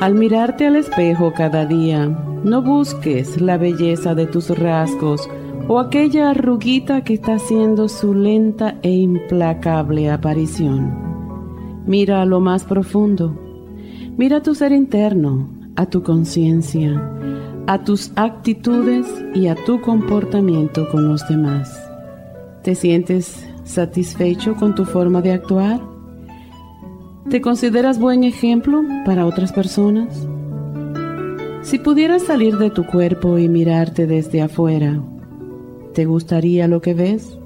Al mirarte al espejo cada día, no busques la belleza de tus rasgos o aquella arruguita que está haciendo su lenta e implacable aparición. Mira a lo más profundo. Mira a tu ser interno, a tu conciencia, a tus actitudes y a tu comportamiento con los demás. ¿Te sientes satisfecho con tu forma de actuar? ¿Te consideras buen ejemplo para otras personas? Si pudieras salir de tu cuerpo y mirarte desde afuera, ¿te gustaría lo que ves?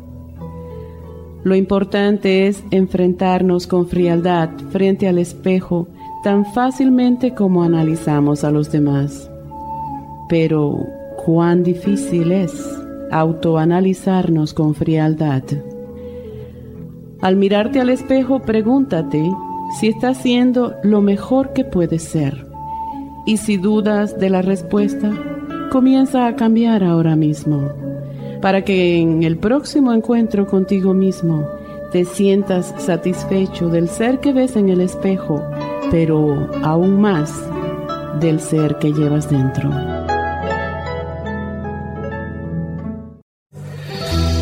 Lo importante es enfrentarnos con frialdad frente al espejo tan fácilmente como analizamos a los demás. Pero, ¿cuán difícil es autoanalizarnos con frialdad? Al mirarte al espejo, pregúntate si está haciendo lo mejor que puede ser. Y si dudas de la respuesta, comienza a cambiar ahora mismo, para que en el próximo encuentro contigo mismo te sientas satisfecho del ser que ves en el espejo, pero aún más del ser que llevas dentro.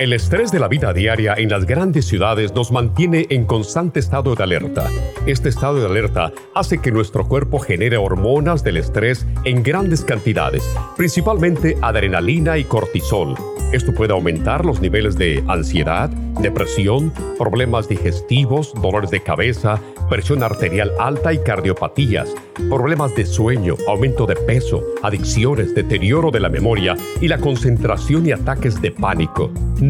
El estrés de la vida diaria en las grandes ciudades nos mantiene en constante estado de alerta. Este estado de alerta hace que nuestro cuerpo genere hormonas del estrés en grandes cantidades, principalmente adrenalina y cortisol. Esto puede aumentar los niveles de ansiedad, depresión, problemas digestivos, dolores de cabeza, presión arterial alta y cardiopatías, problemas de sueño, aumento de peso, adicciones, deterioro de la memoria y la concentración y ataques de pánico.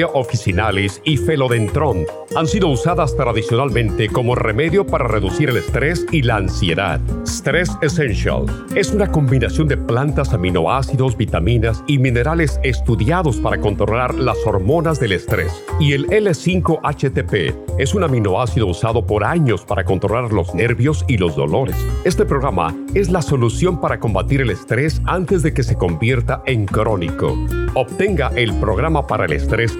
officinalis y Felodentron. Han sido usadas tradicionalmente como remedio para reducir el estrés y la ansiedad. Stress Essential es una combinación de plantas, aminoácidos, vitaminas y minerales estudiados para controlar las hormonas del estrés. Y el L5-HTP es un aminoácido usado por años para controlar los nervios y los dolores. Este programa es la solución para combatir el estrés antes de que se convierta en crónico. Obtenga el programa para el estrés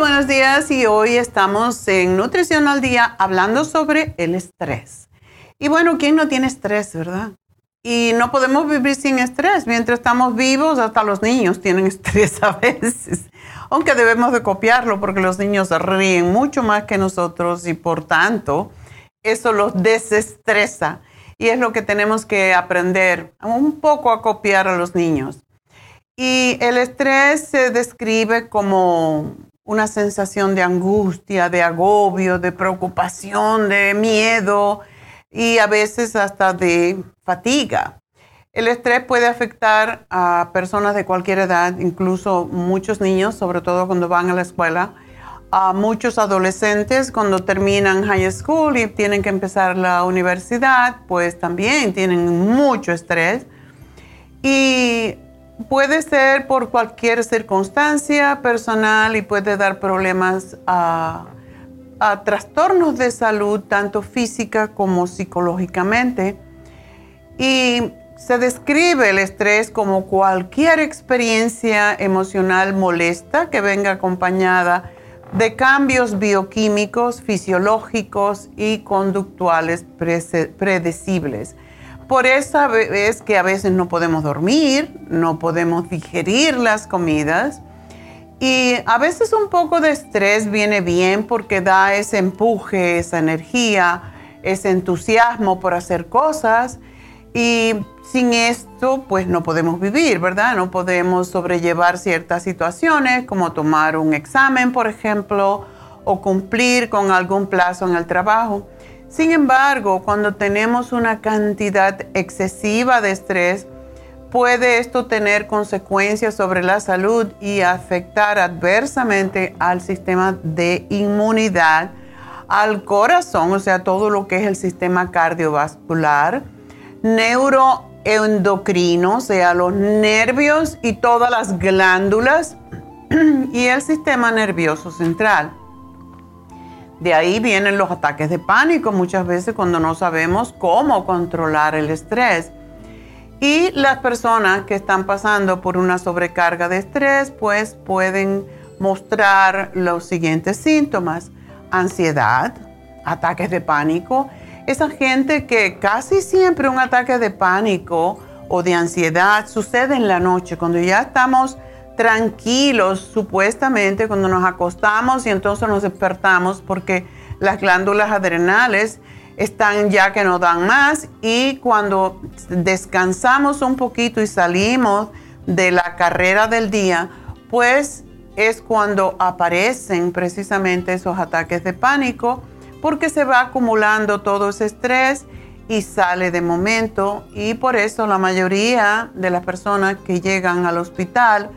Buenos días, y hoy estamos en Nutrición al Día hablando sobre el estrés. Y bueno, ¿quién no tiene estrés, verdad? Y no podemos vivir sin estrés. Mientras estamos vivos, hasta los niños tienen estrés a veces. Aunque debemos de copiarlo porque los niños ríen mucho más que nosotros y por tanto eso los desestresa. y es lo que tenemos que aprender un poco a copiar a los niños. Y el estrés se describe como una sensación de angustia, de agobio, de preocupación, de miedo y a veces hasta de fatiga. El estrés puede afectar a personas de cualquier edad, incluso muchos niños, sobre todo cuando van a la escuela, a muchos adolescentes cuando terminan high school y tienen que empezar la universidad, pues también tienen mucho estrés. Y puede ser por cualquier circunstancia personal y puede dar problemas a, a trastornos de salud, tanto física como psicológicamente. Y se describe el estrés como cualquier experiencia emocional molesta que venga acompañada de cambios bioquímicos, fisiológicos y conductuales predecibles. Por eso es que a veces no podemos dormir, no podemos digerir las comidas y a veces un poco de estrés viene bien porque da ese empuje, esa energía, ese entusiasmo por hacer cosas y sin esto, pues no podemos vivir, ¿verdad? No podemos sobrellevar ciertas situaciones como tomar un examen, por ejemplo, o cumplir con algún plazo en el trabajo. Sin embargo, cuando tenemos una cantidad excesiva de estrés, puede esto tener consecuencias sobre la salud y afectar adversamente al sistema de inmunidad, al corazón, o sea, todo lo que es el sistema cardiovascular, neuroendocrino, o sea, los nervios y todas las glándulas y el sistema nervioso central. De ahí vienen los ataques de pánico muchas veces cuando no sabemos cómo controlar el estrés. Y las personas que están pasando por una sobrecarga de estrés, pues pueden mostrar los siguientes síntomas. Ansiedad, ataques de pánico, esa gente que casi siempre un ataque de pánico o de ansiedad sucede en la noche, cuando ya estamos tranquilos supuestamente, cuando nos acostamos y entonces nos despertamos porque las glándulas adrenales están ya que no dan más y cuando descansamos un poquito y salimos de la carrera del día, pues es cuando aparecen precisamente esos ataques de pánico porque se va acumulando todo ese estrés y sale de momento y por eso la mayoría de las personas que llegan al hospital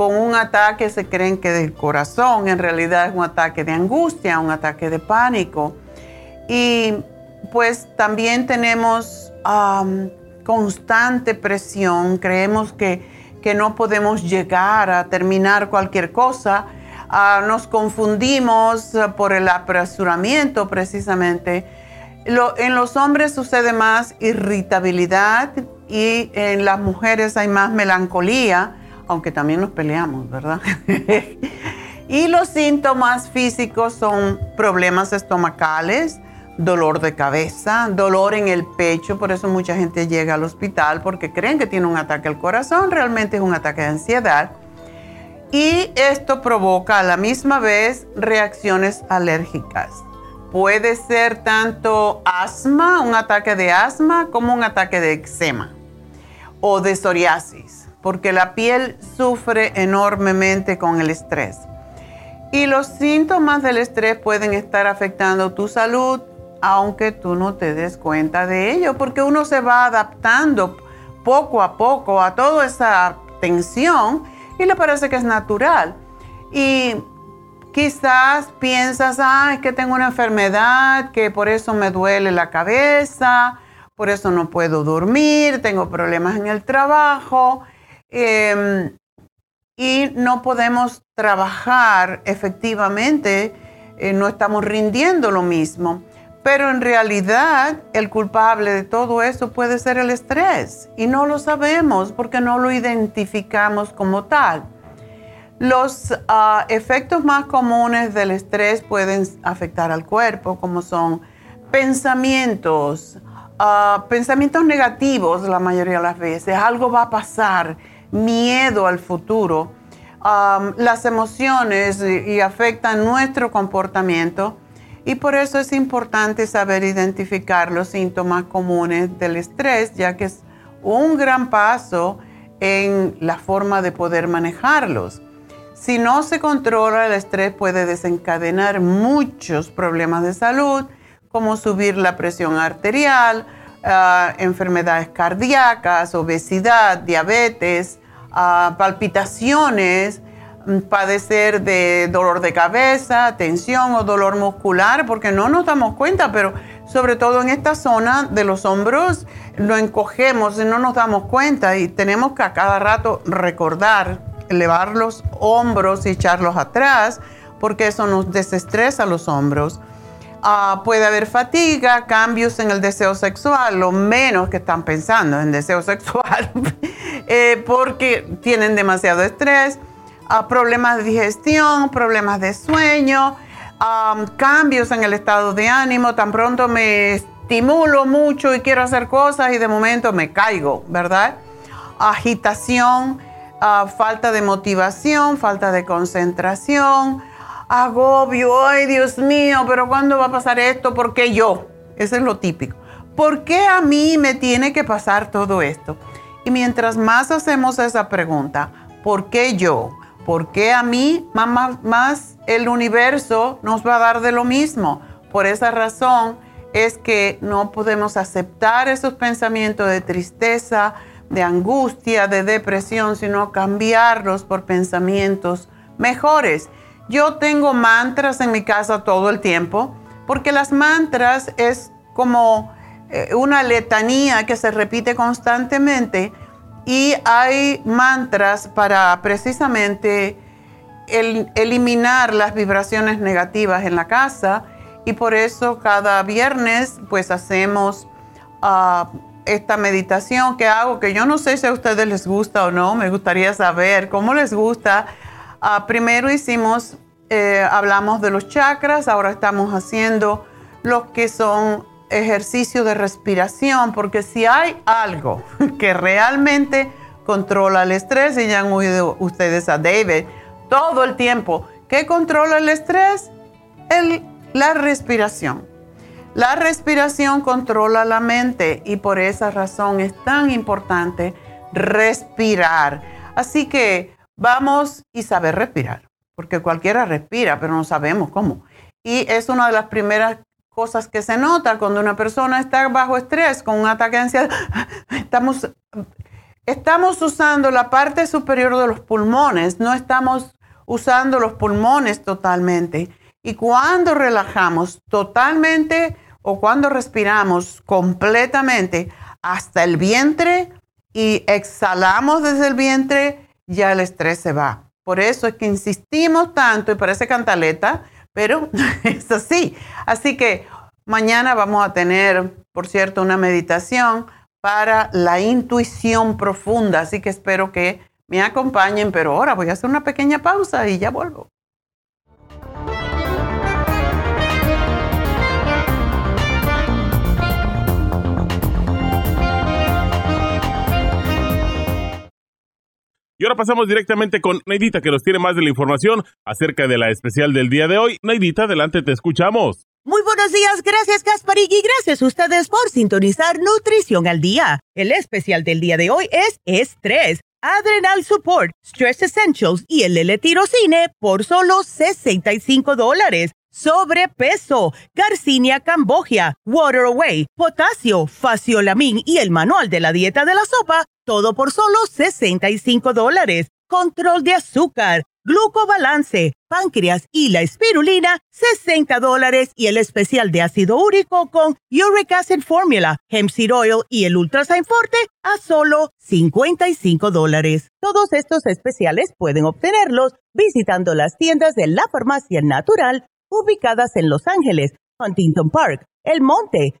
con un ataque se creen que del corazón, en realidad es un ataque de angustia, un ataque de pánico. Y pues también tenemos constante presión, creemos que, que no podemos llegar a terminar cualquier cosa Ah, nos confundimos ah, por el apresuramiento precisamente. en los hombres sucede más irritabilidad y en las mujeres hay más melancolía, aunque también nos peleamos, ¿verdad? y los síntomas físicos son problemas estomacales, dolor de cabeza, dolor en el pecho, por eso mucha gente llega al hospital porque creen que tiene un ataque al corazón, realmente es un ataque de ansiedad y esto provoca a la misma vez reacciones alérgicas. Puede ser tanto asma, un ataque de asma, como un ataque de eczema o de psoriasis, porque la piel sufre enormemente con el estrés. Y los síntomas del estrés pueden estar afectando tu salud, aunque tú no te des cuenta de ello, porque uno se va adaptando poco a poco a toda esa tensión y le parece que es natural. Y quizás piensas, ah, es que tengo una enfermedad, que por eso me duele la cabeza, por eso no puedo dormir, tengo problemas en el trabajo. Em, y no podemos trabajar efectivamente, eh, no estamos rindiendo lo mismo. Pero en realidad el culpable de todo eso puede ser el estrés y no lo sabemos porque no lo identificamos como tal. Los ah, efectos más comunes del estrés pueden afectar al cuerpo como son pensamientos, ah, pensamientos negativos la mayoría de las veces, algo va a pasar, miedo al futuro, las emociones y afectan nuestro comportamiento Y por eso es importante saber identificar los síntomas comunes del estrés, ya que es un gran paso en la forma de poder manejarlos. Si no se controla el estrés puede desencadenar muchos problemas de salud, como subir la presión arterial, ah, enfermedades cardíacas, obesidad, diabetes, palpitaciones, mm, padecer de dolor de cabeza, tensión o dolor muscular, porque no nos damos cuenta, pero sobre todo en esta zona de los hombros lo encogemos y no nos damos cuenta y tenemos que a cada rato recordar elevar los hombros y echarlos atrás, porque eso nos desestresa los hombros. Ah, puede haber fatiga, cambios en el deseo sexual, lo menos que están pensando en deseo sexual, eh, porque tienen demasiado estrés, ah, problemas de digestión, problemas de sueño, ah, cambios en el estado de ánimo, tan pronto me estimulo mucho y quiero hacer cosas y de momento me caigo, ¿verdad? Agitación falta de motivación, falta de concentración, agobio, ay Dios mío, pero ¿cuándo va a pasar esto? ¿Por qué yo? Eso es lo típico. ¿Por qué a mí me tiene que pasar todo esto? Y mientras más hacemos esa pregunta, ¿por qué yo? ¿Por qué a mí? Más, más el universo nos va a dar de lo mismo. Por esa razón es que no podemos aceptar esos pensamientos de tristeza, de angustia, de depresión, sino cambiarlos por pensamientos mejores. Yo tengo mantras en mi casa todo el tiempo, porque las mantras es como eh, una letanía que se repite constantemente y hay mantras para precisamente eliminar las vibraciones negativas en la casa y por eso cada viernes pues hacemos uh, esta meditación que hago, que yo no sé si a ustedes les gusta o no, me gustaría saber cómo les gusta. Ah, primero hicimos, eh, hablamos de los chakras, ahora estamos haciendo lo que son ejercicios de respiración, porque si hay algo que realmente controla el estrés, y ya han oído ustedes a David todo el tiempo, ¿qué controla el estrés? El, la respiración. La respiración controla la mente y por esa razón es tan importante respirar. Así que vamos y saber respirar, porque cualquiera respira, pero no sabemos cómo. Y es una de las primeras cosas que se nota cuando una persona está bajo estrés, con un ataque de ansiedad. Estamos, estamos usando la parte superior de los pulmones, no estamos usando los pulmones totalmente. Y cuando relajamos totalmente o cuando respiramos completamente hasta el vientre y exhalamos desde el vientre, ya el estrés se va. Por eso es que insistimos tanto y parece cantaleta, pero es así. Así que mañana vamos a tener, por cierto, una meditación para la intuición profunda. Así que espero que me acompañen, pero ahora voy a hacer una pequeña pausa y ya vuelvo. Y ahora pasamos directamente con Neidita, que nos tiene más de la información acerca de la especial del día de hoy. Neidita, adelante, te escuchamos. Muy buenos días, gracias Gasparig y gracias a ustedes por sintonizar Nutrición al Día. El especial del día de hoy es Estrés, Adrenal Support, Stress Essentials y el L-Tirocine por solo 65 dólares. Sobrepeso, Garcinia Cambogia, Water Away, Potasio, Faciolamin y el Manual de la Dieta de la Sopa todo por solo 65 dólares. Control de azúcar, glucobalance, páncreas y la espirulina, 60 dólares. Y el especial de ácido úrico con Uric Acid Formula, Hemp Seed Oil y el Ultrasign Forte a solo 55 dólares. Todos estos especiales pueden obtenerlos visitando las tiendas de la farmacia natural ubicadas en Los Ángeles, Huntington Park, El Monte,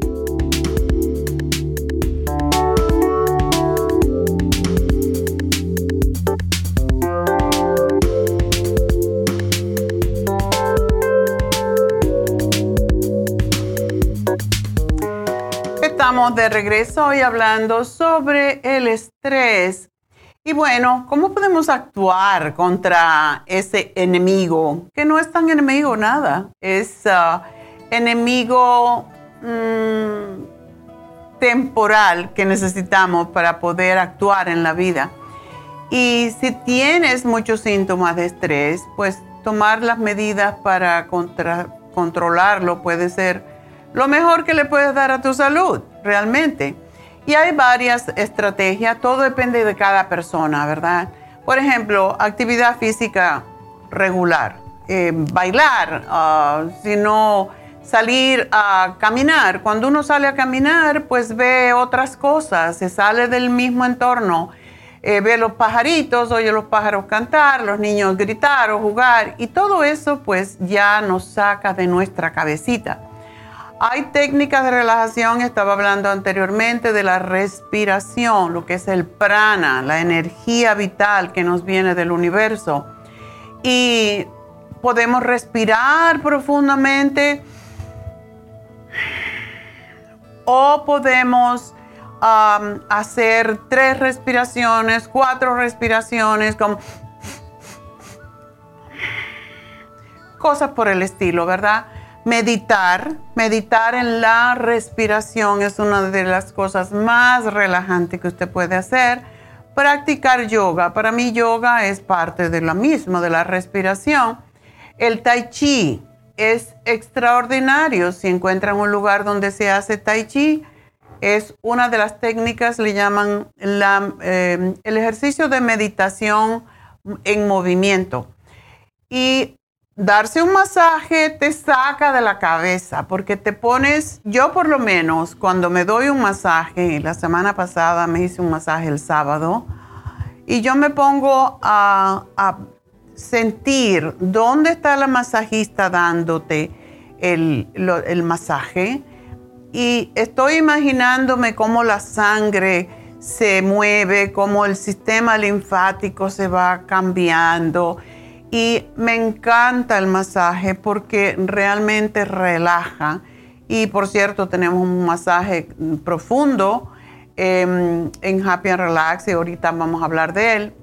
Estamos de regreso hoy hablando sobre el estrés. Y bueno, ¿cómo podemos actuar contra ese enemigo? Que no es tan enemigo nada, es ah, enemigo mm, temporal que necesitamos para poder actuar en la vida. Y si tienes muchos síntomas de estrés, pues tomar las medidas para controlarlo puede ser lo mejor que le puedes dar a tu salud, realmente. Y hay varias estrategias, todo depende de cada persona, ¿verdad? Por ejemplo, actividad física regular, eh, bailar, uh, sino salir a caminar. Cuando uno sale a caminar, pues ve otras cosas, se sale del mismo entorno, eh, ve los pajaritos, oye los pájaros cantar, los niños gritar o jugar, y todo eso pues ya nos saca de nuestra cabecita. Hay técnicas de relajación, estaba hablando anteriormente de la respiración, lo que es el prana, la energía vital que nos viene del universo. Y podemos respirar profundamente o podemos hacer tres respiraciones, cuatro respiraciones, como cosas por el estilo, ¿verdad? Meditar, meditar en la respiración es una de las cosas más relajantes que usted puede hacer. Practicar yoga, para mí yoga es parte de lo mismo, de la respiración. El tai chi es extraordinario. Si encuentran un lugar donde se hace tai chi, es una de las técnicas, le llaman eh, el ejercicio de meditación en movimiento. Y darse un masaje te saca de la cabeza porque te pones, yo por lo menos cuando me doy un masaje, la semana pasada me hice un masaje el sábado, y yo me pongo a, sentir dónde está la masajista dándote el, masaje y estoy imaginándome cómo la sangre se mueve, cómo el sistema linfático se va cambiando y me encanta el masaje porque realmente relaja. Y por cierto, tenemos un masaje profundo em, en Happy and Relax y ahorita vamos a hablar de él.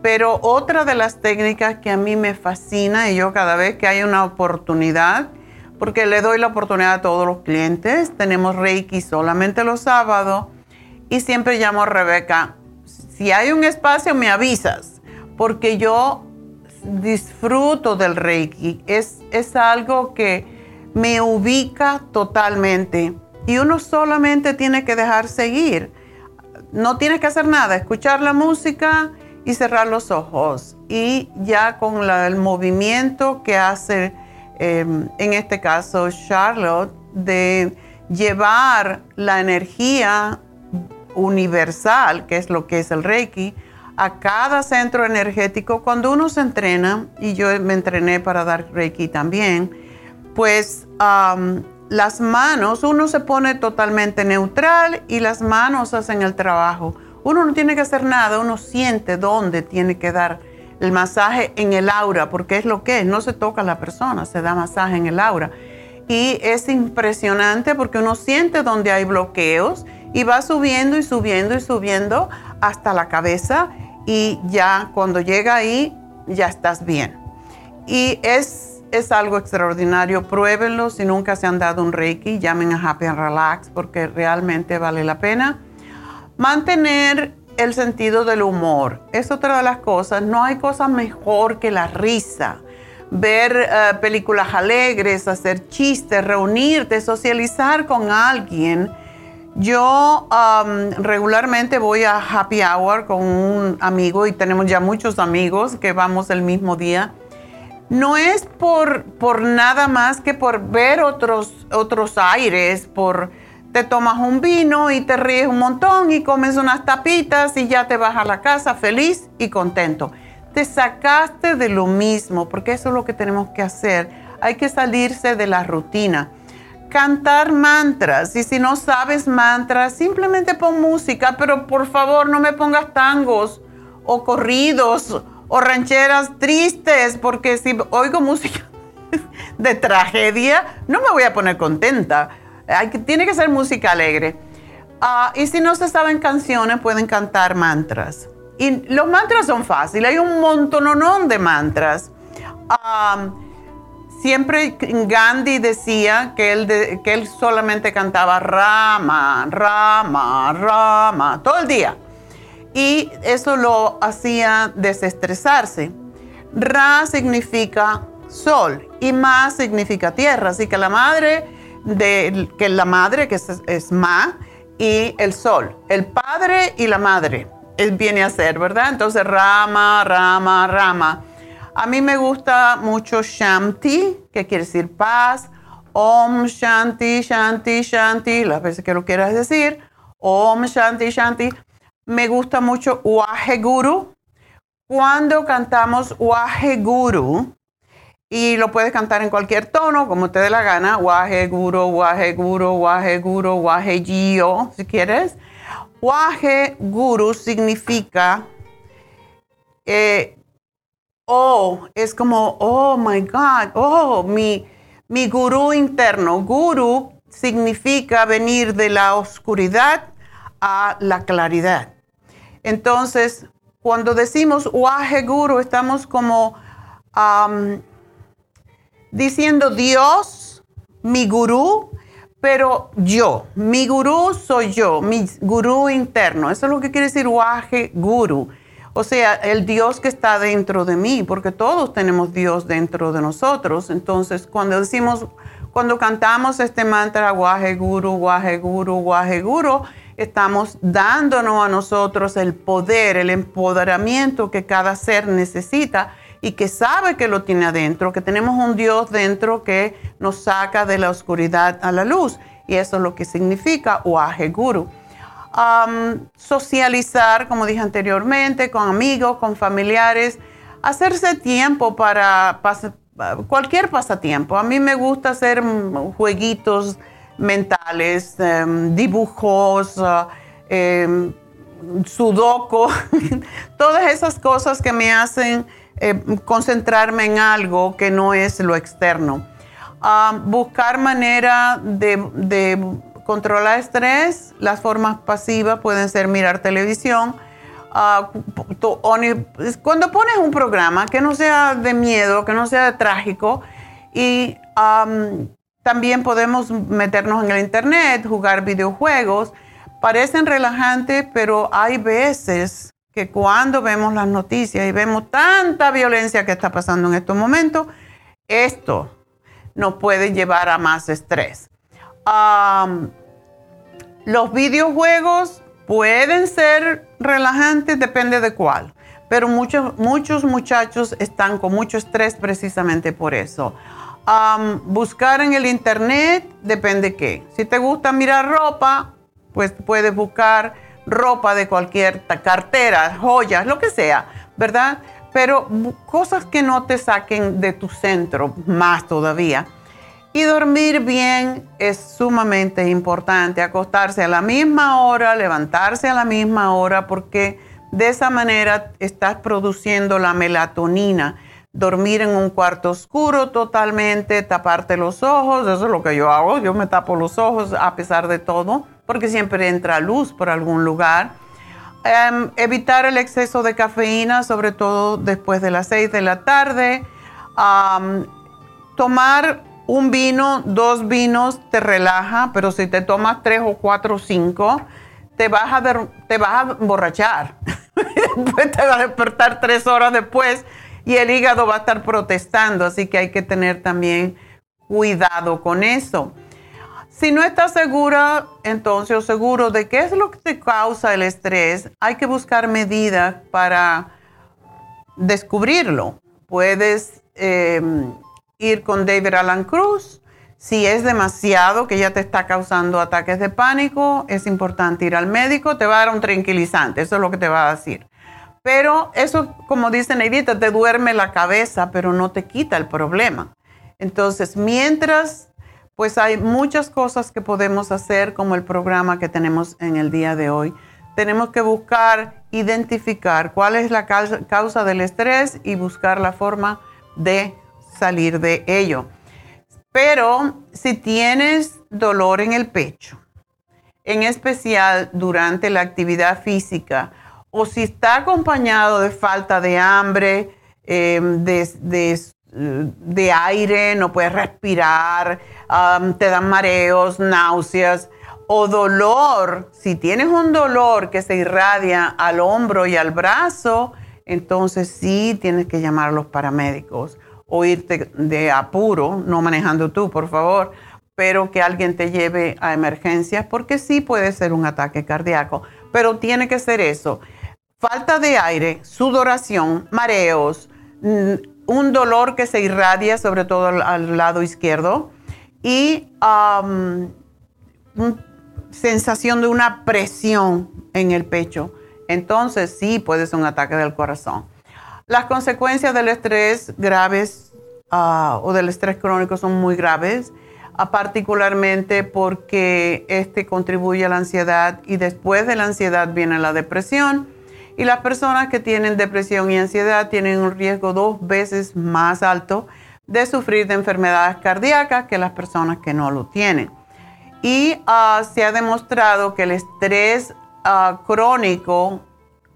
Pero otra de las técnicas que a mí me fascina y yo cada vez que hay una oportunidad, porque le doy la oportunidad a todos los clientes, tenemos Reiki solamente los sábados y siempre llamo a Rebeca, si hay un espacio me avisas, porque yo disfruto del Reiki. Es, es algo que me ubica totalmente. Y uno solamente tiene que dejar seguir. No tienes que hacer nada, escuchar la música y cerrar los ojos. Y ya con el movimiento que hace, em, en este caso Charlotte, de llevar la energía universal, que es lo que es el Reiki, a cada centro energético. Cuando uno se entrena, y yo me entrené para dar Reiki también, pues las manos, uno se pone totalmente neutral y las manos hacen el trabajo. Uno no tiene que hacer nada, uno siente dónde tiene que dar el masaje en el aura, porque es lo que es, no se toca a la persona, se da masaje en el aura. Y es impresionante porque uno siente dónde hay bloqueos y va subiendo y subiendo y subiendo hasta la cabeza y ya cuando llega ahí, ya estás bien. Y es, es algo extraordinario. Pruébenlo. Si nunca se han dado un Reiki, llamen a Happy and Relax porque realmente vale la pena. Mantener el sentido del humor es otra de las cosas. No hay cosa mejor que la risa. Ver eh, películas alegres, hacer chistes, reunirte, socializar con alguien yo regularmente voy a happy hour con un amigo y tenemos ya muchos amigos que vamos el mismo día. No es por, por nada más que por ver otros, otros aires, por te tomas un vino y te ríes un montón y comes unas tapitas y ya te vas a la casa feliz y contento. Te sacaste de lo mismo, porque eso es lo que tenemos que hacer. Hay que salirse de la rutina cantar mantras. Y si no sabes mantras, simplemente pon música, pero por favor no me pongas tangos o corridos o rancheras tristes, porque si oigo música de tragedia, no me voy a poner contenta. Hay que, tiene que ser música alegre. Ah, y si no se saben canciones, pueden cantar mantras. Y los mantras son fáciles, hay un montón de mantras. Siempre Gandhi decía que él, que él solamente cantaba Rama, Rama, Rama, todo el día. Y eso lo hacía desestresarse. Ra significa sol y Ma significa tierra, así que la madre de que la madre que es, Ma y el sol, el padre y la madre él viene a ser, ¿verdad? Entonces rama, rama, rama. A mí me gusta mucho Shanti, que quiere decir paz. Om Shanti, Shanti, Shanti, las veces que lo quieras decir. Om Shanti, Shanti. Me gusta mucho Wahe Guru, cuando cantamos Waje Guru, y lo puedes cantar en cualquier tono, como te dé la gana, Waje Guru, Waje Guru, Waje Guru, si quieres. Waje Guru significa, eh, oh, es como, oh my God, oh, mi, mi gurú interno. Guru significa venir de la oscuridad a la claridad. Entonces, cuando decimos Waje Guru, estamos como diciendo Dios, mi gurú, pero yo, mi gurú soy yo, mi gurú interno. Eso es lo que quiere decir Waje Guru. O sea, el Dios que está dentro de mí, porque todos tenemos Dios dentro de nosotros. Entonces, cuando decimos, cuando cantamos este mantra Waje Guru, Waje Guru, Waje Guru, estamos dándonos a nosotros el poder, el empoderamiento que cada ser necesita y que sabe que lo tiene adentro, que tenemos un Dios dentro que nos saca de la oscuridad a la luz. Y eso es lo que significa Waje Guru. Socializar, como dije anteriormente, con amigos, con familiares, hacerse tiempo para cualquier pasatiempo. A mí me gusta hacer jueguitos mentales, em, dibujos, uh, em, sudoku, todas esas cosas que me hacen eh, concentrarme en algo que no es lo externo. Ah, buscar manera de, controlar estrés, las formas pasivas pueden ser mirar televisión. Ah, cuando pones un programa que no sea de miedo, que no sea trágico, y también podemos meternos en el internet, jugar videojuegos. Parecen relajantes, pero hay veces que cuando vemos las noticias y vemos tanta violencia que está pasando en estos momentos, esto nos puede llevar a más estrés. Los videojuegos pueden ser relajantes, depende de cuál, pero muchos, muchos muchachos están con mucho estrés precisamente por eso buscar en el internet depende qué. Si te gusta mirar ropa, pues puedes buscar ropa de cualquier cartera, joyas, lo que sea, ¿verdad? Pero cosas que no te saquen de tu centro, más todavía. Y dormir bien es sumamente importante. Acostarse a la misma hora, levantarse a la misma hora, porque de esa manera estás produciendo la melatonina dormir en un cuarto oscuro totalmente, taparte los ojos, eso es lo que yo hago, yo me tapo los ojos a pesar de todo, porque siempre entra luz por algún lugar. Em, evitar el exceso de cafeína, sobre todo después de las 6 de la tarde. tomar un vino, dos vinos te relaja, pero si te tomas tres o cuatro o cinco, te vas a, te vas a emborrachar. te vas a despertar tres horas después y el hígado va a estar protestando, así que hay que tener también cuidado con eso. Si no estás segura, entonces o seguro de qué es lo que te causa el estrés, hay que buscar medidas para descubrirlo. Puedes em, ir con David Alan Cruz. Si es demasiado que ya te está causando ataques de pánico, es importante ir al médico, te va a dar un tranquilizante, eso es lo que te va a decir. Pero eso, como dice Neidita, te duerme la cabeza, pero no te quita el problema. Entonces, mientras, pues hay muchas cosas que podemos hacer, como el programa que tenemos en el día de hoy. Tenemos que buscar, identificar cuál es la causa del estrés y buscar la forma de salir de ello. Pero si tienes dolor en el pecho, en especial durante la actividad física o si está acompañado de falta de hambre, em, de, aire, no puedes respirar, te dan mareos, náuseas o dolor, si tienes un dolor que se irradia al hombro y al brazo, entonces sí tienes que llamar a los paramédicos o irte de apuro, no manejando tú, por favor, pero que alguien te lleve a emergencias porque sí puede ser un ataque cardíaco, pero tiene que ser eso. Falta de aire, sudoración, mareos, mm, un dolor que se irradia sobre todo al, lado izquierdo y sensación de una presión en el pecho. Entonces sí puede ser un ataque del corazón. Las consecuencias del estrés graves ah, o del estrés crónico son muy graves, ah, particularmente porque este contribuye a la ansiedad y después de la ansiedad viene la depresión. Y las personas que tienen depresión y ansiedad tienen un riesgo dos veces más alto de sufrir de enfermedades cardíacas que las personas que no lo tienen. Y ah, se ha demostrado que el estrés ah, crónico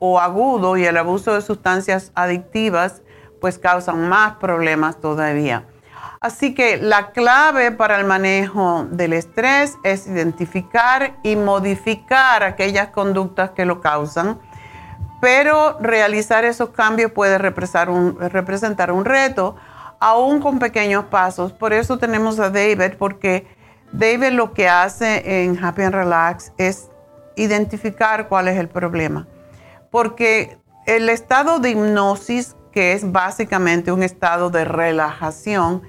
o agudo y el abuso de sustancias adictivas pues causan más problemas todavía. Así que la clave para el manejo del estrés es identificar y modificar aquellas conductas que lo causan, pero realizar esos cambios puede representar un, representar un reto, aún con pequeños pasos. Por eso tenemos a David, porque David lo que hace en Happy and Relax es identificar cuál es el problema. Porque el estado de hipnosis, que es básicamente un estado de relajación,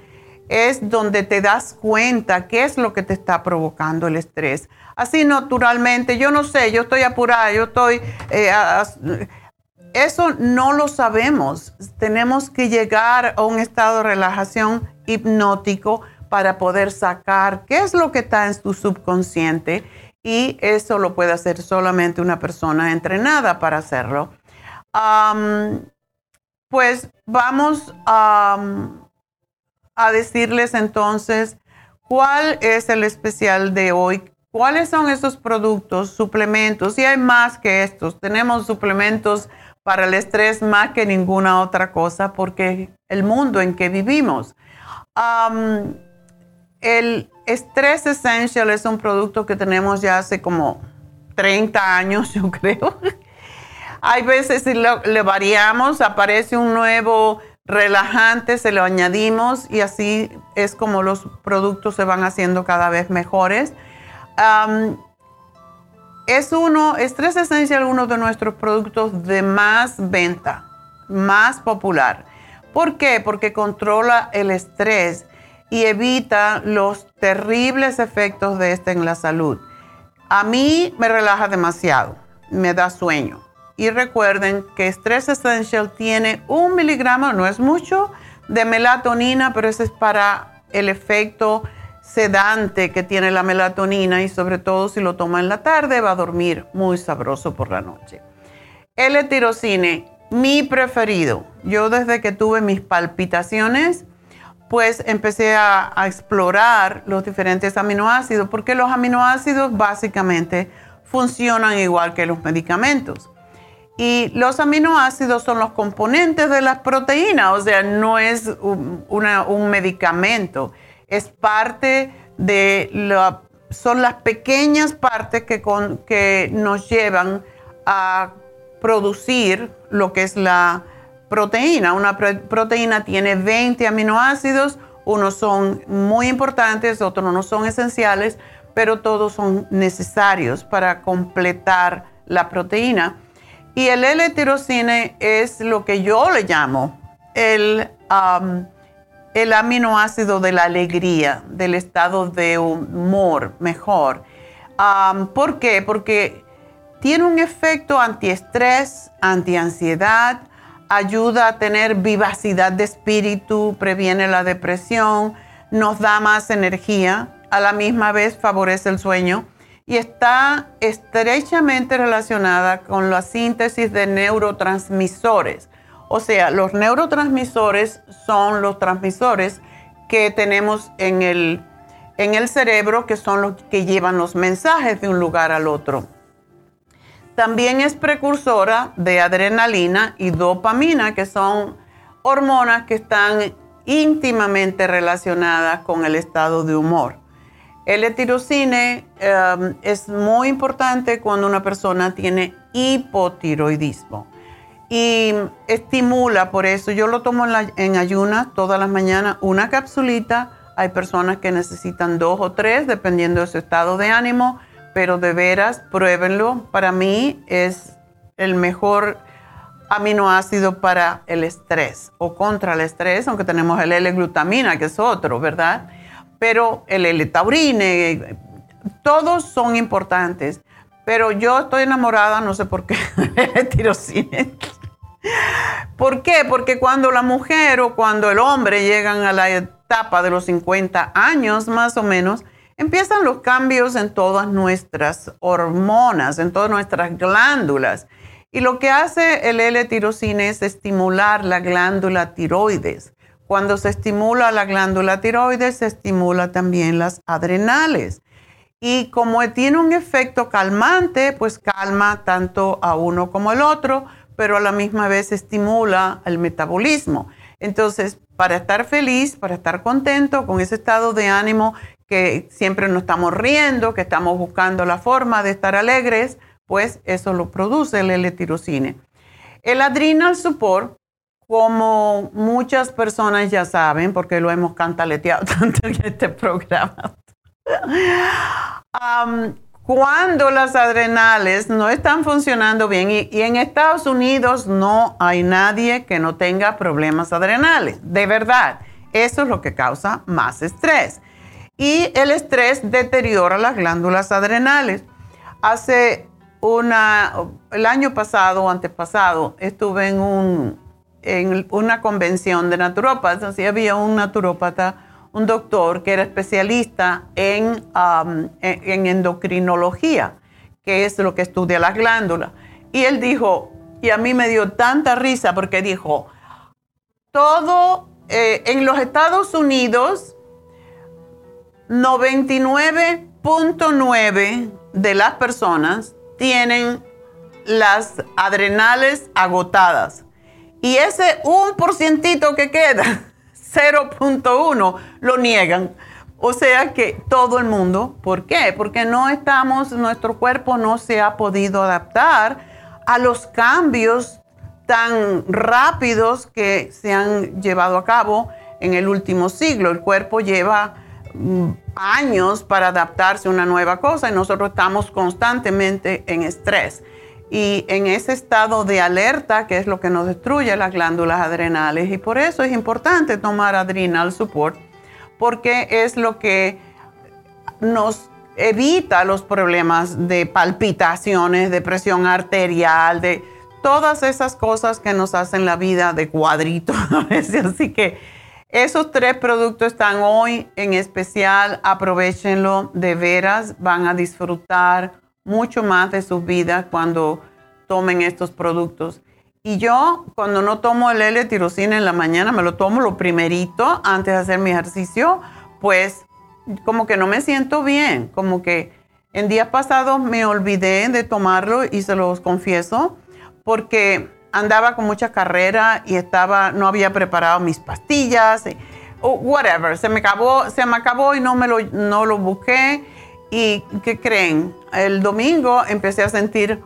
es donde te das cuenta qué es lo que te está provocando el estrés. Así naturalmente, yo no sé, yo estoy apurada, yo estoy... Eh, eso no lo sabemos. Tenemos que llegar a un estado de relajación hipnótico para poder sacar qué es lo que está en tu subconsciente y eso lo puede hacer solamente una persona entrenada para hacerlo. pues vamos a decirles entonces cuál es el especial de hoy, cuáles son esos productos, suplementos, y hay más que estos. Tenemos suplementos para el estrés más que ninguna otra cosa porque el mundo en que vivimos. El Stress Essential es un producto que tenemos ya hace como 30 años, yo creo. Hay veces si le variamos, aparece un nuevo relajante, se lo añadimos y así es como los productos se van haciendo cada vez mejores. es uno, Stress Essential, uno de nuestros productos de más venta, más popular. ¿Por qué? Porque controla el estrés y evita los terribles efectos de este en la salud. A mí me relaja demasiado, me da sueño. Y recuerden que Stress Essential tiene un miligramo, no es mucho, de melatonina, pero ese es para el efecto sedante que tiene la melatonina y sobre todo si lo toma en la tarde va a dormir muy sabroso por la noche. El tirocine, mi preferido. Yo desde que tuve mis palpitaciones, pues empecé a, explorar los diferentes aminoácidos, porque los aminoácidos básicamente funcionan igual que los medicamentos. Y los aminoácidos son los componentes de las proteínas, o sea, no es un, medicamento, es parte de la, son las pequeñas partes que, que nos llevan a producir lo que es la proteína. Una proteína tiene 20 aminoácidos, unos son muy importantes, otros no son esenciales, pero todos son necesarios para completar la proteína. Y el L-tirocine es lo que yo le llamo el, el aminoácido de la alegría, del estado de humor mejor. ¿Por qué? Porque tiene un efecto antiestrés, antiansiedad, ayuda a tener vivacidad de espíritu, previene la depresión, nos da más energía, a la misma vez favorece el sueño y está estrechamente relacionada con la síntesis de neurotransmisores. O sea, los neurotransmisores son los transmisores que tenemos en el, en el cerebro que son los que llevan los mensajes de un lugar al otro. También es precursora de adrenalina y dopamina, que son hormonas que están íntimamente relacionadas con el estado de humor. El etirocine em, es muy importante cuando una persona tiene hipotiroidismo y estimula, por eso yo lo tomo en, en ayunas todas las mañanas, una capsulita. Hay personas que necesitan dos o tres, dependiendo de su estado de ánimo, pero de veras, pruébenlo. Para mí es el mejor aminoácido para el estrés o contra el estrés, aunque tenemos el L-glutamina, que es otro, ¿verdad? Pero el L-taurine, todos son importantes. Pero yo estoy enamorada, no sé por qué, de tirosine. ¿Por qué? Porque cuando la mujer o cuando el hombre llegan a la etapa de los 50 años más o menos, empiezan los cambios en todas nuestras hormonas, en todas nuestras glándulas. Y lo que hace el L-tirosina es estimular la glándula tiroides. Cuando se estimula la glándula tiroides, se estimula también las adrenales. Y como tiene un efecto calmante, pues calma tanto a uno como al otro, pero a la misma vez estimula el metabolismo. Entonces, para estar feliz, para estar contento con ese estado de ánimo que siempre nos estamos riendo, que estamos buscando la forma de estar alegres, pues eso lo produce el L-tirocine. El adrenal support, como muchas personas ya saben, porque lo hemos cantaleteado tanto en este programa, cuando las adrenales no están funcionando bien, y, y, en Estados Unidos no hay nadie que no tenga problemas adrenales, de verdad, eso es lo que causa más estrés. Y el estrés deteriora las glándulas adrenales. Hace una, el año pasado o antepasado estuve en, un, en una convención de naturópatas, así había un naturópata, un doctor que era especialista en, um, en, endocrinología, que es lo que estudia las glándulas. Y él dijo, y a mí me dio tanta risa porque dijo, todo eh, en los Estados Unidos, 99.9 de las personas tienen las adrenales agotadas. Y ese un porcientito que queda, 0.1, lo niegan. O sea que todo el mundo, ¿por qué? Porque no estamos, nuestro cuerpo no se ha podido adaptar a los cambios tan rápidos que se han llevado a cabo en el último siglo. El cuerpo lleva mm, años para adaptarse a una nueva cosa y nosotros estamos constantemente en estrés. Y en ese estado de alerta, que es lo que nos destruye las glándulas adrenales, y por eso es importante tomar adrenal support, porque es lo que nos evita los problemas de palpitaciones, de presión arterial, de todas esas cosas que nos hacen la vida de cuadrito Así que esos tres productos están hoy en especial, aprovechenlo de veras, van a disfrutar mucho más de sus vidas cuando tomen estos productos. Y yo cuando no tomo el L-tirosina en la mañana, me lo tomo lo primerito antes de hacer mi ejercicio, pues como que no me siento bien, como que en días pasados me olvidé de tomarlo y se los confieso, porque andaba con mucha carrera y estaba, no había preparado mis pastillas, o whatever, se me acabó, se me acabó y no me lo, no lo busqué. ¿Y qué creen? El domingo empecé a sentir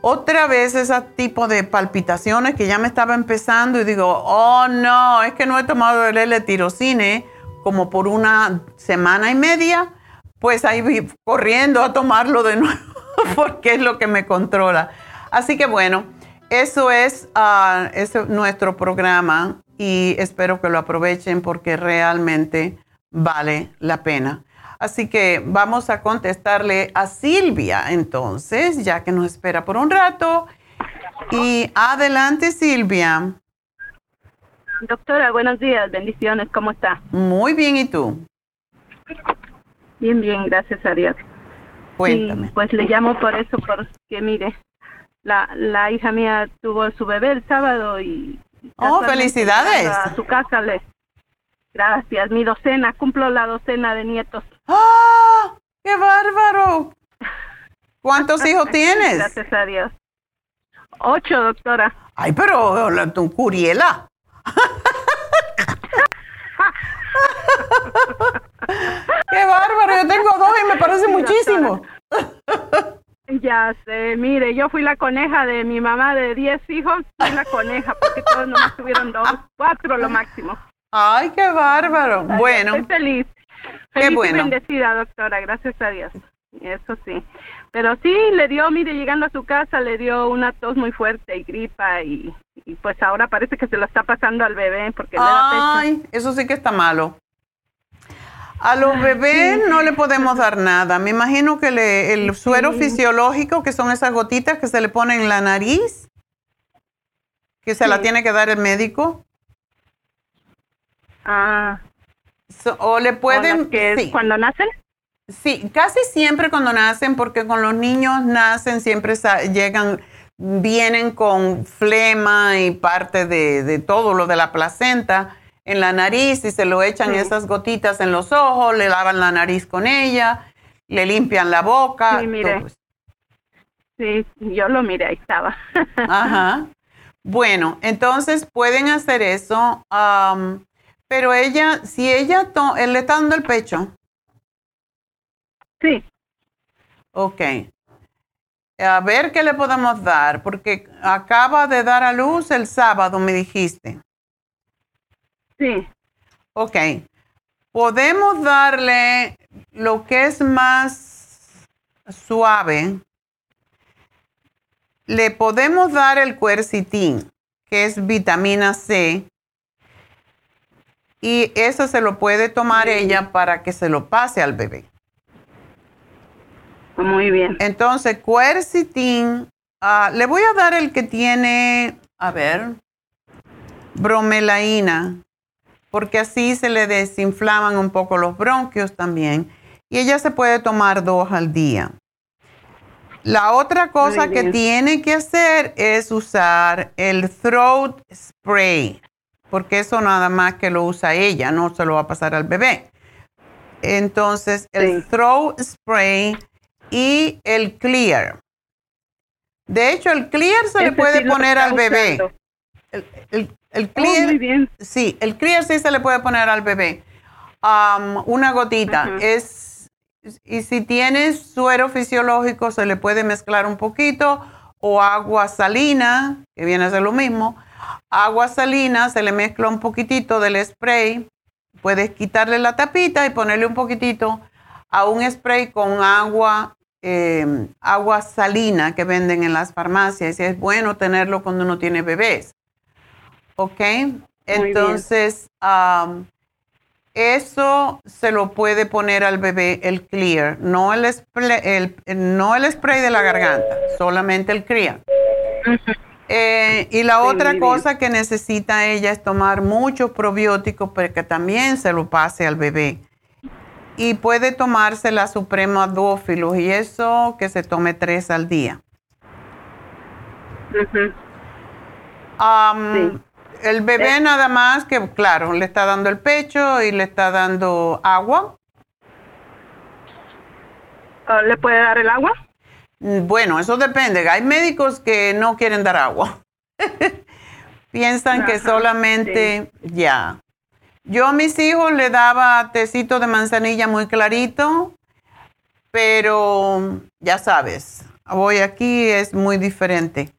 otra vez ese tipo de palpitaciones que ya me estaba empezando y digo, oh no, es que no he tomado el L-tirocine como por una semana y media, pues ahí corriendo a tomarlo de nuevo porque es lo que me controla. Así que bueno, eso es, ah, nuestro programa y espero que lo aprovechen porque realmente vale la pena. Así que vamos a contestarle a Silvia entonces, ya que nos espera por un rato. Y adelante Silvia. Doctora, buenos días, bendiciones, ¿cómo está? Muy bien, ¿y tú? Bien, bien, gracias a Dios. Cuéntame. pues le llamo por eso, porque mire, la, la hija mía tuvo su bebé el sábado y... Oh, felicidades. A su casa le... Gracias, mi docena, cumplo la docena de nietos. ¡Ah! ¡Qué bárbaro! ¿Cuántos hijos tienes? Gracias a Dios. Ocho, doctora. Ay, pero la, tu curiela. ¡Qué bárbaro! Yo tengo dos y me parece muchísimo. Ya sé, mire, yo fui la coneja de mi mamá de diez hijos, fui la coneja porque todos nomás tuvieron dos, cuatro lo máximo. Ay, qué bárbaro. Bueno. Estoy feliz. Qué Feliz bueno. y bendecida, doctora, gracias a Dios. Eso sí. Pero sí, le dio, mire, llegando a su casa, le dio una tos muy fuerte y gripa y, y pues ahora parece que se lo está pasando al bebé porque le da. Ay, eso sí que está malo. A los bebés no le podemos dar nada. Me imagino que le- el suero fisiológico, que son esas gotitas que se le ponen en la nariz, que se la tiene que dar el médico. Ah, So- o le ¿o pueden... que sí. cuando nacen? Sí, casi siempre cuando nacen, porque con los niños nacen, siempre llegan, vienen con flema y parte de, de todo lo de la placenta en la nariz y se lo echan Sí. esas gotitas en los ojos, le lavan la nariz con ella, le limpian la boca. Sí, mire. todo. Sí, yo lo miré, ahí estaba. Ajá. Bueno, entonces pueden hacer eso, pero ella, si ella to- él le está dando el pecho, Sí, Ok. A ver qué le podemos dar, porque acaba de dar a luz el sábado, me dijiste. sí. Ok. Podemos darle lo que es más suave. Le podemos dar el quercitín, que es vitamina C. Y eso se lo puede tomar ella para que se lo pase al bebé. Muy bien. Entonces, quercitín, ah, le voy a dar el que tiene, a ver, bromelaína, porque así se le desinflaman un poco los bronquios también. Y ella se puede tomar dos al día. La otra cosa que tiene que hacer es usar el throat spray, porque eso nada más que lo usa ella, no se lo va a pasar al bebé. Entonces, el Sí. throat spray y el clear. De hecho, el clear se le puede sí poner al bebé. El, el- Oh, clear, muy bien. sí, el clear sí se le puede poner al bebé. Am, una gotita. Es, y si tienes suero fisiológico, se le puede mezclar un poquito o agua salina, que viene a ser lo mismo. Agua salina, se le mezcla un poquitito del spray. Puedes quitarle la tapita y ponerle un poquitito a un spray con agua, eh, agua salina que venden en las farmacias. Y es bueno tenerlo cuando uno tiene bebés. ¿Ok? Entonces, am, eso se lo puede poner al bebé el clear, no el, spray, el, no el spray de la garganta, solamente el clear. Eh, y la Sí, otra cosa que necesita ella es tomar muchos probióticos para que también se lo pase al bebé. Y puede tomarse la Suprema Dófilos y eso que se tome tres al día. Sí. El bebé nada más que, claro, le está dando el pecho y le está dando agua. Ah, ¿Le puede dar el agua? Bueno, eso depende. Hay médicos que no quieren dar agua. Piensan que solamente ya. Yo a mis hijos le daba tecito de manzanilla muy clarito, pero ya sabes, voy aquí es muy diferente.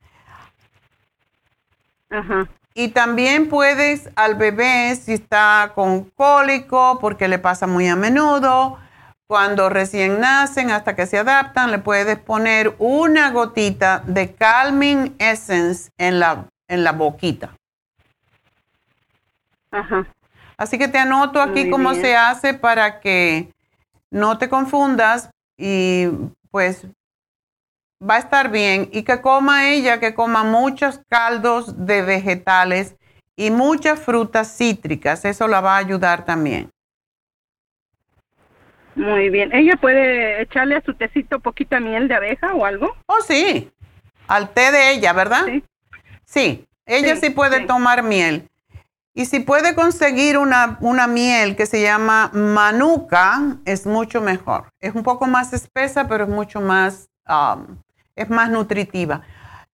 Ajá. Y también puedes al bebé, si está con cólico, porque le pasa muy a menudo, cuando recién nacen, hasta que se adaptan, le puedes poner una gotita de Calming Essence en la, en la boquita. Ajá. Así que te anoto aquí Muy cómo bien. se hace para que no te confundas y pues va a estar bien. Y que coma ella, que coma muchos caldos de vegetales y muchas frutas cítricas. Eso la va a ayudar también. Muy bien. ¿Ella puede echarle a su tecito poquita miel de abeja o algo? Oh, sí. Al té de ella, ¿verdad? Sí. Sí. Ella sí, Sí, puede sí. tomar miel. Y si puede conseguir una, una miel que se llama manuka, es mucho mejor. Es un poco más espesa, pero es mucho más, um, es más nutritiva.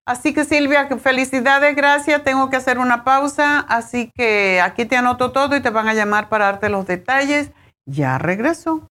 Así que Silvia, felicidades, gracias. Tengo que hacer una pausa, así que aquí te anoto todo y te van a llamar para darte los detalles. Ya regreso.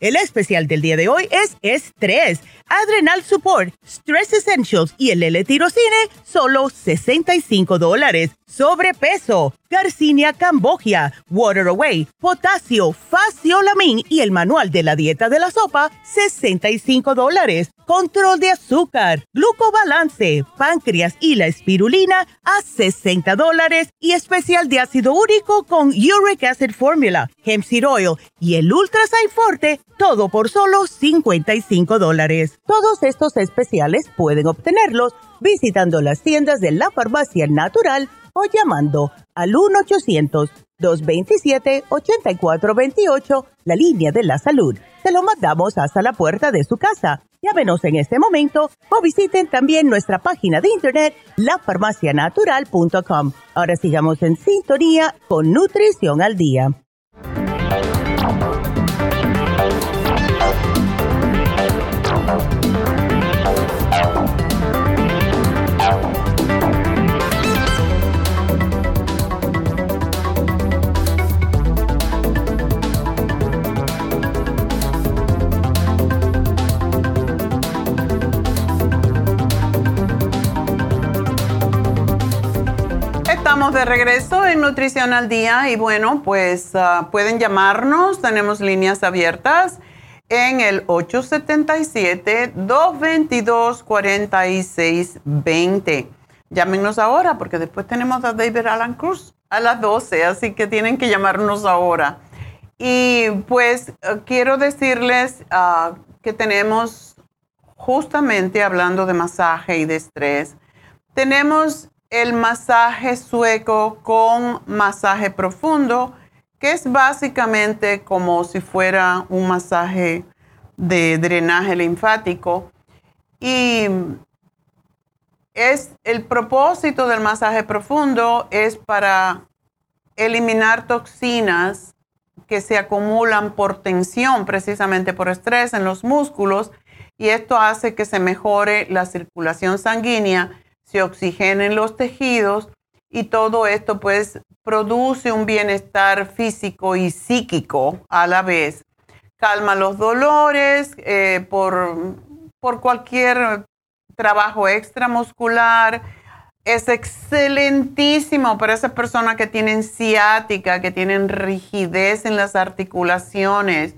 El especial del día de hoy es estrés, Adrenal Support, Stress Essentials y el L-Tirocine, solo 65 dólares. Sobrepeso, Garcinia Cambogia, Water Away, Potasio, Faciolamin y el Manual de la Dieta de la Sopa, 65 dólares. Control de azúcar, glucobalance, páncreas y la espirulina a 60 dólares. Y especial de ácido úrico con Uric Acid Formula, Hemp Seed Oil y el Ultra Forte, todo por solo 55 dólares. Todos estos especiales pueden obtenerlos visitando las tiendas de la farmacia natural o llamando al 1-800-227-8428, la línea de la salud. Se lo mandamos hasta la puerta de su casa. Llámenos en este momento o visiten también nuestra página de internet, lafarmacianatural.com. Ahora sigamos en sintonía con Nutrición al Día. De regreso en Nutrición al Día y bueno, pues ah, pueden llamarnos, tenemos líneas abiertas en el 877-222-4620. Llámenos ahora porque después tenemos a David Alan Cruz a las 12, así que tienen que llamarnos ahora. Y pues ah, quiero decirles ah, que tenemos, justamente hablando de masaje y de estrés, tenemos el masaje sueco con masaje profundo, que es básicamente como si fuera un masaje de drenaje linfático. Y es el propósito del masaje profundo es para eliminar toxinas que se acumulan por tensión, precisamente por estrés en los músculos, y esto hace que se mejore la circulación sanguínea se oxigenen los tejidos y todo esto pues produce un bienestar físico y psíquico a la vez. Calma los dolores eh, por, por cualquier trabajo extramuscular. Es excelentísimo para esas personas que tienen ciática, que tienen rigidez en las articulaciones,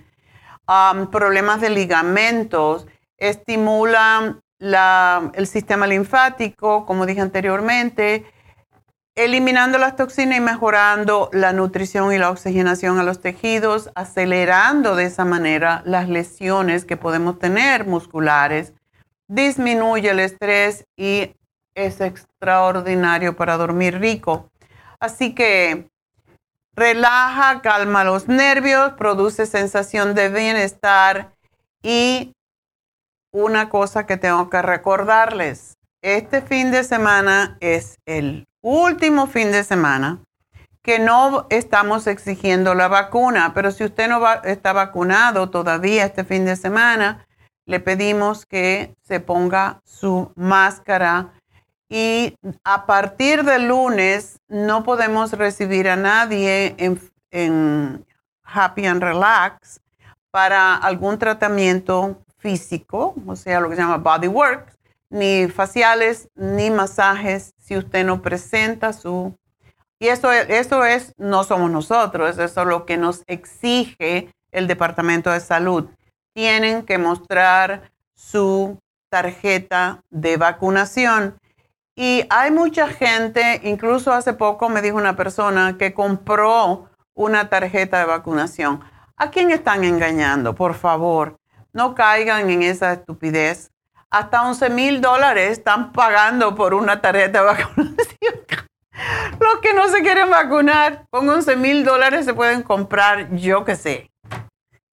problemas de ligamentos. Estimula el sistema linfático, como dije anteriormente, eliminando las toxinas y mejorando la nutrición y la oxigenación a los tejidos, acelerando de esa manera las lesiones que podemos tener musculares, disminuye el estrés y es extraordinario para dormir rico. Así que relaja, calma los nervios, produce sensación de bienestar y una cosa que tengo que recordarles. Este fin de semana es el último fin de semana que no estamos exigiendo la vacuna, pero si usted no está vacunado todavía este fin de semana, le pedimos que se ponga su máscara y a partir del lunes no podemos recibir a nadie en, en Happy and Relax para algún tratamiento físico, o sea, lo que se llama body work, ni faciales, ni masajes, si usted no presenta su... Y eso, eso es, no somos nosotros, eso es lo que nos exige el Departamento de Salud. Tienen que mostrar su tarjeta de vacunación. Y hay mucha gente, incluso hace poco me dijo una persona que compró una tarjeta de vacunación. ¿A quién están engañando? Por favor, no caigan en esa estupidez. Hasta 11 mil dólares están pagando por una tarjeta de vacunación. Los que no se quieren vacunar, con 11 mil dólares se pueden comprar, yo qué sé,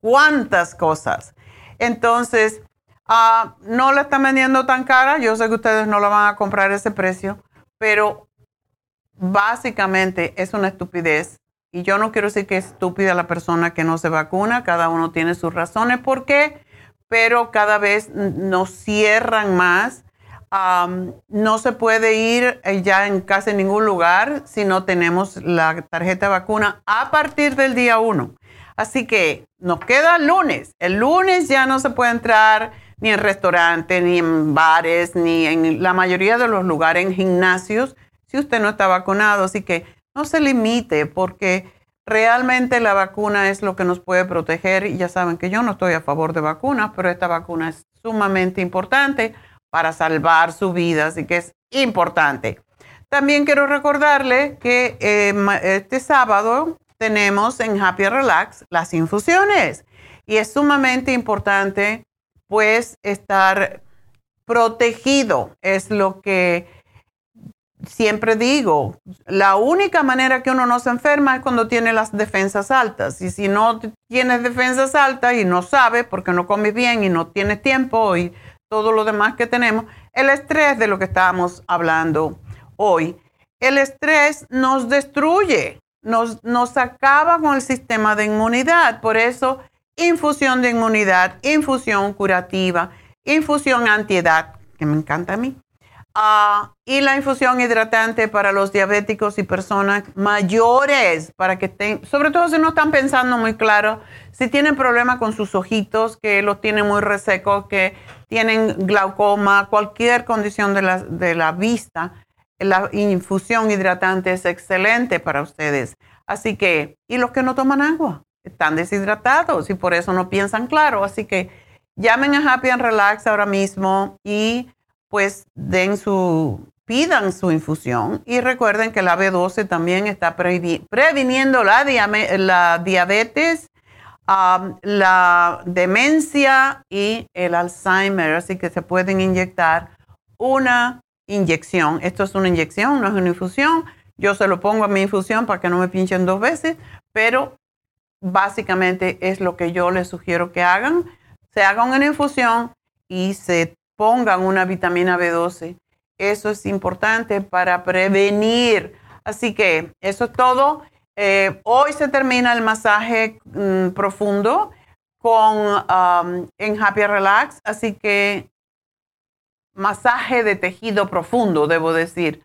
cuántas cosas. Entonces, ah, no la están vendiendo tan cara. Yo sé que ustedes no la van a comprar ese precio, pero básicamente es una estupidez. Y yo no quiero decir que es estúpida la persona que no se vacuna. Cada uno tiene sus razones por qué, pero cada vez nos cierran más no se puede ir eh, ya en casi ningún lugar si no tenemos la tarjeta de vacuna a partir del día 1. Así que nos queda el lunes. El lunes ya no se puede entrar ni en restaurantes, ni en bares, ni en la mayoría de los lugares, en gimnasios, si usted no está vacunado. Así que no se limite porque realmente la vacuna es lo que nos puede proteger. Y ya saben que yo no estoy a favor de vacunas, pero esta vacuna es sumamente importante para salvar su vida, así que es importante. También quiero recordarle que eh, este sábado tenemos en Happy Relax las infusiones y es sumamente importante pues estar protegido, es lo que siempre digo, la única manera que uno no se enferma es cuando tiene las defensas altas. Y si no tienes defensas altas y no sabes porque no comes bien y no tienes tiempo y todo lo demás que tenemos, el estrés de lo que estábamos hablando hoy. El estrés nos destruye, nos, nos acaba con el sistema de inmunidad. Por eso, infusión de inmunidad, infusión curativa, infusión antiedad, que me encanta a mí, Ah, y la infusión hidratante para los diabéticos y personas mayores, para que estén, sobre todo si no están pensando muy claro, si tienen problemas con sus ojitos, que los tienen muy resecos, que tienen glaucoma, cualquier condición de la, de la vista, la infusión hidratante es excelente para ustedes. Así que, y los que no toman agua, están deshidratados y por eso no piensan claro. Así que llamen a Happy and Relax ahora mismo y pues den su, pidan su infusión y recuerden que la B12 también está previniendo la, diabetes, la demencia y el Alzheimer, así que se pueden inyectar una inyección. Esto es una inyección, no es una infusión. Yo se lo pongo a mi infusión para que no me pinchen dos veces, pero básicamente es lo que yo les sugiero que hagan. Se hagan una infusión y se pongan una vitamina B12. Eso es importante para prevenir. Así que eso es todo. Eh, hoy se termina el masaje mm, profundo con, um, en Happy Relax, así que masaje de tejido profundo, debo decir.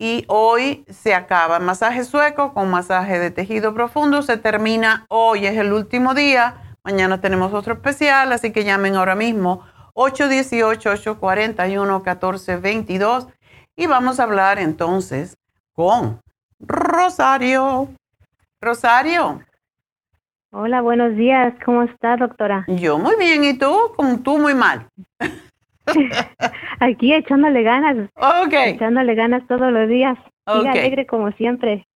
Y hoy se acaba masaje sueco con masaje de tejido profundo. Se termina hoy, es el último día. Mañana tenemos otro especial, así que llamen ahora mismo 818-841-1422. Y vamos a hablar entonces con Rosario. Rosario. Hola, buenos días. ¿Cómo está, doctora? Yo muy bien. ¿Y tú? Como tú muy mal. Aquí echándole ganas. Ok. Echándole ganas todos los días. Y alegre como siempre.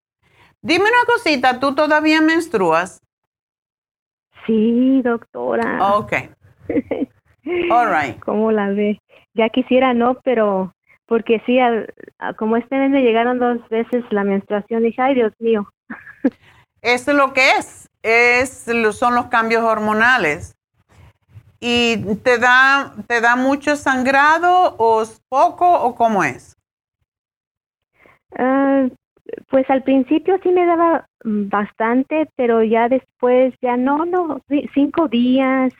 Dime una cosita, ¿tú todavía menstruas? Sí, doctora. Ok. All right. ¿Cómo la ve? Ya quisiera no, pero porque sí, como este mes me llegaron dos veces la menstruación, dije, ay Dios mío. Eso es lo que es, es son los cambios hormonales. ¿Y te da, te da mucho sangrado o poco o cómo es? Ah, pues al principio sí me daba bastante, pero ya después ya no, no, cinco días,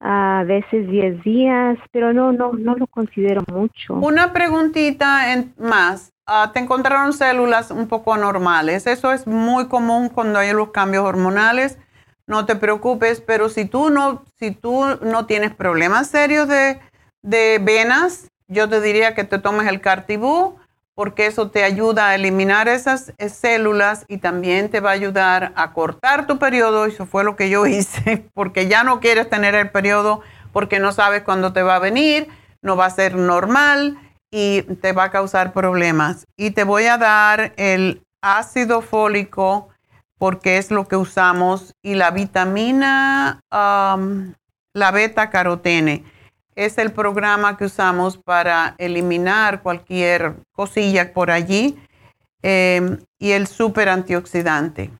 a veces 10 días, pero no, no, no lo considero mucho. Una preguntita en, más. Ah, te encontraron células un poco anormales. Eso es muy común cuando hay los cambios hormonales. No te preocupes, pero si tú no, si tú no tienes problemas serios de, de venas, yo te diría que te tomes el Cartibú porque eso te ayuda a eliminar esas células y también te va a ayudar a cortar tu periodo. Eso fue lo que yo hice, porque ya no quieres tener el periodo porque no sabes cuándo te va a venir, no va a ser normal y te va a causar problemas. Y te voy a dar el ácido fólico porque es lo que usamos y la vitamina, la beta carotene. Es el programa que usamos para eliminar cualquier cosilla por allí em, y el super antioxidante.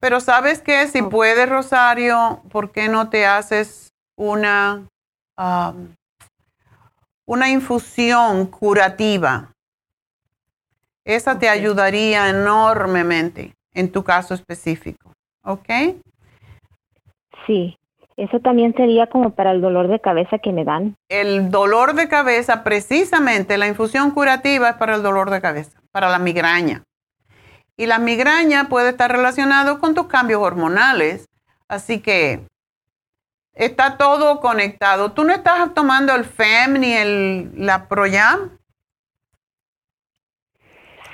Pero sabes qué, si puedes, Rosario, ¿por qué no te haces una, una infusión curativa? Esa te ayudaría enormemente en tu caso específico. ¿Ok? Sí. Eso también sería como para el dolor de cabeza que me dan. El dolor de cabeza, precisamente, la infusión curativa es para el dolor de cabeza, para la migraña. Y la migraña puede estar relacionado con tus cambios hormonales. Así que está todo conectado. ¿Tú no estás tomando el FEM ni el, la Proyam?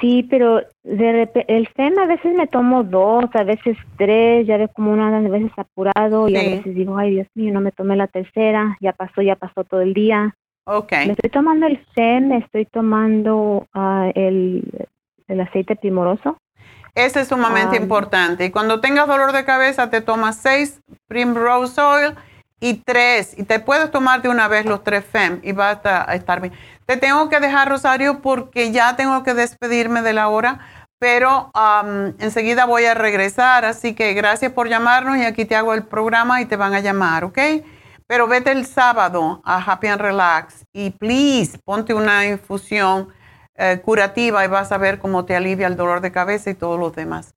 Sí, pero de el FEM a veces me tomo dos, a veces tres, ya ves como una vez veces apurado y a veces digo, ay Dios mío, no me tomé la tercera, ya pasó, ya pasó todo el día. Ok. Me estoy tomando el FEM, me estoy tomando uh, el, el aceite primoroso. Ese es sumamente importante. Y cuando tengas dolor de cabeza, te tomas seis Primrose Oil y tres. Y te puedes tomar de una vez los tres FEM y vas a estar bien. Te tengo que dejar, Rosario, porque ya tengo que despedirme de la hora. Pero enseguida voy a regresar. Así que gracias por llamarnos y aquí te hago el programa y te van a llamar, ¿ok? Pero vete el sábado a Happy and Relax y please ponte una infusión eh, curativa y vas a ver cómo te alivia el dolor de cabeza y todos los demás.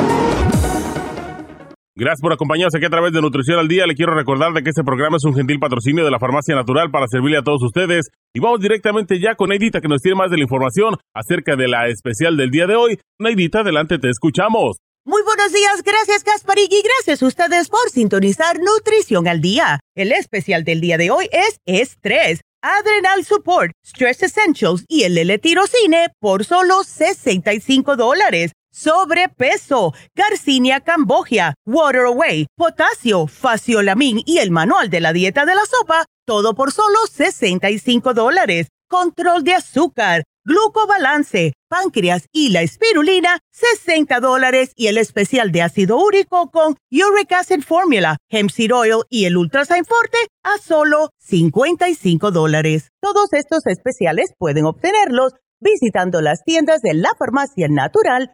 Gracias por acompañarnos aquí a través de Nutrición al Día. Le quiero recordar de que este programa es un gentil patrocinio de la Farmacia Natural para servirle a todos ustedes. Y vamos directamente ya con Neidita que nos tiene más de la información acerca de la especial del día de hoy. Neidita, adelante, te escuchamos. Muy buenos días, gracias Gasparig y gracias a ustedes por sintonizar Nutrición al Día. El especial del día de hoy es Estrés, Adrenal Support, Stress Essentials y el L-Tirocine por solo 65 dólares sobrepeso, Garcinia cambogia, Water Away, potasio, faciolamin y el manual de la dieta de la sopa, todo por solo 65 dólares. Control de azúcar, glucobalance, páncreas y la espirulina, 60 dólares y el especial de ácido úrico con Uric Acid Formula, Hemp Seed Oil y el Ultrasign Forte a solo 55 dólares. Todos estos especiales pueden obtenerlos visitando las tiendas de la farmacia natural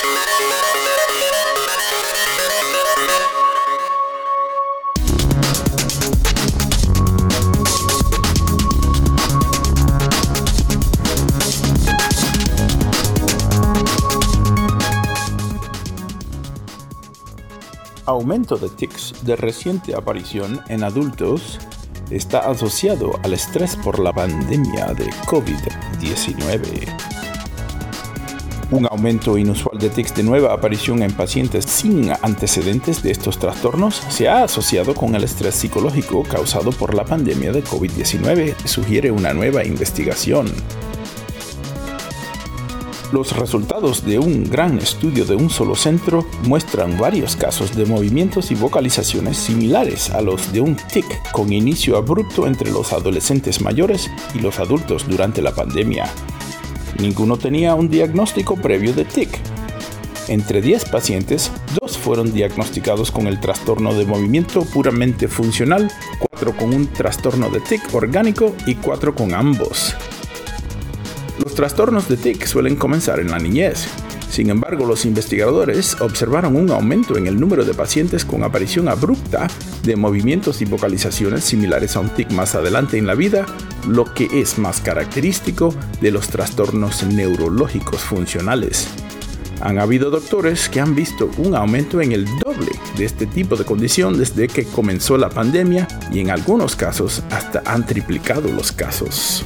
Aumento de tics de reciente aparición en adultos está asociado al estrés por la pandemia de COVID-19. Un aumento inusual de tics de nueva aparición en pacientes sin antecedentes de estos trastornos se ha asociado con el estrés psicológico causado por la pandemia de COVID-19, sugiere una nueva investigación. Los resultados de un gran estudio de un solo centro muestran varios casos de movimientos y vocalizaciones similares a los de un tic con inicio abrupto entre los adolescentes mayores y los adultos durante la pandemia. Ninguno tenía un diagnóstico previo de tic. Entre 10 pacientes, dos fueron diagnosticados con el trastorno de movimiento puramente funcional, 4 con un trastorno de tic orgánico y 4 con ambos. Los trastornos de tic suelen comenzar en la niñez. Sin embargo, los investigadores observaron un aumento en el número de pacientes con aparición abrupta de movimientos y vocalizaciones similares a un tic más adelante en la vida, lo que es más característico de los trastornos neurológicos funcionales. Han habido doctores que han visto un aumento en el doble de este tipo de condición desde que comenzó la pandemia y en algunos casos hasta han triplicado los casos.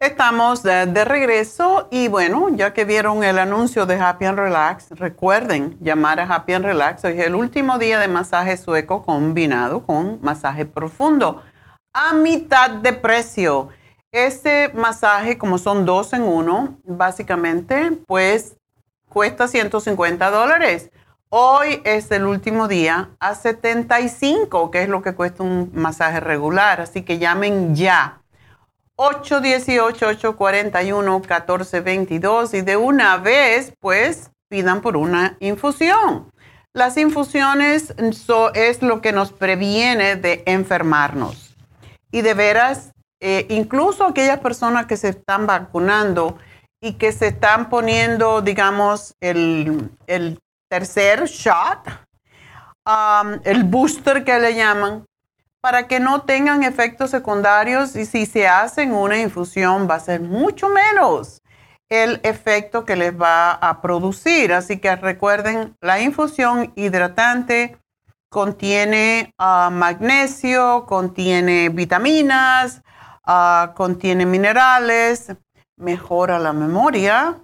Estamos de, regreso y bueno, ya que vieron el anuncio de Happy and Relax, recuerden llamar a Happy and Relax. Hoy es el último día de masaje sueco combinado con masaje profundo a mitad de precio. Este masaje, como son dos en uno, básicamente, pues cuesta 150 dólares. Hoy es el último día a 75, que es lo que cuesta un masaje regular. Así que llamen ya 818-841-1422 y de una vez, pues, pidan por una infusión. Las infusiones es lo que nos previene de enfermarnos. Y de veras, eh, incluso aquellas personas que se están vacunando y que se están poniendo, digamos, el, tercer shot, um, el booster que le llaman, para que no tengan efectos secundarios y si se hacen una infusión va a ser mucho menos el efecto que les va a producir. Así que recuerden, la infusión hidratante contiene ah, magnesio, contiene vitaminas, ah, contiene minerales, mejora la memoria.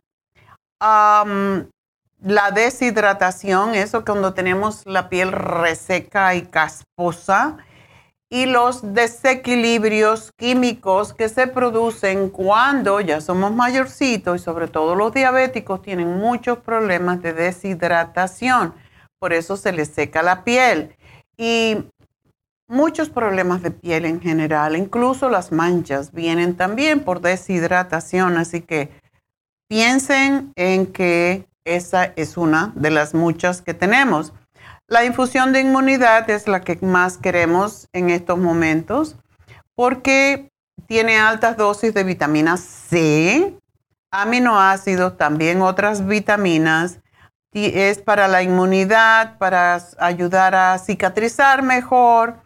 la deshidratación, eso cuando tenemos la piel reseca y casposa, y los desequilibrios químicos que se producen cuando ya somos mayorcitos y sobre todo los diabéticos tienen muchos problemas de deshidratación. Por eso se les seca la piel. Y muchos problemas de piel en general, incluso las manchas, vienen también por deshidratación. Así que piensen en que esa es una de las muchas que tenemos. La infusión de inmunidad es la que más queremos en estos momentos porque tiene altas dosis de vitamina C, aminoácidos, también otras vitaminas. Y es para la inmunidad, para ayudar a cicatrizar mejor,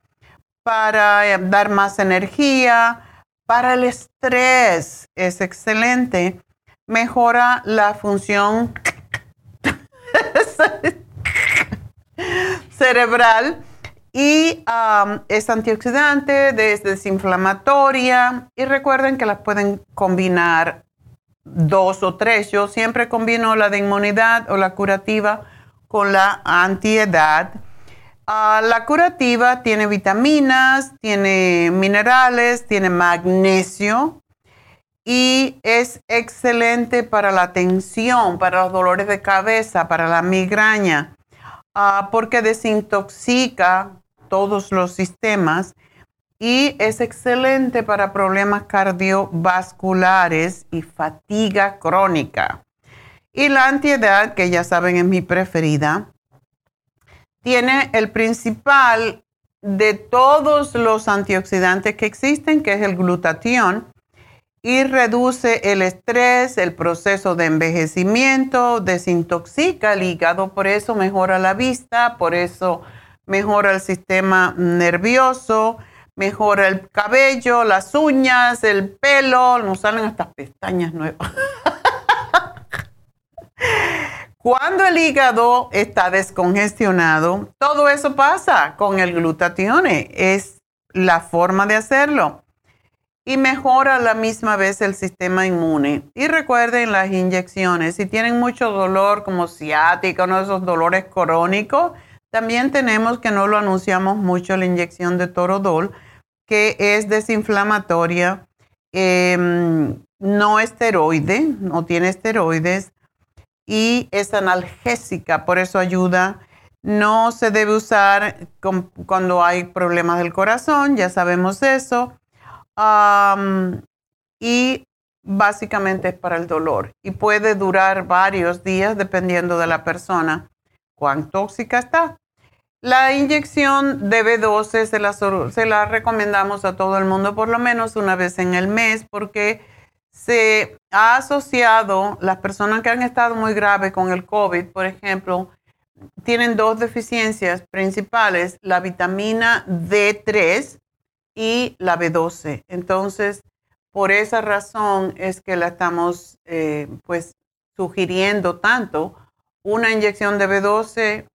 para eh, dar más energía, Para el estrés es excelente. Mejora la función cerebral y es antioxidante, es desinflamatoria y recuerden que las pueden combinar dos o tres. Yo siempre combino la de inmunidad o la curativa con la antiedad. Ah, la curativa tiene vitaminas, tiene minerales, tiene magnesio y es excelente para la tensión, para los dolores de cabeza, para la migraña, ah, porque desintoxica todos los sistemas y es excelente para problemas cardiovasculares y fatiga crónica. Y la antiedad, que ya saben es mi preferida, tiene el principal de todos los antioxidantes que existen, que es el glutatión, y reduce el estrés, el proceso de envejecimiento, desintoxica el hígado, por eso mejora la vista, por eso mejora el sistema nervioso, mejora el cabello, las uñas, el pelo, nos salen estas pestañas nuevas. Cuando el hígado está descongestionado, todo eso pasa con el glutatione. Es la forma de hacerlo. Y mejora a la misma vez el sistema inmune. Y recuerden las inyecciones. Si tienen mucho dolor como ciática, uno de esos dolores crónicos, también tenemos que no lo anunciamos mucho la inyección de Torodol, que es desinflamatoria, em, no esteroide, no tiene esteroides y es analgésica, por eso ayuda. No se debe usar cuando hay problemas del corazón, ya sabemos eso. Y básicamente es para el dolor y puede durar varios días dependiendo de la persona cuán tóxica está. La inyección de B12 se la, se la recomendamos a todo el mundo por lo menos una vez en el mes porque se ha asociado las personas que han estado muy graves con el COVID, por ejemplo, tienen dos deficiencias principales, la vitamina D3 y la B12. Entonces, por esa razón es que la estamos eh, pues sugiriendo tanto. Una inyección de B12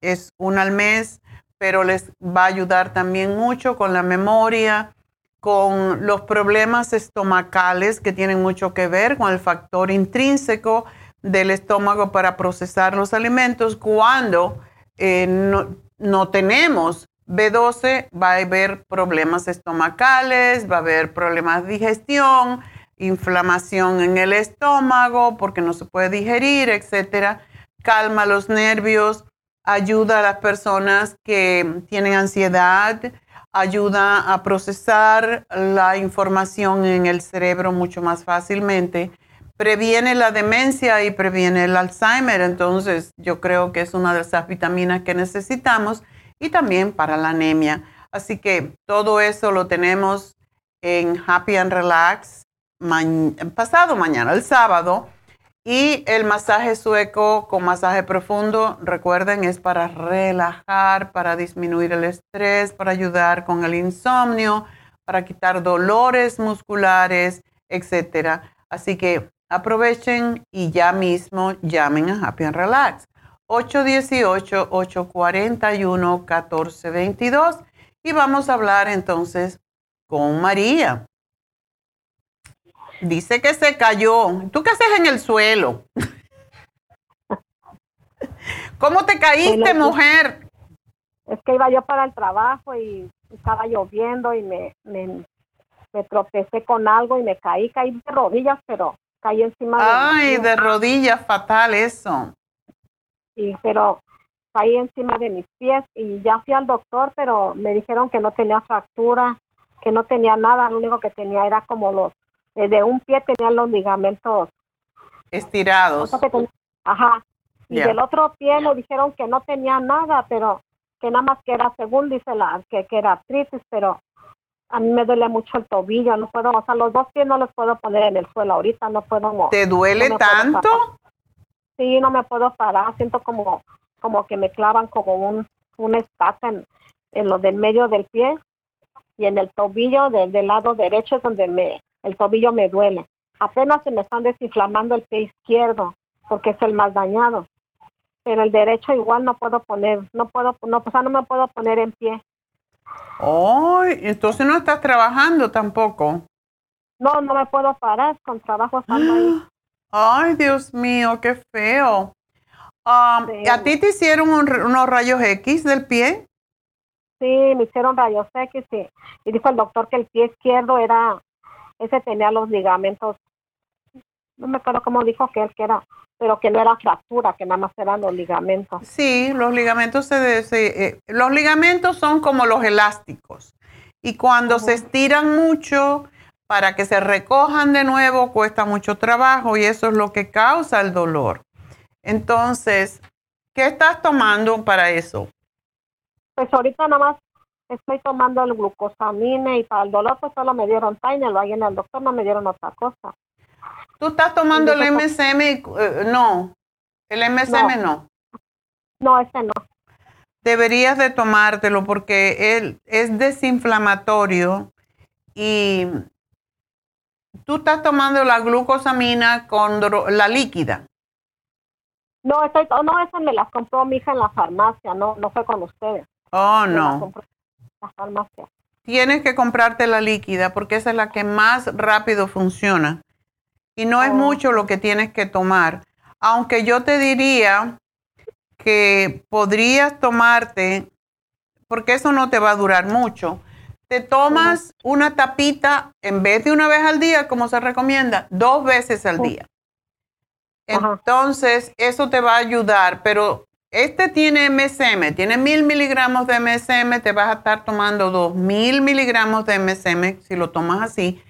es una al mes, pero les va a ayudar también mucho con la memoria, con los problemas estomacales que tienen mucho que ver con el factor intrínseco del estómago para procesar los alimentos. Cuando eh, no, tenemos B12, va a haber problemas estomacales, va a haber problemas de digestión, inflamación en el estómago porque no se puede digerir, etc. Calma los nervios, ayuda a las personas que tienen ansiedad, ayuda a procesar la información en el cerebro mucho más fácilmente, previene la demencia y previene el Alzheimer, entonces yo creo que es una de esas vitaminas que necesitamos y también para la anemia. Así que todo eso lo tenemos en Happy and Relax pasado mañana, el sábado. Y el masaje sueco con masaje profundo, recuerden, es para relajar, para disminuir el estrés, para ayudar con el insomnio, para quitar dolores musculares, etc. Así que aprovechen y ya mismo llamen a Happy and Relax. 818-841-1422 y vamos a hablar entonces con María. Dice que se cayó. ¿Tú qué haces en el suelo? ¿Cómo te caíste, mujer? Es que iba yo para el trabajo y estaba lloviendo y me, me, tropecé con algo y me caí, caí de rodillas, pero caí encima de Ay, de rodillas, fatal eso. Sí, pero caí encima de mis pies y ya fui al doctor, pero me dijeron que no tenía fractura, que no tenía nada, lo único que tenía era como los de un pie tenía los ligamentos estirados. Ajá. Y del otro pie le dijeron que no tenía nada, pero que nada más que era, según dice la, que, que era artritis, pero a mí me duele mucho el tobillo, no puedo, o sea, los dos pies no los puedo poner en el suelo ahorita, no puedo ¿Te duele tanto? Sí, no me puedo parar, siento como, como que me clavan como un, una estaca en, en lo del medio del pie. y en el tobillo del, del lado derecho es donde me, el tobillo me duele. Apenas se me están desinflamando el pie izquierdo porque es el más dañado. Pero el derecho igual no puedo poner, no puedo, no, o sea, no me puedo poner en pie. Ay, entonces no estás trabajando tampoco. No, no me puedo parar con trabajo estando ahí. Ay, Dios mío, qué feo. Um, ¿A ti te hicieron un- unos rayos X del pie? Sí, me hicieron rayos X y, y dijo el doctor que el pie izquierdo era, ese tenía los ligamentos, no me acuerdo cómo dijo que él que era, pero que no era fractura, que nada más eran los ligamentos. Sí, los ligamentos se, de- se, eh, los ligamentos son como los elásticos y cuando se estiran mucho para que se recojan de nuevo cuesta mucho trabajo y eso es lo que causa el dolor. Entonces, ¿qué estás tomando para eso? Pues ahorita nada más estoy tomando el glucosamine y para el dolor pues solo me dieron Tylenol, ahí en el doctor no me dieron otra cosa. ¿Tú estás tomando el MSM? Eh, no, el MSM no. No, ese no. Deberías de tomártelo porque él es desinflamatorio y tú estás tomando la glucosamina con la líquida. No, estoy, no, esa me la compró mi hija en la farmacia, no, no fue con ustedes. Oh, no. en la farmacia. Tienes que comprarte la líquida porque esa es la que más rápido funciona. Y no es mucho lo que tienes que tomar. Aunque yo te diría que podrías tomarte, porque eso no te va a durar mucho, te tomas una tapita en vez de una vez al día, como se recomienda, dos veces al día. Entonces, eso te va a ayudar, pero este tiene MSM, tiene mil miligramos de MSM, te vas a estar tomando dos mil miligramos de MSM si lo tomas así,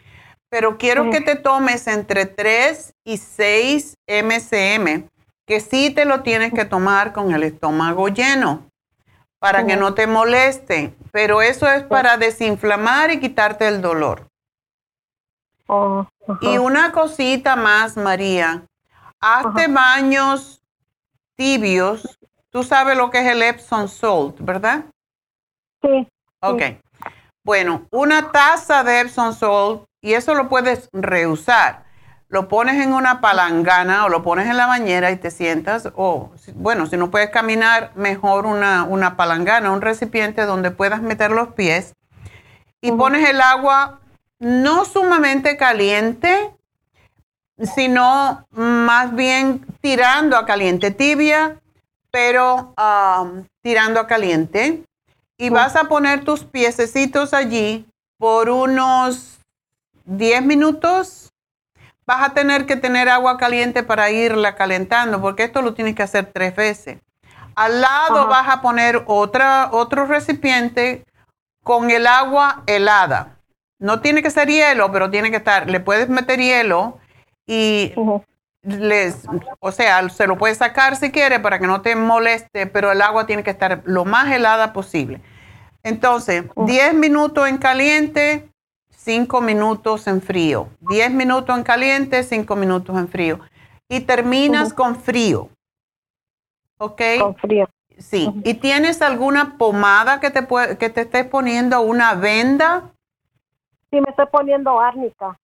pero quiero que te tomes entre 3 y 6 MSM, que sí te lo tienes que tomar con el estómago lleno para que no te moleste, pero eso es para desinflamar y quitarte el dolor. Y una cosita más, María, hazte baños tibios. Tú sabes lo que es el Epsom salt, ¿verdad? Sí. Ok. Bueno, una taza de Epsom salt y eso lo puedes reusar. Lo pones en una palangana o lo pones en la bañera y te sientas, o bueno, si no puedes caminar, mejor una, una palangana, un recipiente donde puedas meter los pies y pones el agua no sumamente caliente, sino más bien tirando a caliente, tibia, pero um, tirando a caliente. Y vas a poner tus piececitos allí por unos 10 minutos. Vas a tener que tener agua caliente para irla calentando, porque esto lo tienes que hacer tres veces. Al lado Ajá. vas a poner otra, otro recipiente con el agua helada. No tiene que ser hielo, pero tiene que estar, le puedes meter hielo y les, o sea, se lo puedes sacar si quieres para que no te moleste, pero el agua tiene que estar lo más helada posible. Entonces, 10 minutos en caliente, 5 minutos en frío. 10 minutos en caliente, 5 minutos en frío. Y terminas con frío. ¿Ok? Con frío. Sí. ¿Y tienes alguna pomada que te, que te estés poniendo, una venda? Sí, me estoy poniendo árnica.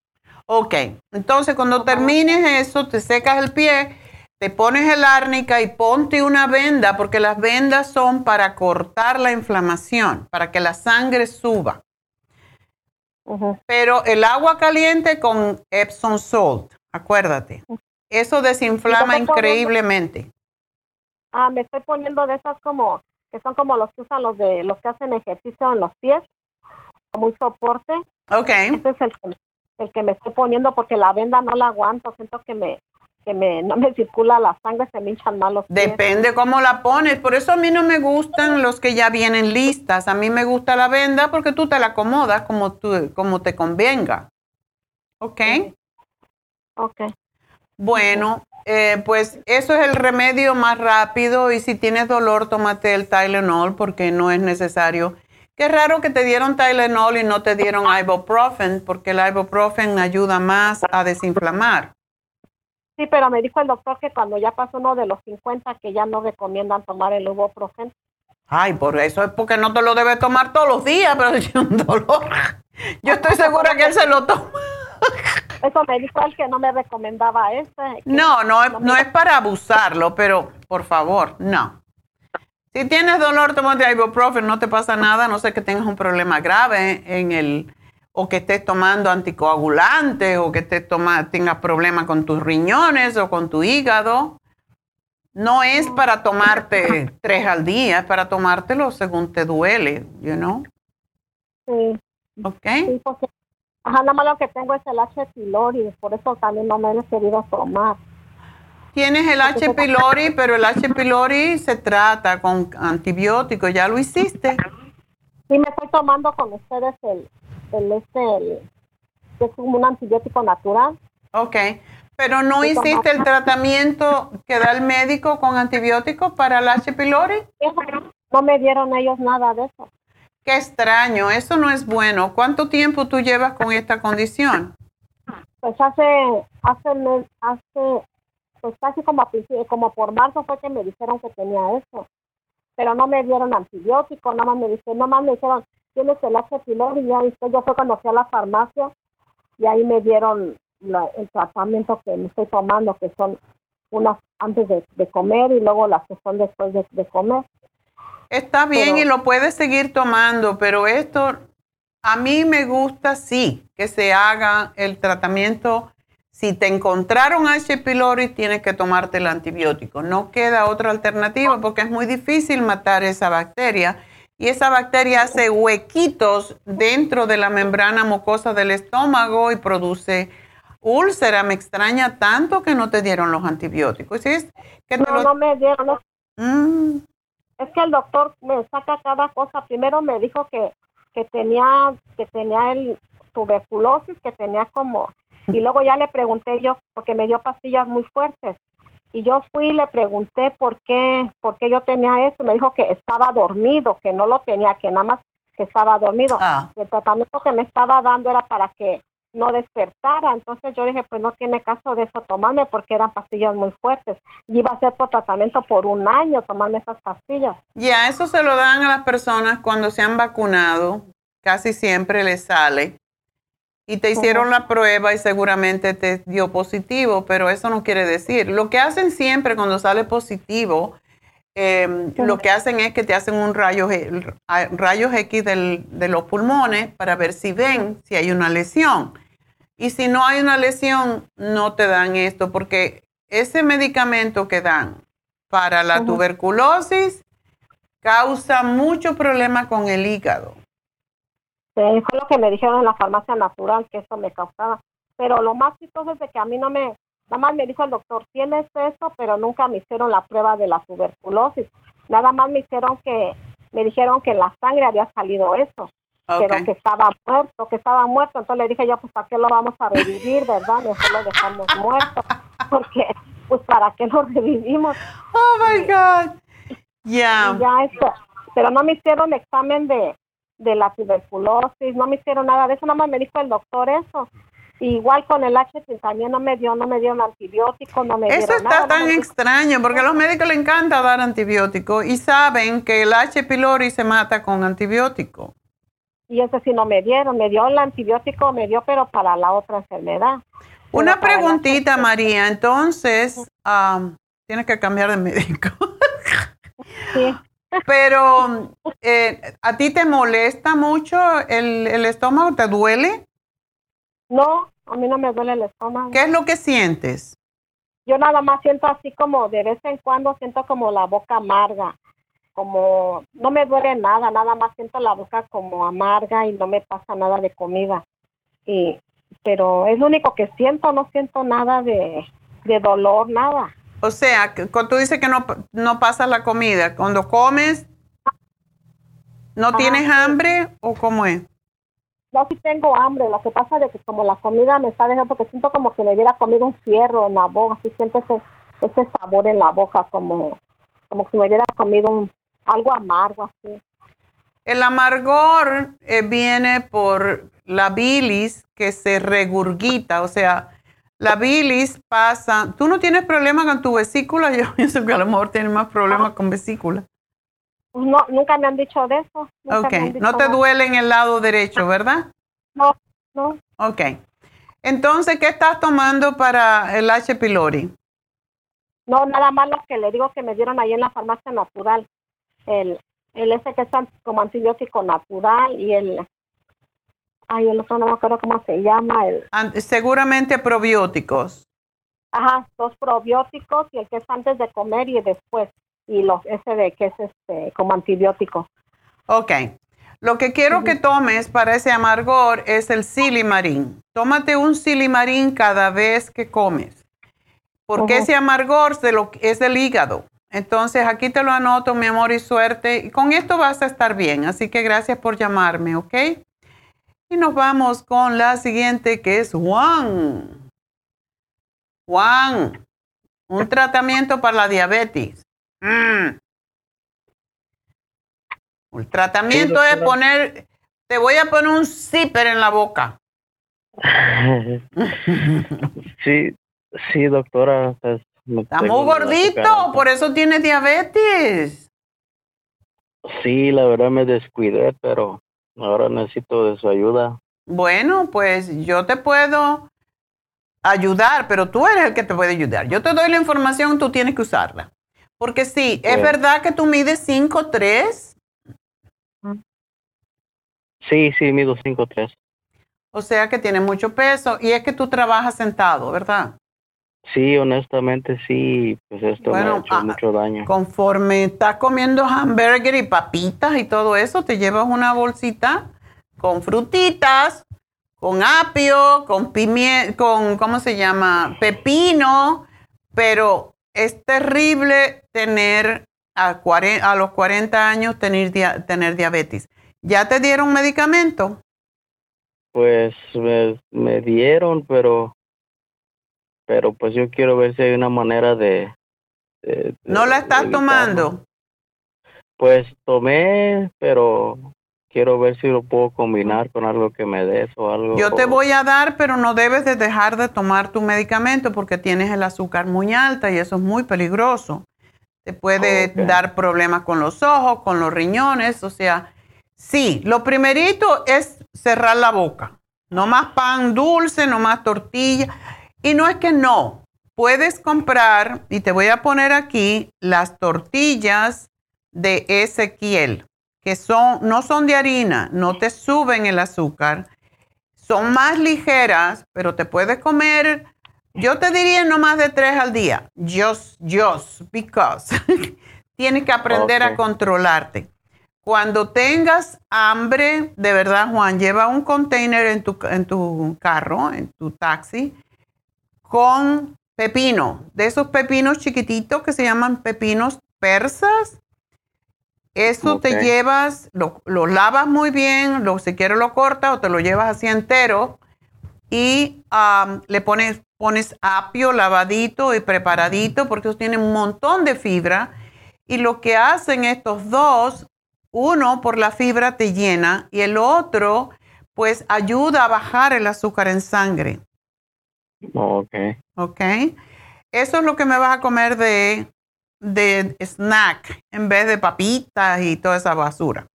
Ok, entonces cuando termines eso, te secas el pie, te pones el árnica y ponte una venda, porque las vendas son para cortar la inflamación, para que la sangre suba. Pero el agua caliente con Epsom salt, acuérdate, eso desinflama ¿Y cómo puedo- increíblemente. Ah, me estoy poniendo de esas como, que son como los que usan los de, los que hacen ejercicio en los pies, como un soporte. Ok. Ese es el el que me estoy poniendo porque la venda no la aguanto, siento que me, que me, no me circula la sangre, se me hinchan mal los pies. Depende cómo la pones. Por eso a mí no me gustan los que ya vienen listas. A mí me gusta la venda porque tú te la acomodas como, tú, como te convenga. ¿Ok? Ok. Bueno, eh, pues eso es el remedio más rápido y si tienes dolor, tómate el Tylenol porque no es necesario. Qué raro que te dieron Tylenol y no te dieron ibuprofen porque el ibuprofen ayuda más a desinflamar. Sí, pero me dijo el doctor que cuando ya pasó uno de los 50 que ya no recomiendan tomar el ibuprofen. Ay, por eso es porque no te lo debes tomar todos los días, pero es un dolor. Yo estoy segura que él se lo toma. Eso me dijo él que no me recomendaba este. No, no, es, no es para abusarlo, pero por favor, no. Si tienes dolor, tómate ibuprofen, no te pasa nada, no sé que tengas un problema grave en el o que estés tomando anticoagulantes o que estés toma, tengas problemas con tus riñones o con tu hígado. No es para tomarte tres al día, es para tomártelo según te duele, you know? Sí. ¿Ok? Sí, porque, ajá, nada más lo que tengo es el H. pylori, por eso también no me he querido tomar. Tienes el H. pylori, pero el H. pylori se trata con antibióticos, ¿ya lo hiciste? Sí, me estoy tomando con ustedes el, el, este, el, que es como un antibiótico natural. Ok, pero no hiciste el tratamiento que da el médico con antibióticos para el H. pylori? No me dieron ellos nada de eso. Qué extraño, eso no es bueno. ¿Cuánto tiempo tú llevas con esta condición? Pues hace, hace, hace, pues casi como, a como por marzo fue que me dijeron que tenía eso. Pero no me dieron antibiótico, nada más me dijeron, nada más me dijeron, tienes el H. pylori y ya yo fue cuando fui a la farmacia y ahí me dieron la- el tratamiento que me estoy tomando, que son unas antes de, de comer y luego las que son después de, de comer. Está bien Pero- y lo puedes seguir tomando, pero esto a mí me gusta sí que se haga el tratamiento. Si te encontraron H. pylori, tienes que tomarte el antibiótico. No queda otra alternativa porque es muy difícil matar esa bacteria. Y esa bacteria hace huequitos dentro de la membrana mucosa del estómago y produce úlcera. Me extraña tanto que no te dieron los antibióticos. ¿Sí que No, lo- no me dieron. Mm. Es que el doctor me saca cada cosa. Primero me dijo que, que tenía que tenía el tuberculosis, que tenía como... Y luego ya le pregunté yo, porque me dio pastillas muy fuertes. Y yo fui y le pregunté por qué, por qué yo tenía eso. Me dijo que estaba dormido, que no lo tenía, que nada más que estaba dormido. Ah. El tratamiento que me estaba dando era para que no despertara. Entonces yo dije, pues no tiene caso de eso tomarme porque eran pastillas muy fuertes. Y iba a ser por tratamiento por un año tomarme esas pastillas. Ya, eso se lo dan a las personas cuando se han vacunado. Casi siempre les sale. Y te hicieron la prueba y seguramente te dio positivo, pero eso no quiere decir. Lo que hacen siempre cuando sale positivo, eh, lo que hacen es que te hacen un rayo, rayos X del- de los pulmones para ver si ven si hay una lesión. Y si no hay una lesión, no te dan esto, porque ese medicamento que dan para la tuberculosis causa mucho problema con el hígado. Sí, fue lo que me dijeron en la farmacia natural, que eso me causaba. Pero lo más chistoso es de que a mí no me, nada más me dijo el doctor, tienes eso, pero nunca me hicieron la prueba de la tuberculosis. Nada más me hicieron que, me dijeron que en la sangre había salido eso, pero Ok. que estaba muerto, que estaba muerto. Entonces le dije yo, pues ¿para qué lo vamos a revivir, verdad? Mejor lo dejamos muerto, porque pues ¿para qué lo revivimos? Oh my God. Ya. Y ya esto, pero no me hicieron examen de, de la tuberculosis, no me hicieron nada de eso, nada más me dijo el doctor eso. Igual con el H también no me dio, no me dieron antibiótico, no me Eso dieron está nada. tan no me- extraño porque a los médicos les encanta dar antibióticos y saben que el H. pylori se mata con antibiótico. Y ese sí no me dieron, me dio el antibiótico, me dio pero para la otra enfermedad. Una preguntita, María. Entonces, am, tienes que cambiar de médico. Sí. Pero, eh, ¿a ti te molesta mucho el, el estómago? ¿Te duele? No, a mí no me duele el estómago. ¿Qué es lo que sientes? Yo nada más siento así como de vez en cuando siento como la boca amarga, como no me duele nada, nada más siento la boca como amarga y no me pasa nada de comida. Y pero es lo único que siento, no siento nada de, de dolor, nada. O sea, cuando tú dices que no, no pasas la comida, cuando comes, ¿no tienes sí. hambre o cómo es? Yo sí tengo hambre, lo que pasa es que como la comida me está dejando, porque siento como que me hubiera comido un fierro en la boca, así siento ese, ese sabor en la boca, como, como si me hubiera comido un, algo amargo así. El amargor eh, viene por la bilis que se regurgita, o sea, la bilis pasa. ¿Tú no tienes problema con tu vesícula? Yo pienso que a lo mejor tienes más problemas con vesícula. Pues no, nunca me han dicho de eso. ok, no te duele en el lado derecho, ¿verdad? No, no. Ok. Entonces, ¿qué estás tomando para el H. pylori? No, nada más lo que le digo que me dieron ahí en la farmacia natural. El, el ese que es como antibiótico natural y el... Ay, el otro no me acuerdo cómo se llama. El, seguramente probióticos. Ajá, dos probióticos y el que es antes de comer y después. Y los ese de que es este como antibiótico. Ok. Lo que quiero que tomes para ese amargor es el silimarín. Tómate un silimarín cada vez que comes. Porque ese amargor es del hígado. Entonces aquí te lo anoto, mi amor, y suerte. Y con esto vas a estar bien. Así que gracias por llamarme, ¿ok? Y nos vamos con la siguiente que es Juan. Juan, un tratamiento para la diabetes. Mm. El tratamiento es poner, te voy a poner un zipper en la boca. sí, sí, doctora. Pues, Está muy gordito, por eso tiene diabetes. Sí, la verdad me descuidé, pero ahora necesito de su ayuda. Bueno, pues yo te puedo ayudar, pero tú eres el que te puede ayudar. Yo te doy la información, tú tienes que usarla. Porque sí, es verdad que tú mides 5'3". Sí, sí, mido 5'3". O sea que tiene mucho peso y es que tú trabajas sentado, ¿verdad? Sí, honestamente sí, pues esto me ha hecho ah, mucho daño. Conforme estás comiendo hamburger y papitas y todo eso, te llevas una bolsita con frutitas, con apio, con pimienta, con, ¿cómo se llama? Pepino, pero es terrible tener a, a los 40 años tener, tener diabetes. ¿Ya te dieron medicamento? Pues me, dieron, pero pero pues yo quiero ver si hay una manera de... ¿No la estás tomando? Pues tomé, pero quiero ver si lo puedo combinar con algo que me des o algo. Yo te voy a dar, pero no debes de dejar de tomar tu medicamento porque tienes el azúcar muy alta y eso es muy peligroso. Te puede dar problemas con los ojos, con los riñones, o sea, sí, lo primerito es cerrar la boca. No más pan dulce, no más tortilla. Y no es que no, puedes comprar, y te voy a poner aquí, las tortillas de Ezequiel que son, no son de harina, no te suben el azúcar, son más ligeras, pero te puedes comer, yo te diría no más de tres al día, just, just, because. Tienes que aprender a controlarte. Cuando tengas hambre, de verdad, Juan, lleva un container en tu, en tu carro, en tu taxi, con pepino, de esos pepinos chiquititos que se llaman pepinos persas eso te llevas, lo, lavas muy bien, lo, si quieres lo cortas o te lo llevas así entero y le pones, pones apio lavadito y preparadito porque eso tiene un montón de fibra. Y lo que hacen estos dos, uno por la fibra te llena y el otro pues ayuda a bajar el azúcar en sangre. Ok. Ok. Eso es lo que me vas a comer de de snack en vez de papitas y toda esa basura.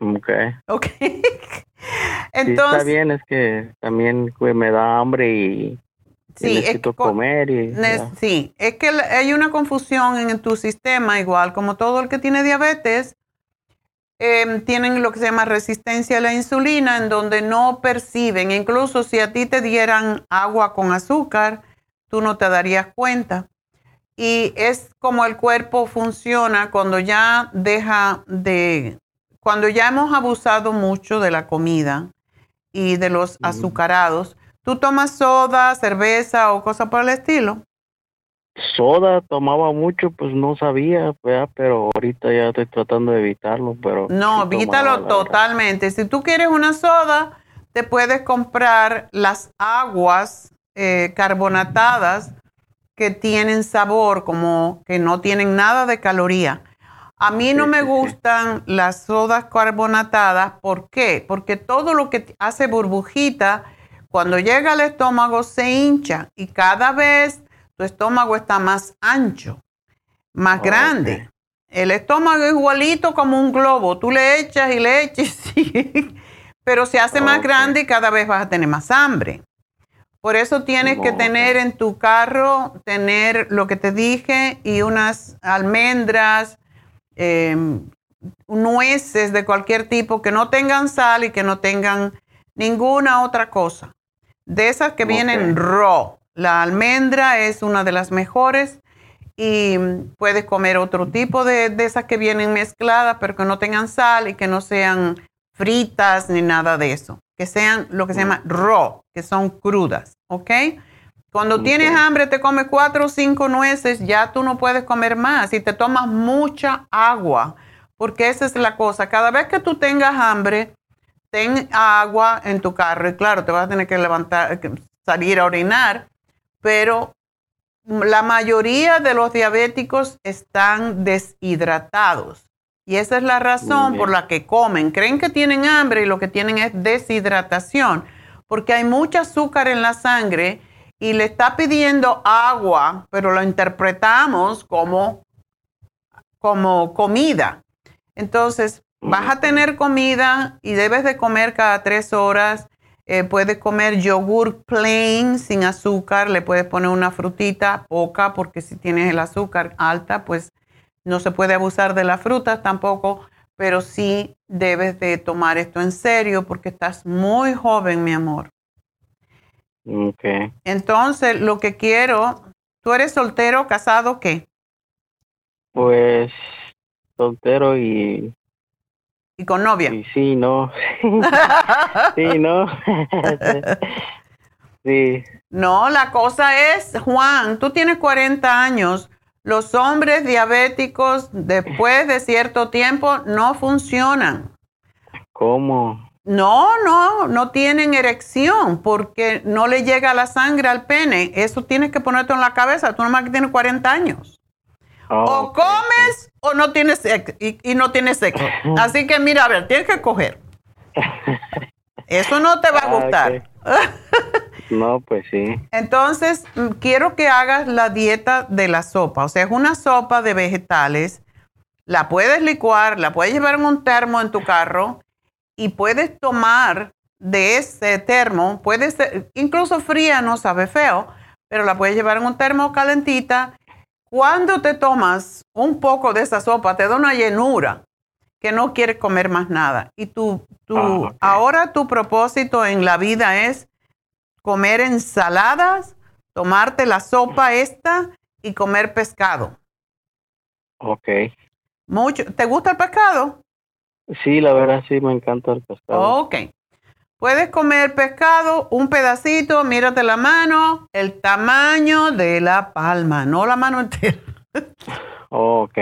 Ok. Ok. Entonces. está bien, es que también me da hambre y, necesito comer. Y, sí, es que hay una confusión en tu sistema, igual como todo el que tiene diabetes. Em, tienen lo que se llama resistencia a la insulina, en donde no perciben, incluso si a ti te dieran agua con azúcar, tú no te darías cuenta y es como el cuerpo funciona cuando ya deja de, cuando ya hemos abusado mucho de la comida y de los azucarados. ¿Tú tomas soda, cerveza o cosa por el estilo? Soda tomaba mucho, pues no sabía, pero ahorita ya estoy tratando de evitarlo, pero... No, evítalo totalmente. Si tú quieres una soda, te puedes comprar las aguas eh, carbonatadas que tienen sabor, como que no tienen nada de caloría. A mí no me gustan las sodas carbonatadas. ¿Por qué? Porque todo lo que hace burbujita, cuando llega al estómago se hincha y cada vez tu estómago está más ancho, más grande. El estómago es igualito como un globo. Tú le echas y le echas, pero se hace más grande y cada vez vas a tener más hambre. Por eso tienes que tener en tu carro, tener lo que te dije y unas almendras, em, nueces de cualquier tipo que no tengan sal y que no tengan ninguna otra cosa. De esas que vienen raw. La almendra es una de las mejores y puedes comer otro tipo de, de esas que vienen mezcladas, pero que no tengan sal y que no sean fritas ni nada de eso que sean lo que se llama raw, que son crudas, ¿ok? Cuando tienes hambre, te comes cuatro o cinco nueces, ya tú no puedes comer más y te tomas mucha agua, porque esa es la cosa. Cada vez que tú tengas hambre, ten agua en tu carro y claro, te vas a tener que levantar, salir a orinar, pero la mayoría de los diabéticos están deshidratados. Y esa es la razón por la que comen. Creen que tienen hambre y lo que tienen es deshidratación, porque hay mucho azúcar en la sangre y le está pidiendo agua, pero lo interpretamos como, como comida. Entonces, vas a tener comida y debes de comer cada tres horas. Eh, puedes comer yogur plain sin azúcar, le puedes poner una frutita poca porque si tienes el azúcar alta, pues no se puede abusar de las frutas tampoco, pero sí debes de tomar esto en serio porque estás muy joven, mi amor. Ok. Entonces, lo que quiero, ¿tú eres soltero, casado, qué? Pues soltero y... ¿Y con novia? Y sí, no. sí, no. sí. No, la cosa es, Juan, tú tienes 40 años los hombres diabéticos después de cierto tiempo no funcionan. ¿Cómo? No, no, no tienen erección porque no le llega la sangre al pene. Eso tienes que ponerte en la cabeza. Tú nomás que tienes 40 años. O comes o no tienes sexo y, no tienes sexo. Así que mira, a ver, tienes que coger. Eso no te va a ah, gustar. No, pues sí. Entonces, mm, quiero que hagas la dieta de la sopa. O sea, es una sopa de vegetales. La puedes licuar, la puedes llevar en un termo en tu carro y puedes tomar de ese termo. Puede ser, incluso fría, no sabe feo, pero la puedes llevar en un termo calentita. Cuando te tomas un poco de esa sopa, te da una llenura que no quieres comer más nada. Y tú, tú, ah, ahora tu propósito en la vida es comer ensaladas, tomarte la sopa esta y comer pescado. Ok. Mucho. ¿Te gusta el pescado? Sí, la verdad sí me encanta el pescado. Ok. Puedes comer pescado, un pedacito, mírate la mano, el tamaño de la palma, no la mano entera. ok.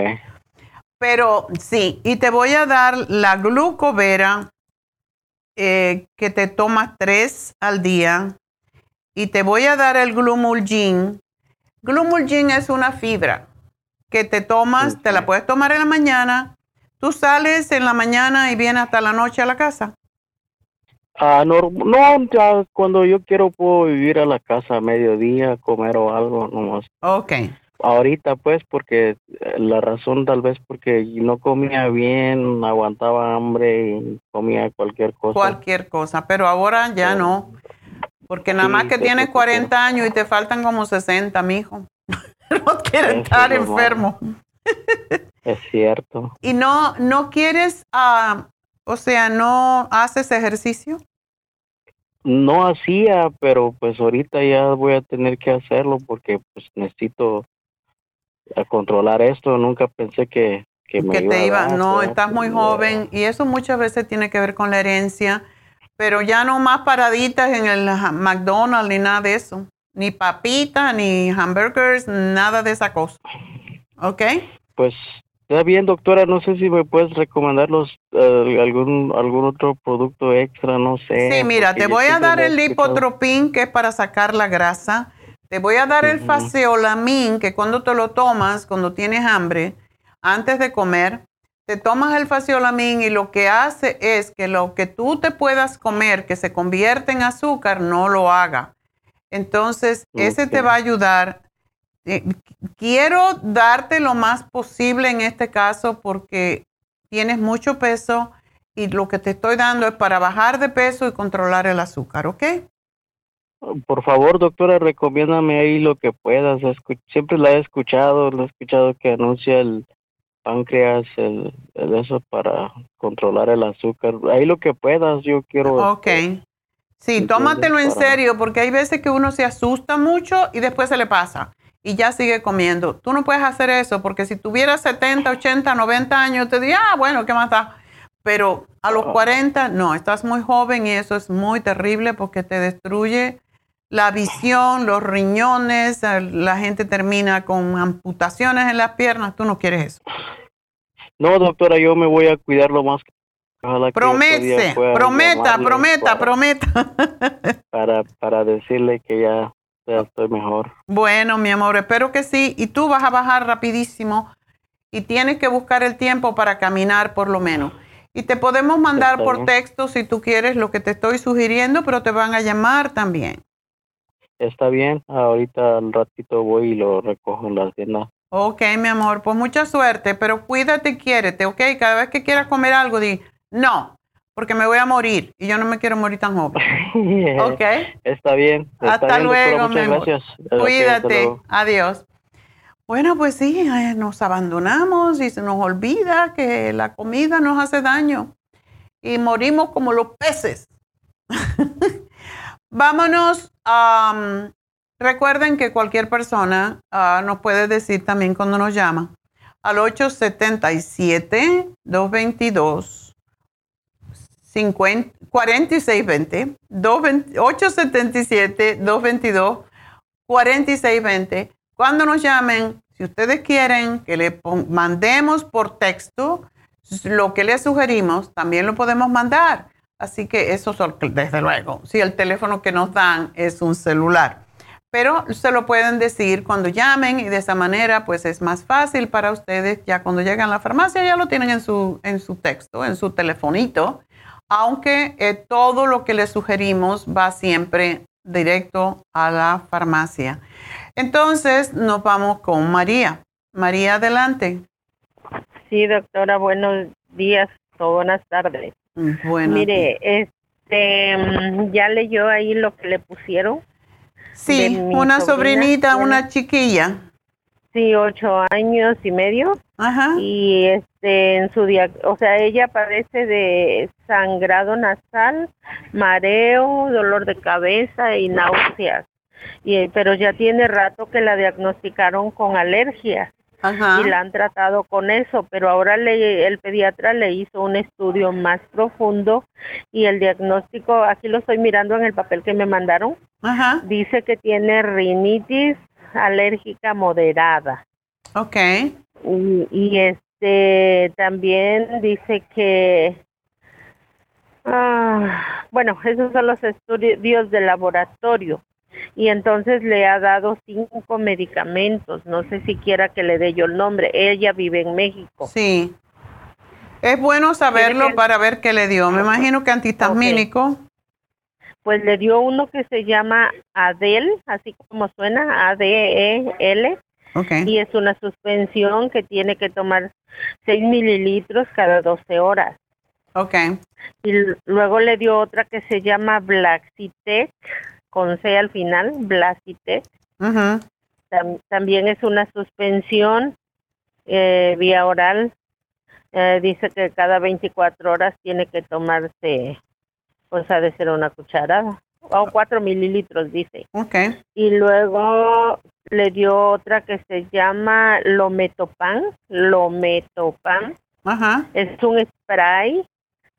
Pero sí, y te voy a dar la glucovera eh, que te tomas tres al día y te voy a dar el glumulgin. Glumulgin es una fibra que te tomas, te la puedes tomar en la mañana. ¿Tú sales en la mañana y vienes hasta la noche a la casa? Ah, no, no, ya cuando yo quiero puedo vivir a la casa a mediodía, comer o algo nomás. Ok. Ahorita pues porque eh, la razón tal vez porque no comía bien, aguantaba hambre y comía cualquier cosa. Cualquier cosa, pero ahora ya no. Porque nada más que tienes 40 años y te faltan como 60, mijo. no quieres estar enfermo. es cierto. ¿Y no, no quieres, uh, o sea, no haces ejercicio? No hacía, pero pues ahorita ya voy a tener que hacerlo porque pues necesito controlar esto. Nunca pensé que, que me te iba. no, estás muy joven y eso muchas veces tiene que ver con la herencia pero ya no más paraditas en el McDonald's ni nada de eso. Ni papitas, ni hamburgers, nada de esa cosa. ¿Ok? Pues está bien, doctora. No sé si me puedes recomendar los, eh, algún, algún otro producto extra, no sé. Sí, mira, te voy a dar el lipotropin, que es para sacar la grasa. Te voy a dar el faseolamin, que cuando te lo tomas, cuando tienes hambre, antes de comer, te tomas el faciolamin y lo que hace es que lo que tú te puedas comer que se convierte en azúcar no lo haga. Entonces, ese te va a ayudar eh, quiero darte lo más posible en este caso porque tienes mucho peso y lo que te estoy dando es para bajar de peso y controlar el azúcar, ¿ok? Por favor, doctora, recomiéndame ahí lo que puedas. Siempre la he escuchado, lo he escuchado que anuncia el páncreas, el, eso para controlar el azúcar. Ahí lo que puedas, yo quiero. Ok. Sí, tómatelo en serio porque hay veces que uno se asusta mucho y después se le pasa y ya sigue comiendo. Tú no puedes hacer eso porque si tuvieras 70, 80, 90 años, te diría, ah, bueno, ¿qué más da? Pero a los 40, no, estás muy joven y eso es muy terrible porque te destruye la visión, los riñones, la gente termina con amputaciones en las piernas. Tú no quieres eso. No, doctora, yo me voy a cuidar lo más. Promete, prometa, prometa, prometa. Para, para decirle que ya estoy mejor. Bueno, mi amor, espero que sí. Y tú vas a bajar rapidísimo y tienes que buscar el tiempo para caminar por lo menos. Y te podemos mandar por texto si tú quieres lo que te estoy sugiriendo, pero te van a llamar también. Está bien, ahorita al ratito voy y lo recojo en la tienda. Ok, mi amor, pues mucha suerte, pero cuídate y quiérete, ok. Cada vez que quieras comer algo, di, no, porque me voy a morir y yo no me quiero morir tan joven. ¿Ok? Está bien. hasta luego, muchas gracias. Cuídate. Adiós. Bueno, pues sí, eh, nos abandonamos y se nos olvida que la comida nos hace daño y morimos como los peces. Vámonos. recuerden que cualquier persona ah, nos puede decir también cuando nos llama al 877 222 4620, 877-222-4620. Cuando nos llamen, si ustedes quieren que le mandemos por texto lo que les sugerimos, también lo podemos mandar. Así que eso, desde luego, si el teléfono que nos dan es un celular. Pero se lo pueden decir cuando llamen y de esa manera pues es más fácil para ustedes. Ya cuando llegan a la farmacia ya lo tienen en su, en su texto, en su telefonito aunque eh, todo lo que le sugerimos va siempre directo a la farmacia. Entonces nos vamos con María. María, adelante. Sí, doctora, buenos días o buenas tardes. Bueno. Mire, este, mm, ya leyó ahí lo que le pusieron. Sí, una sobrinita, una chiquilla. Sí, ocho años y medio. Ajá. Y este, en su o sea, ella padece de sangrado nasal, mareo, dolor de cabeza y náuseas. Y, pero ya tiene rato que la diagnosticaron con alergia. Ajá. y la han tratado con eso, pero ahora le, el pediatra le hizo un estudio más profundo y el diagnóstico, aquí lo estoy mirando en el papel que me mandaron, Ajá. dice que tiene rinitis alérgica moderada. Ok. Y, este también dice que, ah, bueno, esos son los estudios de laboratorio. Y entonces le ha dado cinco medicamentos. No sé si quiera que le dé yo el nombre. Ella vive en México. Sí. Es bueno saberlo para ver qué le dio. Me imagino que antihistamínico pues le dio uno que se llama Adel, así como suena, A-D-E-L. Okay. Y es una suspensión que tiene que tomar 6 mililitros cada 12 horas. Ok. Y luego le dio otra que se llama Blaxitec, con C al final, Blaxitec. también es una suspensión eh, vía oral. Eh, dice que cada 24 horas tiene que tomarse pues ha de ser una cucharada o cuatro mililitros dice Ok. y luego le dio otra que se llama Lometopan Lometopan Ajá. es un spray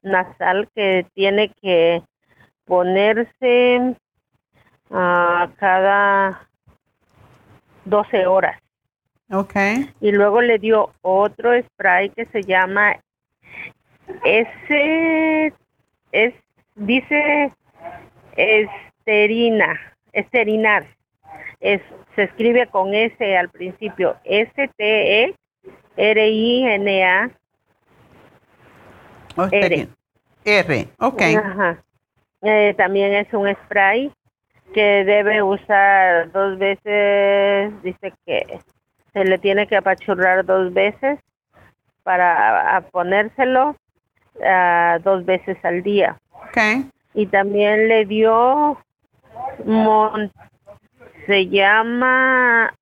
nasal que tiene que ponerse a cada 12 horas Ok. y luego le dio otro spray que se llama ese es dice esterina, esterinar. Es, se escribe con S al principio, S-T-E-R-I-N-A. R. R, ok. Ajá. Eh, también es un spray que debe usar dos veces, dice que se le tiene que apachurrar dos veces para ponérselo uh, dos veces al día. Okay. Y también le dio, mon, se llama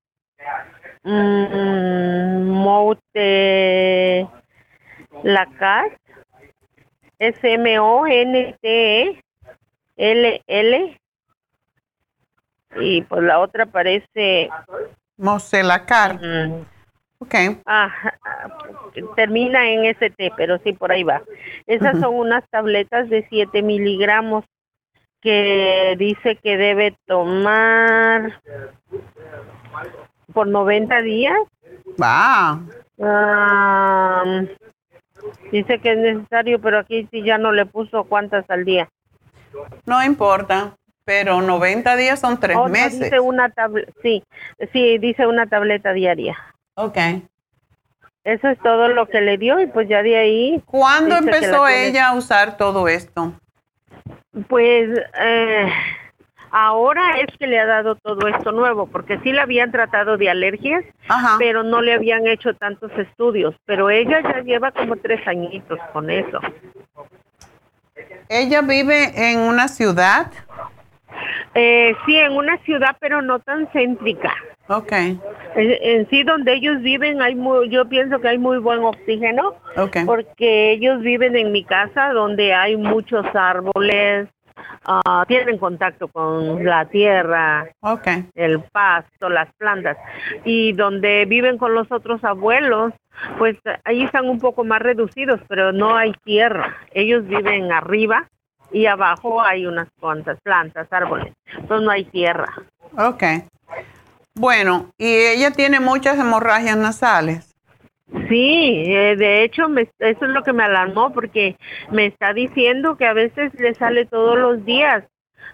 mm, Mote Lacat, S-M-O-N-T-E-L-L. Y pues la otra parece... Moselacar. Mm, Ok. Ah, termina en ST, pero sí, por ahí va. Esas son unas tabletas de 7 miligramos que dice que debe tomar por 90 días. Va. dice que es necesario, pero aquí sí ya no le puso cuántas al día. No importa, pero 90 días son tres meses. Dice una sí, sí, dice una tableta diaria. Ok. Eso es todo lo que le dio y pues ya de ahí. ¿Cuándo empezó ella a usar todo esto? Pues eh, ahora es que le ha dado todo esto nuevo, porque sí le habían tratado de alergias, pero no le habían hecho tantos estudios. Pero ella ya lleva como tres añitos con eso. ¿Ella vive en una ciudad? Eh, sí, en una ciudad, pero no tan céntrica. Ok. En, sí, donde ellos viven, hay muy, yo pienso que hay muy buen oxígeno. Okay. Porque ellos viven en mi casa donde hay muchos árboles, uh, tienen contacto con la tierra, okay. el pasto, las plantas. Y donde viven con los otros abuelos, pues ahí están un poco más reducidos, pero no hay tierra. Ellos viven arriba y abajo hay unas cuantas plantas, árboles. Entonces no hay tierra. Ok. Bueno, y ella tiene muchas hemorragias nasales. Sí, eh, de hecho, eso es lo que me alarmó porque me está diciendo que a veces le sale todos los días.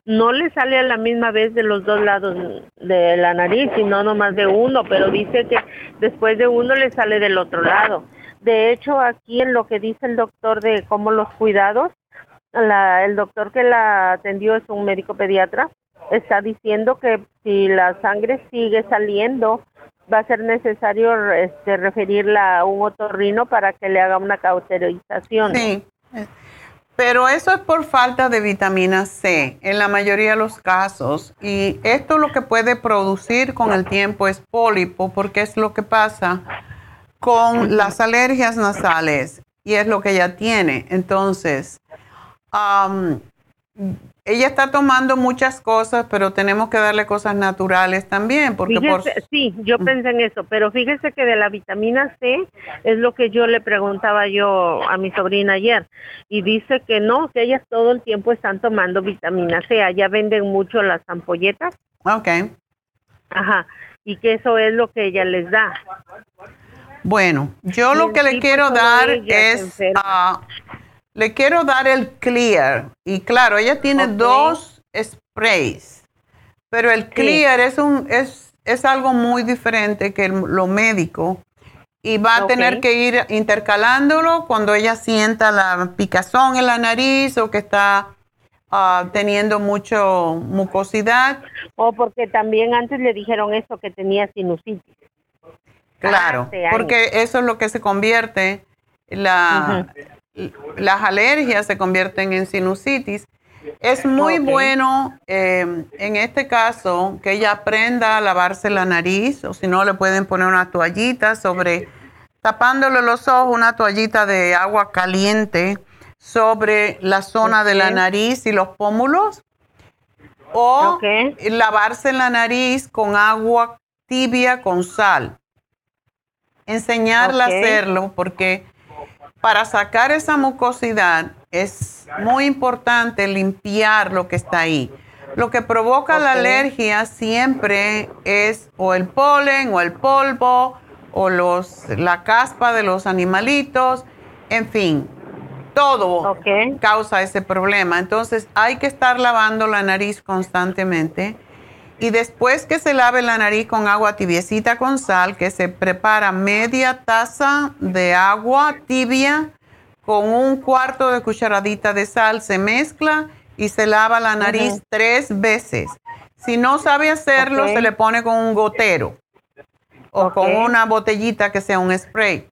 No le sale a la misma vez de los dos lados de la nariz, sino nomás de uno, pero dice que después de uno le sale del otro lado. De hecho, aquí en lo que dice el doctor de cómo los cuidados, la, el doctor que la atendió es un médico pediatra está diciendo que si la sangre sigue saliendo, va a ser necesario este, referirla a un otorrino para que le haga una cauterización. Sí, pero eso es por falta de vitamina C en la mayoría de los casos. Y esto lo que puede producir con el tiempo es pólipo, porque es lo que pasa con las alergias nasales y es lo que ella tiene. Entonces, ella está tomando muchas cosas, pero tenemos que darle cosas naturales también, porque sí, yo mm. pensé en eso, pero fíjese que de la vitamina C es lo que yo le preguntaba yo a mi sobrina ayer y dice que no, que ellas todo el tiempo están tomando vitamina C, allá venden mucho las ampolletas. Ok. Ajá, y que eso es lo que ella les da. Bueno, yo lo que le quiero dar es le quiero dar el clear. Y claro, ella tiene dos sprays. Pero el clear es, un, es, es algo muy diferente que lo médico. Y va a tener que ir intercalándolo cuando ella sienta la picazón en la nariz o que está ah, teniendo mucho mucosidad. O porque también antes le dijeron eso, que tenía sinusitis. Claro, porque eso es lo que se convierte la, las alergias se convierten en sinusitis. Es muy bueno em, en este caso que ella aprenda a lavarse la nariz o si no le pueden poner una toallita sobre, tapándole los ojos, una toallita de agua caliente sobre la zona de la nariz y los pómulos. O lavarse la nariz con agua tibia con sal. Enseñarle a hacerlo porque para sacar esa mucosidad es muy importante limpiar lo que está ahí. Lo que provoca la alergia siempre es o el polen o el polvo o los, la caspa de los animalitos, en fin, todo causa ese problema. Entonces hay que estar lavando la nariz constantemente y después que se lave la nariz con agua tibiecita con sal, que se prepara media taza de agua tibia con un cuarto de cucharadita de sal, se mezcla y se lava la nariz tres veces. Si no sabe hacerlo, se le pone con un gotero o con una botellita que sea un spray.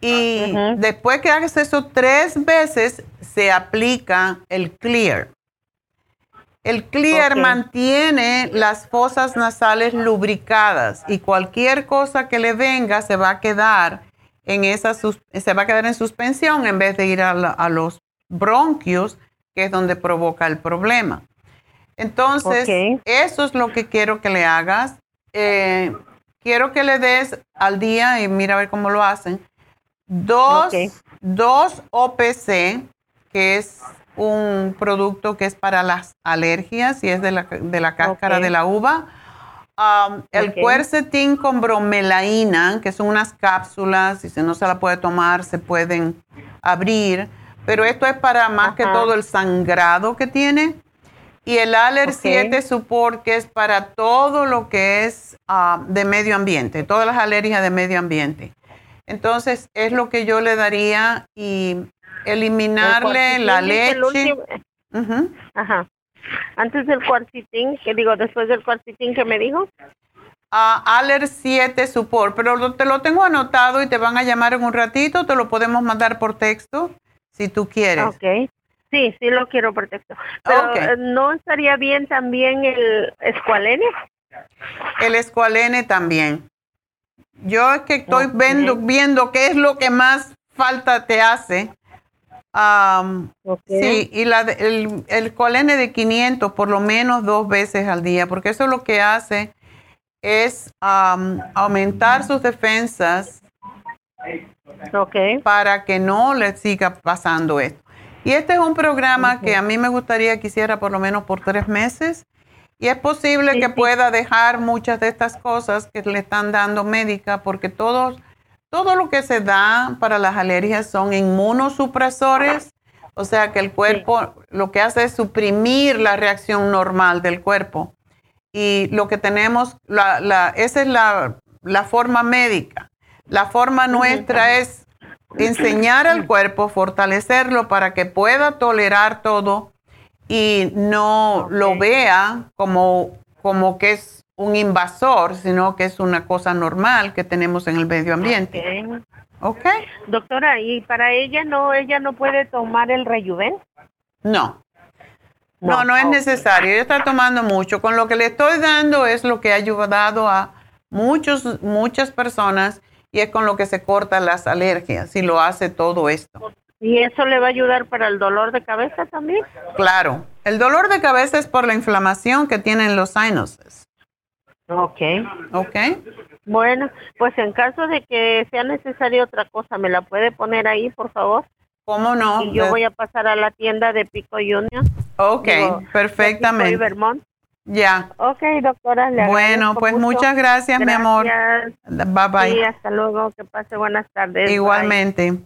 Y después que hagas eso tres veces, se aplica el clear. El clear mantiene las fosas nasales lubricadas y cualquier cosa que le venga se va a quedar en esa se va a quedar en suspensión en vez de ir a, los bronquios, que es donde provoca el problema. Entonces, eso es lo que quiero que le hagas. Eh, quiero que le des al día, y mira a ver cómo lo hacen, dos, dos OPC, que es un producto que es para las alergias y es de la, de la cáscara de la uva. Um, el cuercetín con bromelaína, que son unas cápsulas, y si no se la puede tomar, se pueden abrir. Pero esto es para más que todo el sangrado que tiene. Y el Aller 7 Support, que es para todo lo que es uh, de medio ambiente, todas las alergias de medio ambiente. Entonces, es lo que yo le daría y eliminarle la leche. Ajá. Antes del cuarcitín, que digo, después del cuarcitín que me dijo. Uh, Aller 7 Support, pero te lo tengo anotado y te van a llamar en un ratito, te lo podemos mandar por texto si tú quieres. Ok. Sí, sí lo quiero por texto. Pero eh, ¿no estaría bien también el escualene? El escualene también. Yo es que estoy viendo, viendo qué es lo que más falta te hace Sí, y la, el, el colene de 500 por lo menos dos veces al día, porque eso lo que hace es aumentar sus defensas para que no le siga pasando esto. Y este es un programa que a mí me gustaría que hiciera por lo menos por tres meses. Y es posible que pueda dejar muchas de estas cosas que le están dando médica, porque todos todo lo que se da para las alergias son inmunosupresores, o sea que el cuerpo lo que hace es suprimir la reacción normal del cuerpo. Y lo que tenemos, la, esa es la, forma médica. La forma nuestra es enseñar al cuerpo, fortalecerlo para que pueda tolerar todo y no lo vea como, como que es un invasor, sino que es una cosa normal que tenemos en el medio ambiente. ¿Ok? Doctora, ¿y para ella no, ella no puede tomar el rejuven? No. No, no, es necesario. Ella está tomando mucho. Con lo que le estoy dando es lo que ha ayudado a muchos, muchas personas y es con lo que se cortan las alergias y lo hace todo esto. ¿Y eso le va a ayudar para el dolor de cabeza también? Claro. El dolor de cabeza es por la inflamación que tienen los sinuses. Ok. Ok. Bueno, pues en caso de que sea necesaria otra cosa, ¿me la puede poner ahí, por favor? ¿Cómo no? Y yo voy a pasar a la tienda de Pico Junior. Ok, perfectamente. Vermont. Ya. Ok, doctora. bueno, pues muchas gracias, mi amor. Bye bye. Sí, hasta luego. Que pase buenas tardes. Igualmente.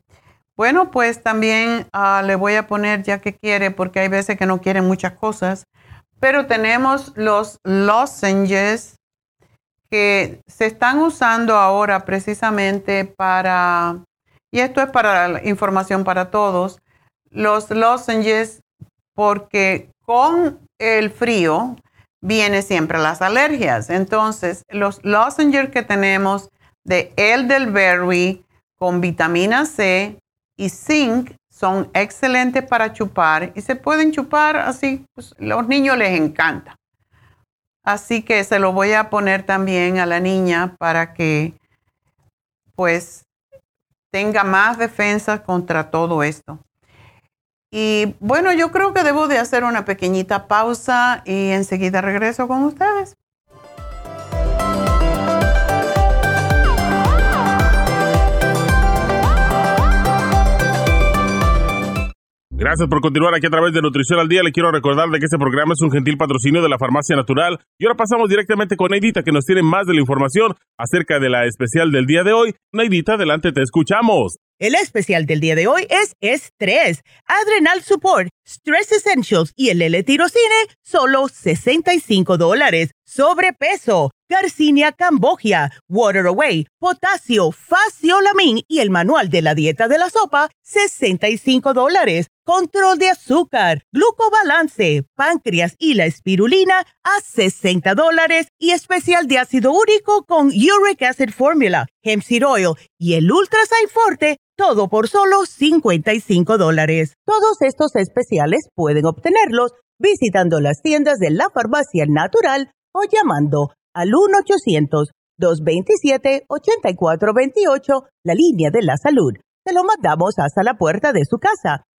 Bueno, pues también ah, le voy a poner ya que quiere, porque hay veces que no quiere muchas cosas. Pero tenemos los lozenges que se están usando ahora precisamente para, y esto es para la información para todos, los lozenges, porque con el frío viene siempre las alergias. Entonces, los lozenges que tenemos de elderberry con vitamina C y zinc son excelentes para chupar y se pueden chupar así, pues, los niños les encanta. Así que se lo voy a poner también a la niña para que pues tenga más defensa contra todo esto. Y bueno, yo creo que debo de hacer una pequeñita pausa y enseguida regreso con ustedes. Gracias por continuar aquí a través de Nutrición al Día. Le quiero recordar de que este programa es un gentil patrocinio de la Farmacia Natural. Y ahora pasamos directamente con Neidita, que nos tiene más de la información acerca de la especial del día de hoy. Neidita, adelante, te escuchamos. El especial del día de hoy es estrés, Adrenal Support, Stress Essentials y el L-Tirocine, solo 65 dólares. Sobrepeso Garcinia Cambogia, Water Away, Potasio, Faciolamin y el manual de la dieta de la sopa, 65 dólares. Control de azúcar, glucobalance, páncreas y la espirulina a 60 dólares y especial de ácido úrico con Uric Acid Formula, Hemp Seed Oil y el Ultra Forte, todo por solo 55 dólares. Todos estos especiales pueden obtenerlos visitando las tiendas de la farmacia natural o llamando al 1-800-227-8428, la línea de la salud. Se lo mandamos hasta la puerta de su casa.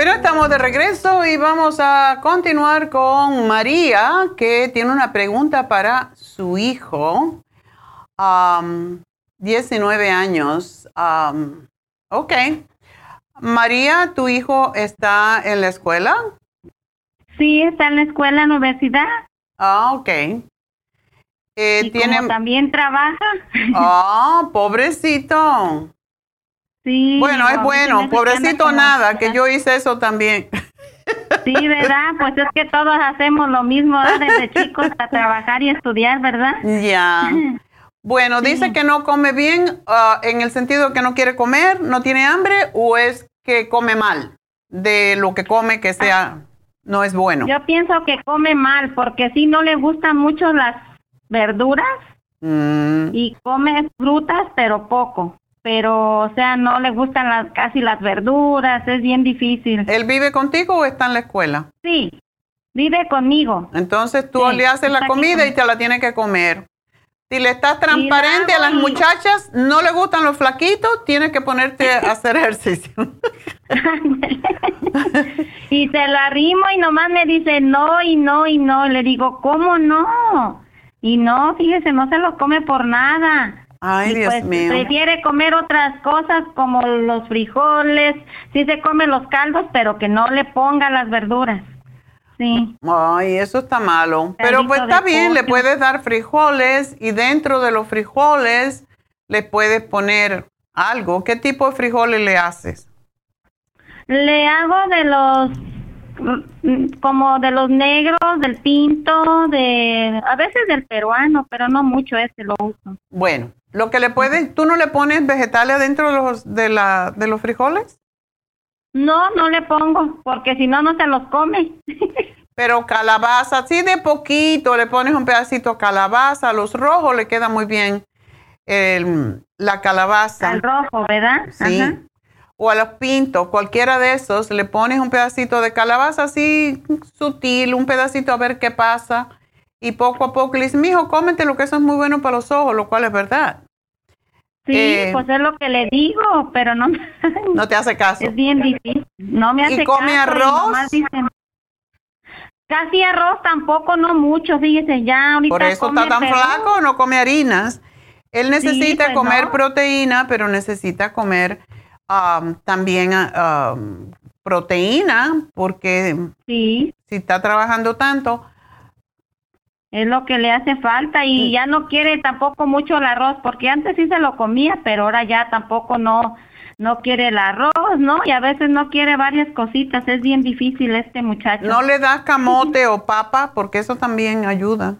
De regreso y vamos a continuar con María, que tiene una pregunta para su hijo, 19 años. ok. María, ¿tu hijo está en la escuela? Sí, está en la escuela, en la universidad. Ah, ok. Eh, y tiene... también trabaja. Ah, pobrecito. Sí. Bueno, es bueno, pobrecito nada, que yo hice eso también. Sí, ¿verdad? Pues es que todos hacemos lo mismo desde chicos a trabajar y estudiar, ¿verdad? Ya. Bueno, dice que no come bien ah, en el sentido que no quiere comer, no tiene hambre o es que come mal de lo que come que sea no es bueno. Yo pienso que come mal porque si no le gustan mucho las verduras mm. y come frutas pero poco pero o sea, no le gustan las casi las verduras, es bien difícil. ¿Él vive contigo o está en la escuela? Sí, vive conmigo. Entonces tú le haces la comida y te la tiene que comer. Si le estás transparente a las muchachas, no le gustan los flaquitos, tienes que ponerte a hacer ejercicio. y se la arrimo y nomás me dice no y no y no. le digo, ¿cómo no? Y no, fíjese, no se lo come por nada. Ay, Dios pues, mío. Prefiere comer otras cosas como los frijoles, sí se come los caldos, pero que no le ponga las verduras. Sí. Ay, eso está malo. Pero pues está bien, le puedes dar frijoles y dentro de los frijoles le puedes poner algo. ¿Qué tipo de frijoles le haces? Le hago de los como de los negros, del pinto, de a veces del peruano, pero no mucho ese lo uso. Bueno, lo que le puedes, ¿tú no le pones vegetales adentro de los, de, la, de los frijoles? No, no le pongo, porque si no, no se los come. Pero calabaza, así de poquito, le pones un pedacito de calabaza, a los rojos le queda muy bien el, la calabaza. Al rojo, ¿verdad? Sí. O a los pintos, cualquiera de esos, le pones un pedacito de calabaza así sutil, un pedacito a ver qué pasa y poco a poco le dice, mijo, cómete lo que eso es muy bueno para los ojos, lo cual es verdad. Sí, eh, pues es lo que le digo, pero no No te hace caso. Es bien difícil. No me hace caso. ¿Y come arroz? casi arroz tampoco, no mucho, fíjese, ya ahorita Por eso está tan flaco, no come harinas. Él necesita pues comer proteína, pero necesita comer um, también um, proteína, porque sí. si está trabajando tanto, es lo que le hace falta y ya no quiere tampoco mucho el arroz, porque antes sí se lo comía, pero ahora ya tampoco no no quiere el arroz, ¿no? Y a veces no quiere varias cositas, es bien difícil este muchacho. ¿No le das camote o papa? Porque eso también ayuda.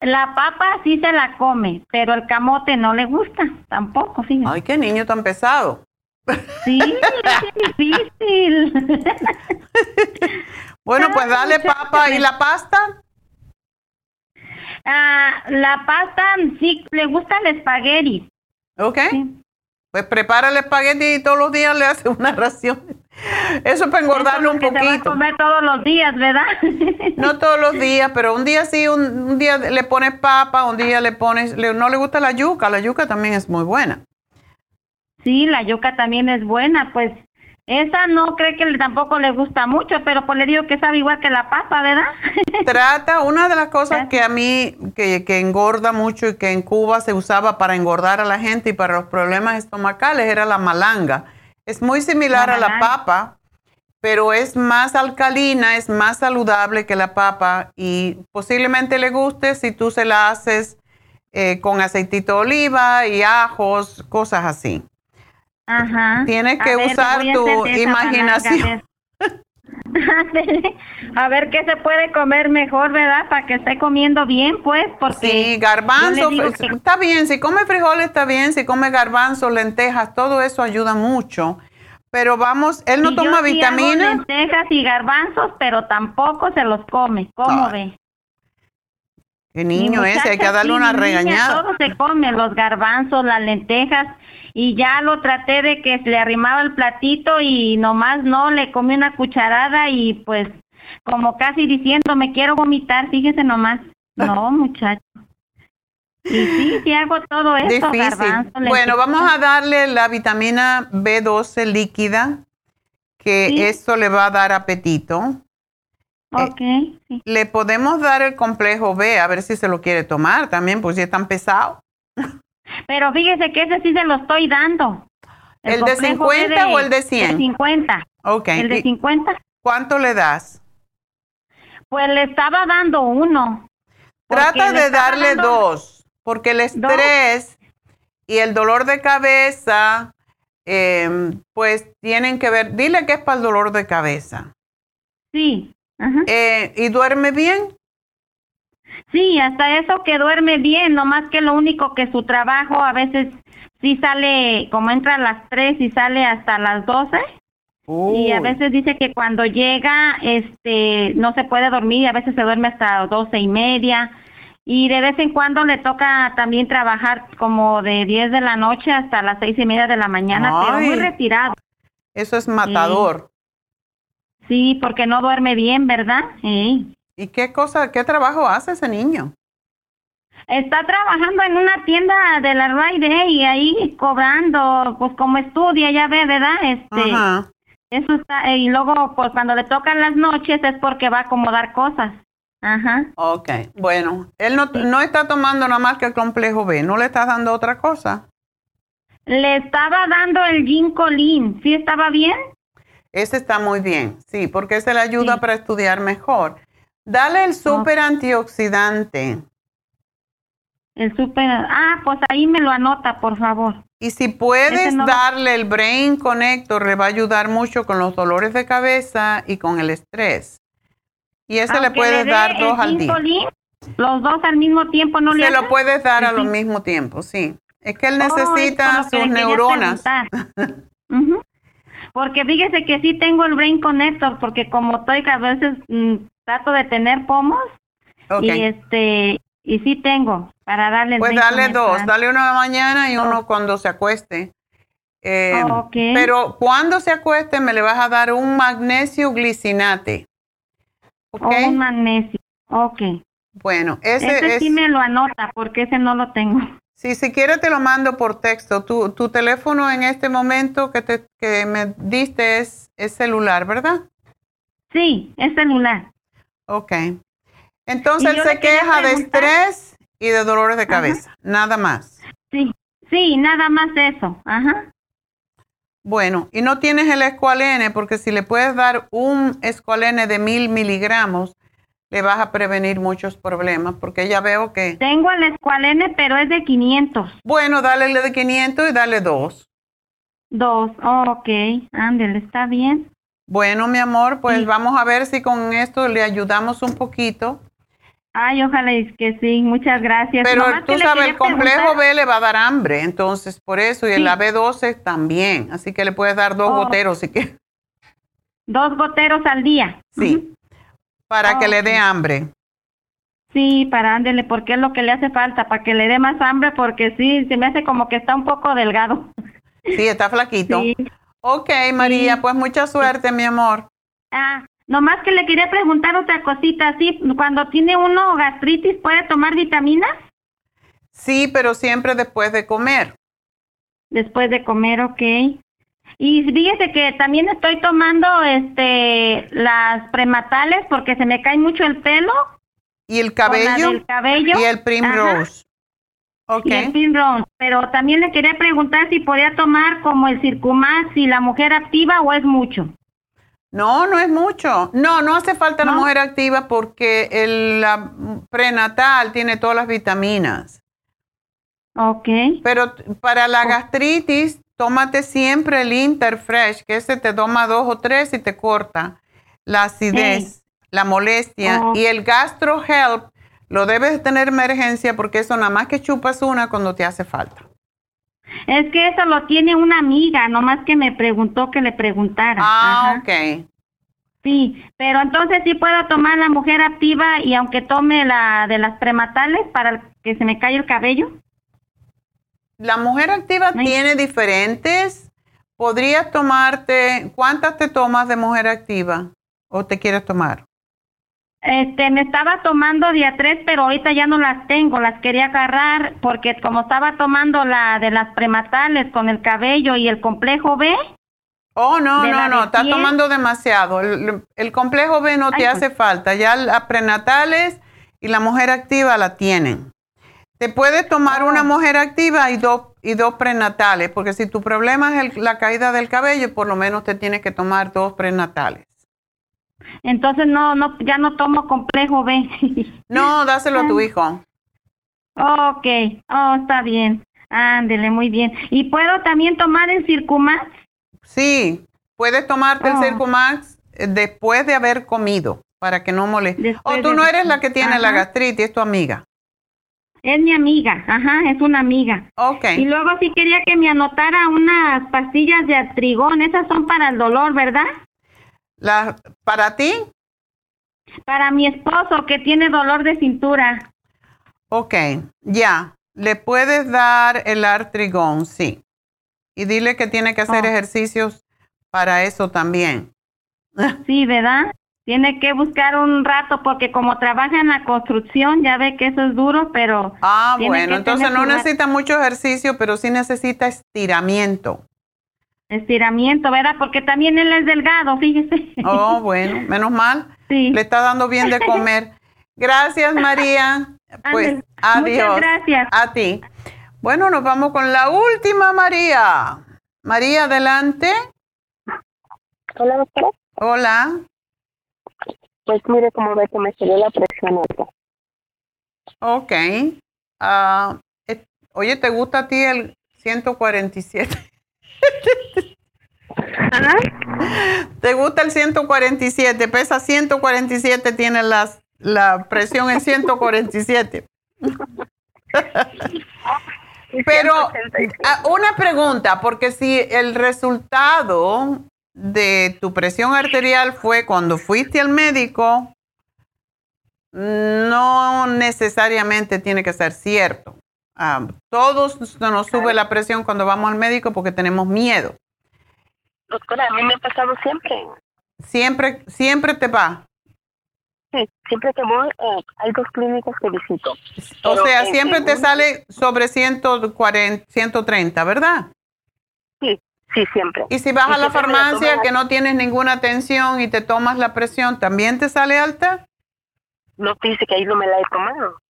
La papa sí se la come, pero el camote no le gusta tampoco, fíjate. Ay, qué niño tan pesado. Sí, es difícil. bueno, pues dale papa y la pasta. Ah, la pasta sí le gusta el espagueti. Ok. Pues prepara el espagueti y todos los días le hace una ración. Eso es para engordarlo un poquito. Se va a comer todos los días, ¿verdad? no todos los días, pero un día sí, un, día le pones papa, un día le pones, no le gusta la yuca, la yuca también es muy buena. Sí, la yuca también es buena, pues esa no cree que tampoco le gusta mucho, pero pues le digo que sabe igual que la papa, ¿verdad? Trata, una de las cosas que a mí, que, que, engorda mucho y que en Cuba se usaba para engordar a la gente y para los problemas estomacales era la malanga. Es muy similar a la papa, pero es más alcalina, es más saludable que la papa y posiblemente le guste si tú se la haces eh, con aceitito de oliva y ajos, cosas así. Ajá. Tienes que usar tu imaginación. a ver qué se puede comer mejor, ¿verdad? Para que esté comiendo bien, pues, porque... Sí, garbanzo, está bien, si come frijoles está bien, si come garbanzo, lentejas, todo eso ayuda mucho. Pero vamos, él no toma vitaminas. lentejas y garbanzos, pero tampoco se los come, ¿cómo ve? Qué niño ese, hay que darle una regañada. Todo se come, los garbanzos, las lentejas, y ya lo traté de que le arrimaba el platito y nomás no, le comí una cucharada y pues como casi diciendo, me quiero vomitar, fíjese nomás. No, muchacho. Y sí, sí hago todo eso. Difícil. bueno, vamos a darle la vitamina B12 líquida, que esto le va a dar apetito. Eh, ok. Le podemos dar el complejo B, a ver si se lo quiere tomar también, pues si es tan pesado. Pero fíjese que ese sí se lo estoy dando. ¿El, de 50 o el de 100? El de 50. Ok. ¿El de 50? ¿Cuánto le das? Pues le estaba dando uno. Trata de darle dos, porque el estrés y el dolor de cabeza, em, pues tienen que ver. Dile que es para el dolor de cabeza. Sí. Eh, ¿Y duerme bien? Sí, hasta eso que duerme bien, nomás que lo único que su trabajo a veces sí sale, como entra a las 3 y sale hasta las 12. Y a veces dice que cuando llega, este, no se puede dormir, a veces se duerme hasta doce y media. Y de vez en cuando le toca también trabajar como de 10 de la noche hasta las seis y media de la mañana, pero muy retirado. Eso es matador. Sí, porque no duerme bien, ¿verdad? Sí. ¿Y qué cosa, qué trabajo hace ese niño? Está trabajando en una tienda de la Rite y ahí cobrando, pues como estudia, ya ve, ¿verdad? Este, Eso está, y luego, pues cuando le tocan las noches es porque va a acomodar cosas. Ajá. Ok, bueno, él no, no está tomando nada más que el complejo B, ¿no le estás dando otra cosa? Le estaba dando el ginkolin, ¿sí estaba bien? Ese está muy bien, sí, porque ese le ayuda para estudiar mejor. Dale el super antioxidante. El super, ah, pues ahí me lo anota, por favor. Y si puedes darle el Brain Connector, le va a ayudar mucho con los dolores de cabeza y con el estrés. Y ese le puedes dar dos al día. Los dos al mismo tiempo no le Se lo puedes dar al mismo tiempo, sí. Es que él oh, necesita sus neuronas. Porque fíjese que sí tengo el Brain Connector, porque como estoy a veces mm, trato de tener pomos y este y sí tengo para darle pues dale dos dale uno de mañana y uno oh. cuando se acueste eh, pero cuando se acueste me le vas a dar un magnesio glicinate ¿ok? un magnesio ok bueno ese, ese sí me lo anota porque ese no lo tengo Sí, si quiere te lo mando por texto. Tu, tu teléfono en este momento que, te, que me diste es, es celular, ¿verdad? Sí, es celular. Ok. Entonces él se queja de estrés y de dolores de cabeza, nada más. Sí, sí, nada más eso. Ajá. Bueno, y no tienes el escualene, porque si le puedes dar un escualene de mil miligramos, le vas a prevenir muchos problemas, porque ya veo que... Tengo el escualene, pero es de 500. Bueno, dale el de 500 y dale dos. Dos, oh, ok, ándale, está bien. Bueno, mi amor, pues vamos a ver si con esto le ayudamos un poquito. Ay, ojalá es que sí, muchas gracias. Pero tú sabes, el complejo B le va a dar hambre, entonces por eso, y el AB12 también, así que le puedes dar dos oh. goteros si quieres. Dos goteros al día. Sí, para que le dé hambre. Sí, para ándele, porque es lo que le hace falta, para que le dé más hambre, porque sí, se me hace como que está un poco delgado. Sí, está flaquito. Sí. Ok, María, pues mucha suerte, mi amor. Ah, nomás que le quería preguntar otra cosita. ¿Sí? Cuando tiene uno gastritis, ¿puede tomar vitaminas? Sí, pero siempre después de comer. Después de comer, ok. Y fíjese que también estoy tomando este las prematales porque se me cae mucho el pelo. ¿Y el cabello? el cabello. Y el Primrose. Ok. Y el Primrose. Pero también le quería preguntar si podía tomar como el Circumax y la mujer activa o es mucho. No, no es mucho. No, no hace falta la mujer activa porque el la prenatal tiene todas las vitaminas. Ok. Pero para la gastritis, tómate siempre el Interfresh, que ese te toma dos o tres y te corta la acidez, la molestia. Oh. Y el Gastro Help lo debes tener emergencia porque eso nada más que chupas una cuando te hace falta. Es que eso lo tiene una amiga, nomás que me preguntó que le preguntara. Ah, Ajá. ok. Sí, pero entonces sí puedo tomar la mujer activa y aunque tome la de las prematales para que se me calle el cabello. La mujer activa tiene diferentes. Podrías tomarte, ¿cuántas te tomas de mujer activa? ¿O te quieres tomar? Este, me estaba tomando día tres, pero ahorita ya no las tengo, las quería agarrar porque como estaba tomando la de las prematales con el cabello y el complejo B. Oh, no, no, no, piel. tomando demasiado. El, el complejo B no te Ay, hace falta. Ya las prenatales y la mujer activa la tienen. Te puedes tomar Oh. una mujer activa y dos, y dos prenatales, porque si tu problema es el- la caída del cabello, por lo menos te tienes que tomar dos prenatales. Entonces no, no, ya no tomo complejo B. No, dáselo a tu hijo. Ok, oh, está bien. Ándele, muy bien. ¿Y puedo también tomar el Circumax? Sí, puedes tomarte el Oh. Circumax eh, después de haber comido, para que no moleste. O tú no eres la que tiene la gastritis, es tu amiga. Es mi amiga, ajá, es una amiga. Ok. Y luego sí quería que me anotara unas pastillas de atrigón, esas son para el dolor, ¿verdad? La, ¿Para ti? Para mi esposo que tiene dolor de cintura. Ok, ya. Le puedes dar el artrigón, sí. Y dile que tiene que hacer Oh. ejercicios para eso también. Sí, ¿verdad? Tiene que buscar un rato porque como trabaja en la construcción, ya ve que eso es duro, pero... Ah, bueno, entonces no necesita mucho ejercicio, pero sí necesita estiramiento. Estiramiento, ¿verdad? Porque también él es delgado, fíjese. Oh, bueno, menos mal. Sí. Le está dando bien de comer. Gracias, María. Pues adiós. Muchas gracias. A ti. Bueno, nos vamos con la última, María. María, adelante. Hola, doctora. Hola. Pues mire cómo ve que me salió la presión alta. Ok. Ah, eh, oye, ¿te gusta a ti el 147? ¿Te gusta el 147? Pesa 147, tiene las, la presión en 147. Pero ah, una pregunta, porque si el resultado de tu presión arterial fue cuando fuiste al médico, no necesariamente tiene que ser cierto. Todos nos sube la presión cuando vamos al médico porque tenemos miedo. Doctora, a mí me ha pasado siempre. Siempre, siempre te va. Sí, siempre que voy, eh, hay dos clínicas que visito. O sea, siempre te sale sobre 140, 130, ¿verdad? Sí, sí, siempre. Y si vas Y a la farmacia que no tienes ninguna atención y te tomas la presión, ¿también te sale alta? No te dice que ahí no me la he tomado.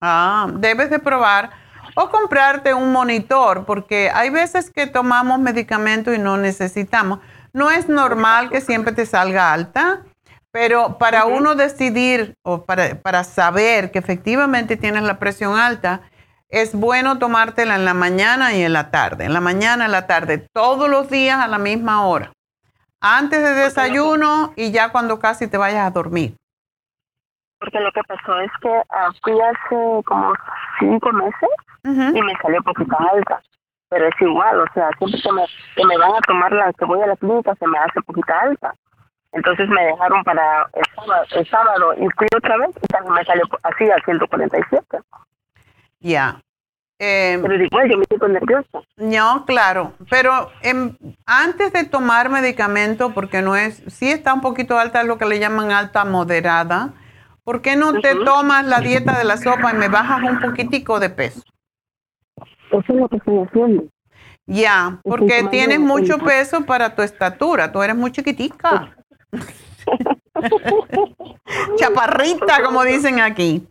Ah, debes de probar o comprarte un monitor porque hay veces que tomamos medicamentos y no necesitamos. No es normal que siempre te salga alta, pero para uno decidir o para, para saber que efectivamente tienes la presión alta, es bueno tomártela en la mañana y en la tarde. En la mañana, en la tarde, todos los días a la misma hora. Antes de desayuno y ya cuando casi te vayas a dormir. Porque lo que pasó es que ah, fui hace como cinco meses y me salió poquita alta. Pero es igual, o sea, siempre que me, que me van a tomar la, que voy a la clínica, se me hace poquita alta. Entonces me dejaron para el sábado, el sábado y fui otra vez y también me salió así a 147. Ya. Eh, pero igual yo me siento nerviosa. No, claro, pero em, antes de tomar medicamento, porque no es, sí está un poquito alta, es lo que le llaman alta moderada, ¿por qué no te tomas la dieta de la sopa y me bajas un poquitico de peso? Eso es lo que estoy haciendo. Ya, porque tienes mucho peso para tu estatura, tú eres muy chiquitica. Chaparrita, como dicen aquí.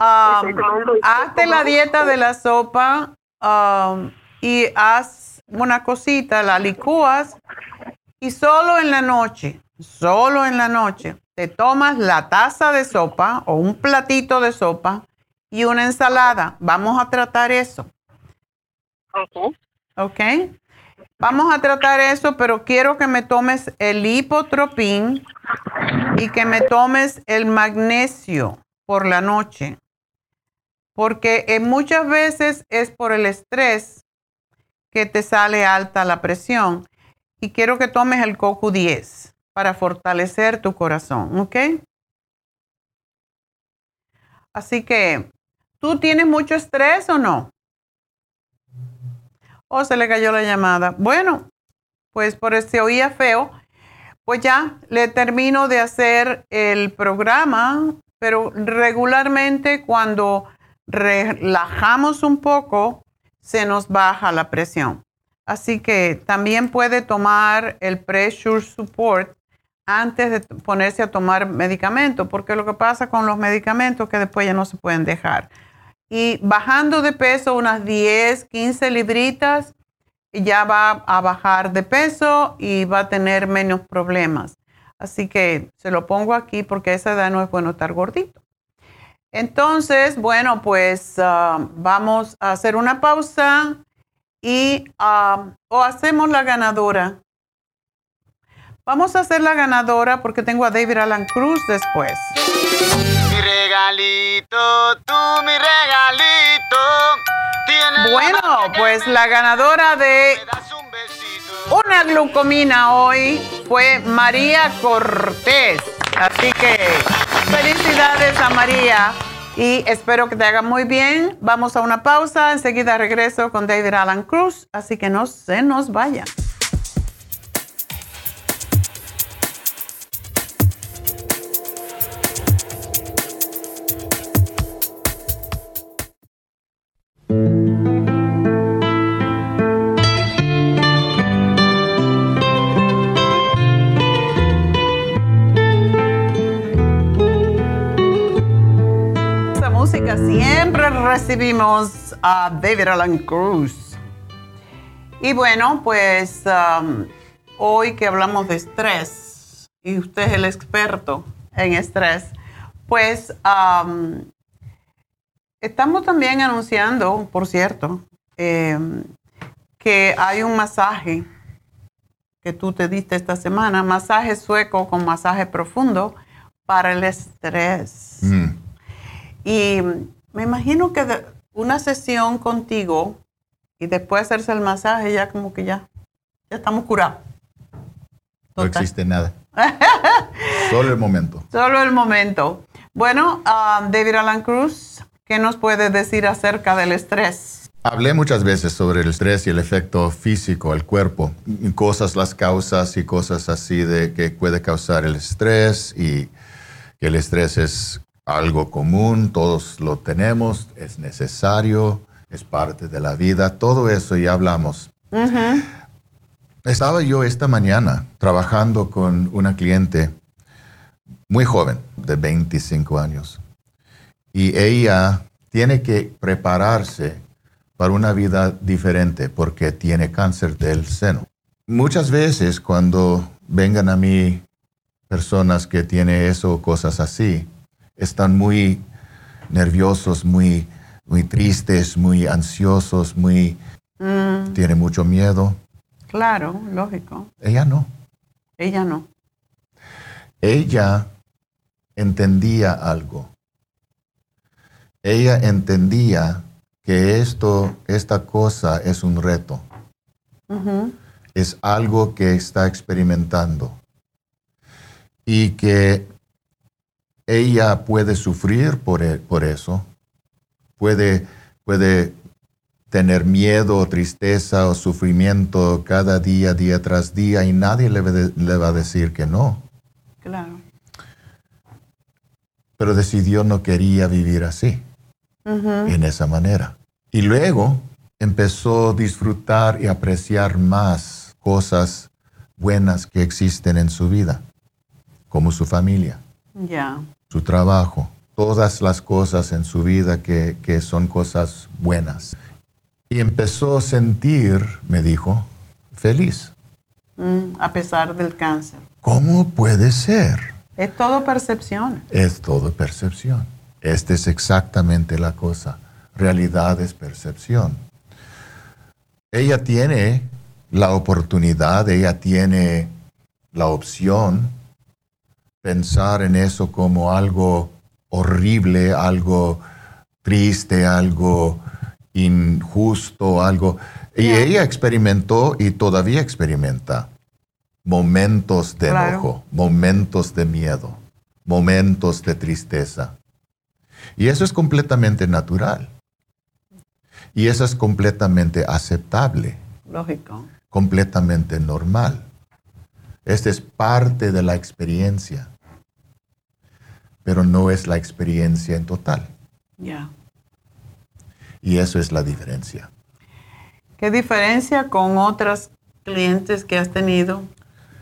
Um, hazte la dieta de la sopa um, y haz una cosita, la licúas y solo en la noche, solo en la noche, te tomas la taza de sopa o un platito de sopa y una ensalada. Vamos a tratar eso. Ok. Ok. Vamos a tratar eso, pero quiero que me tomes el hipotropín y que me tomes el magnesio por la noche. Porque eh, muchas veces es por el estrés que te sale alta la presión. Y quiero que tomes el CoQ10 para fortalecer tu corazón, ¿ok? Así que, ¿tú tienes mucho estrés o no? ¿O se le cayó la llamada? Bueno, pues por se oía feo. Pues ya le termino de hacer el programa, pero regularmente cuando relajamos un poco, se nos baja la presión. Así que también puede tomar el pressure support antes de ponerse a tomar medicamento, porque lo que pasa con los medicamentos es que después ya no se pueden dejar. Y bajando de peso unas 10, 15 libritas, ya va a bajar de peso y va a tener menos problemas. Así que se lo pongo aquí porque a esa edad no es bueno estar gordito. Entonces, bueno, pues ah, vamos a hacer una pausa y ah, o hacemos la ganadora. Vamos a hacer la ganadora porque tengo a David Alan Cruz después. Mi regalito, tú mi regalito. bueno, pues la ganadora de una glucomina hoy fue María Cortés. Así que felicidades a María y espero que te haga muy bien. Vamos a una pausa, enseguida regreso con David Alan Cruz, así que no se nos vayan. Recibimos a David Alan Cruz. Y bueno, pues um, hoy que hablamos de estrés, y usted es el experto en estrés, pues um, estamos también anunciando, por cierto, em, que hay un masaje que tú te diste esta semana, masaje sueco con masaje profundo para el estrés. Mm. Y me imagino que una sesión contigo y después hacerse el masaje, ya como que ya, ya estamos curados. No existe nada. Solo el momento. Solo el momento. Bueno, um, David Alan Cruz, ¿qué nos puede decir acerca del estrés? Hablé muchas veces sobre el estrés y el efecto físico al cuerpo, cosas, las causas y cosas así de que puede causar el estrés y que el estrés es algo común, todos lo tenemos, es necesario, es parte de la vida, todo eso ya hablamos. Estaba yo esta mañana trabajando con una cliente muy joven, de 25 años, y ella tiene que prepararse para una vida diferente porque tiene cáncer del seno. Muchas veces cuando vengan a mí personas que tienen eso o cosas así, están muy nerviosos, muy, muy tristes, muy ansiosos, muy... Mm. Tiene mucho miedo. Claro, lógico. Ella no. Ella no. Ella entendía algo. Ella entendía que esto, esta cosa es un reto. Es algo que está experimentando. Y que ella puede sufrir por, e, por eso, puede, puede tener miedo, tristeza o sufrimiento cada día, día tras día, y nadie le, le va a decir que no. Claro. Pero decidió no quería vivir así, en esa manera. Y luego empezó a disfrutar y apreciar más cosas buenas que existen en su vida, como su familia, su trabajo, todas las cosas en su vida que, son cosas buenas. Y empezó a sentir, me dijo, feliz. Mm, a pesar del cáncer. ¿Cómo puede ser? Es todo percepción. Es todo percepción. Esta es exactamente la cosa. Realidad es percepción. Ella tiene la oportunidad, ella tiene la opción pensar en eso como algo horrible, algo triste, algo injusto, algo... Y ella experimentó y todavía experimenta momentos de enojo, momentos de miedo, momentos de tristeza. Y eso es completamente natural. Y eso es completamente aceptable. Lógico. Completamente normal. Esta es parte de la experiencia pero no es la experiencia en total. Ya. Y eso es la diferencia. ¿Qué diferencia con otras clientes que has tenido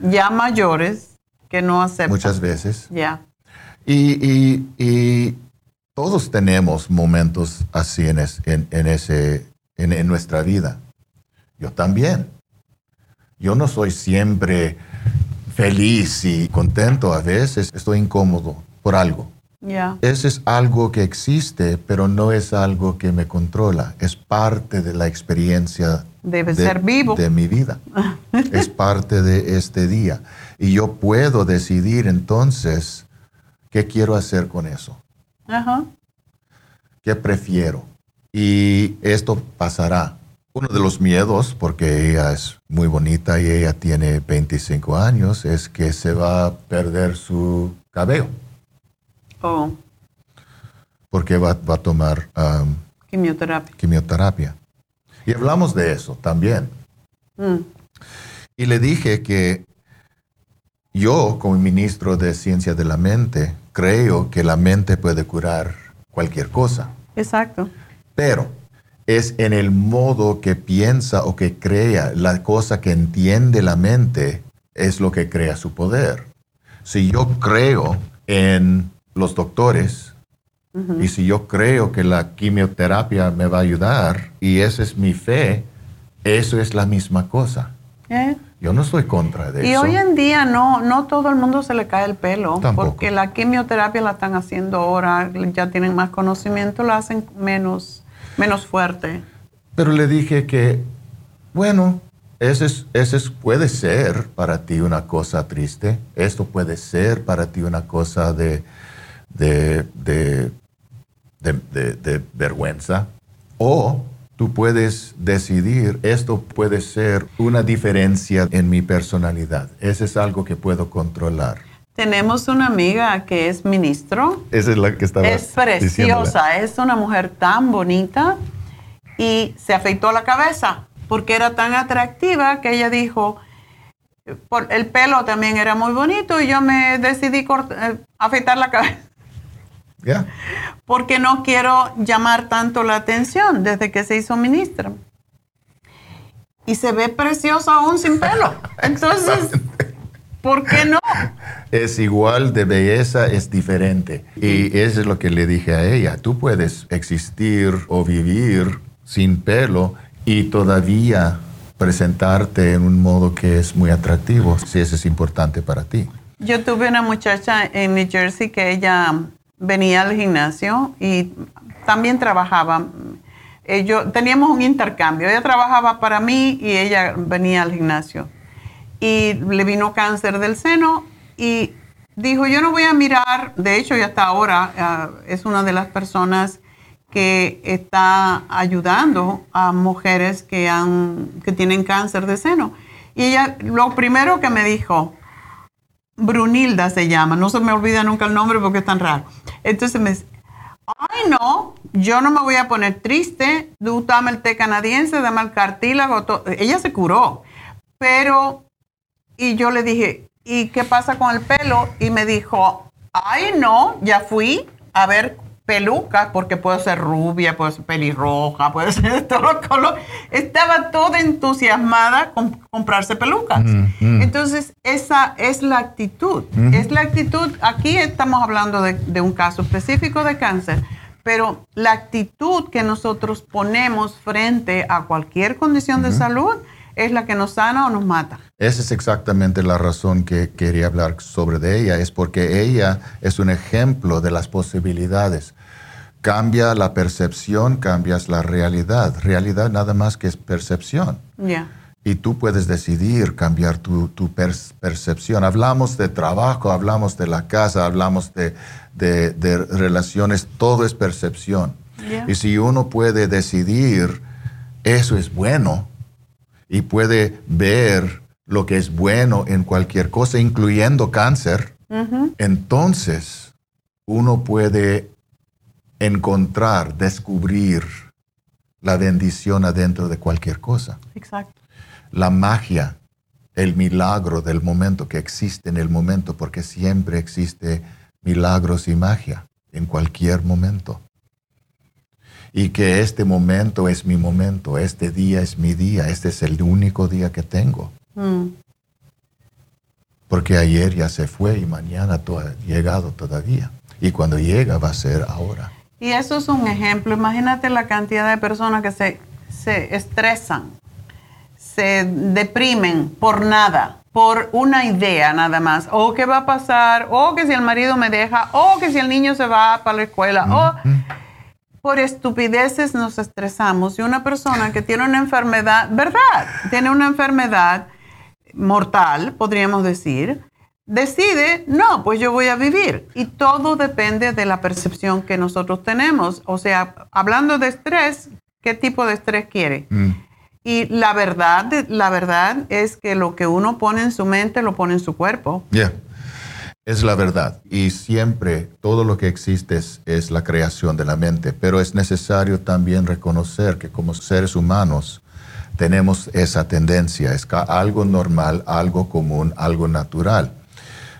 ya mayores que no aceptan? Muchas veces. Ya. Y, todos tenemos momentos así en, en, ese, en nuestra vida. Yo también. Yo no soy siempre feliz y contento. A veces estoy incómodo por algo. Ese es algo que existe, pero no es algo que me controla. Es parte de la experiencia Debe de, ser vivo. de mi vida. es parte de este día. Y yo puedo decidir entonces qué quiero hacer con eso. Ajá. ¿Qué prefiero? Y esto pasará. Uno de los miedos, porque ella es muy bonita y ella tiene 25 años, es que se va a perder su cabello. Oh. Porque va, a tomar um, quimioterapia. quimioterapia. Y hablamos de eso también. Mm. Y le dije que yo, como ministro de Ciencia de la Mente, creo que la mente puede curar cualquier cosa. Exacto. Pero es en el modo que piensa o que crea, la cosa que entiende la mente es lo que crea su poder. Si yo creo en los doctores. Y si yo creo que la quimioterapia me va a ayudar y esa es mi fe, eso es la misma cosa. ¿Eh? Yo no estoy contra de y eso. Y hoy en día no, no todo el mundo se le cae el pelo, porque la quimioterapia la están haciendo ahora, ya tienen más conocimiento, la hacen menos, menos fuerte. Pero le dije que, bueno, ese, es, puede ser para ti una cosa triste, esto puede ser para ti una cosa de, de, de, vergüenza. O tú puedes decidir, esto puede ser una diferencia en mi personalidad. Eso es algo que puedo controlar. Tenemos una amiga que es ministro. Esa es la que estaba Es preciosa, es una mujer tan bonita y se afeitó la cabeza porque era tan atractiva que ella dijo, por, el pelo también era muy bonito y yo me decidí eh, afeitar la cabeza. Porque no quiero llamar tanto la atención desde que se hizo ministra. Y se ve preciosa aún sin pelo. Entonces, ¿por qué no? Es igual de belleza, es diferente. Y eso es lo que le dije a ella. Tú puedes existir o vivir sin pelo y todavía presentarte en un modo que es muy atractivo, si eso es importante para ti. Yo tuve una muchacha en New Jersey que ella venía al gimnasio y también trabajaba. Eh, teníamos un intercambio. Ella trabajaba para mí y ella venía al gimnasio. Y le vino cáncer del seno y dijo, yo no voy a mirar, de hecho ya hasta ahora ah, es una de las personas que está ayudando a mujeres que, han, que tienen cáncer de seno. Y ella lo primero que me dijo, Brunilda se llama, no se me olvida nunca el nombre porque es tan raro. Entonces me dice, ay no, yo no me voy a poner triste, dame el té canadiense, dame el cartílago, ella se curó, pero, y yo le dije, ¿y qué pasa con el pelo? Y me dijo, ay no, ya fui a ver pelucas, porque puedo ser rubia, puedo ser pelirroja, puede ser de todos los colores. Estaba toda entusiasmada con comprarse pelucas. Mm, mm. Entonces, esa es la actitud. Es la actitud, aquí estamos hablando de, de un caso específico de cáncer, pero la actitud que nosotros ponemos frente a cualquier condición de salud es la que nos sana o nos mata. Esa es exactamente la razón que quería hablar sobre de ella, es porque ella es un ejemplo de las posibilidades. Cambia la percepción, cambias la realidad. Realidad nada más que es percepción. Y tú puedes decidir cambiar tu, percepción. Hablamos de trabajo, hablamos de la casa, hablamos de, relaciones, todo es percepción. Y si uno puede decidir, eso es bueno, y puede ver lo que es bueno en cualquier cosa, incluyendo cáncer, entonces uno puede encontrar, descubrir la bendición adentro de cualquier cosa. Exacto. La magia, el milagro del momento que existe en el momento, porque siempre existe milagros y magia en cualquier momento y que este momento es mi momento, este día es mi día, este es el único día que tengo. Mm. Porque ayer ya se fue y mañana ha llegado todavía. Y cuando llega va a ser ahora. Y eso es un ejemplo. Imagínate la cantidad de personas que se, se estresan, se deprimen por nada, por una idea nada más. O qué va a pasar, o que si el marido me deja, o que si el niño se va para la escuela, o por estupideces nos estresamos y una persona que tiene una enfermedad, ¿verdad? Tiene una enfermedad mortal, podríamos decir, decide, no, pues yo voy a vivir. Y todo depende de la percepción que nosotros tenemos. O sea, hablando de estrés, ¿qué tipo de estrés quiere? Mm. Y la verdad, la verdad es que lo que uno pone en su mente lo pone en su cuerpo. Es la verdad. Y siempre todo lo que existe es, la creación de la mente. Pero es necesario también reconocer que como seres humanos tenemos esa tendencia. Es algo normal, algo común, algo natural.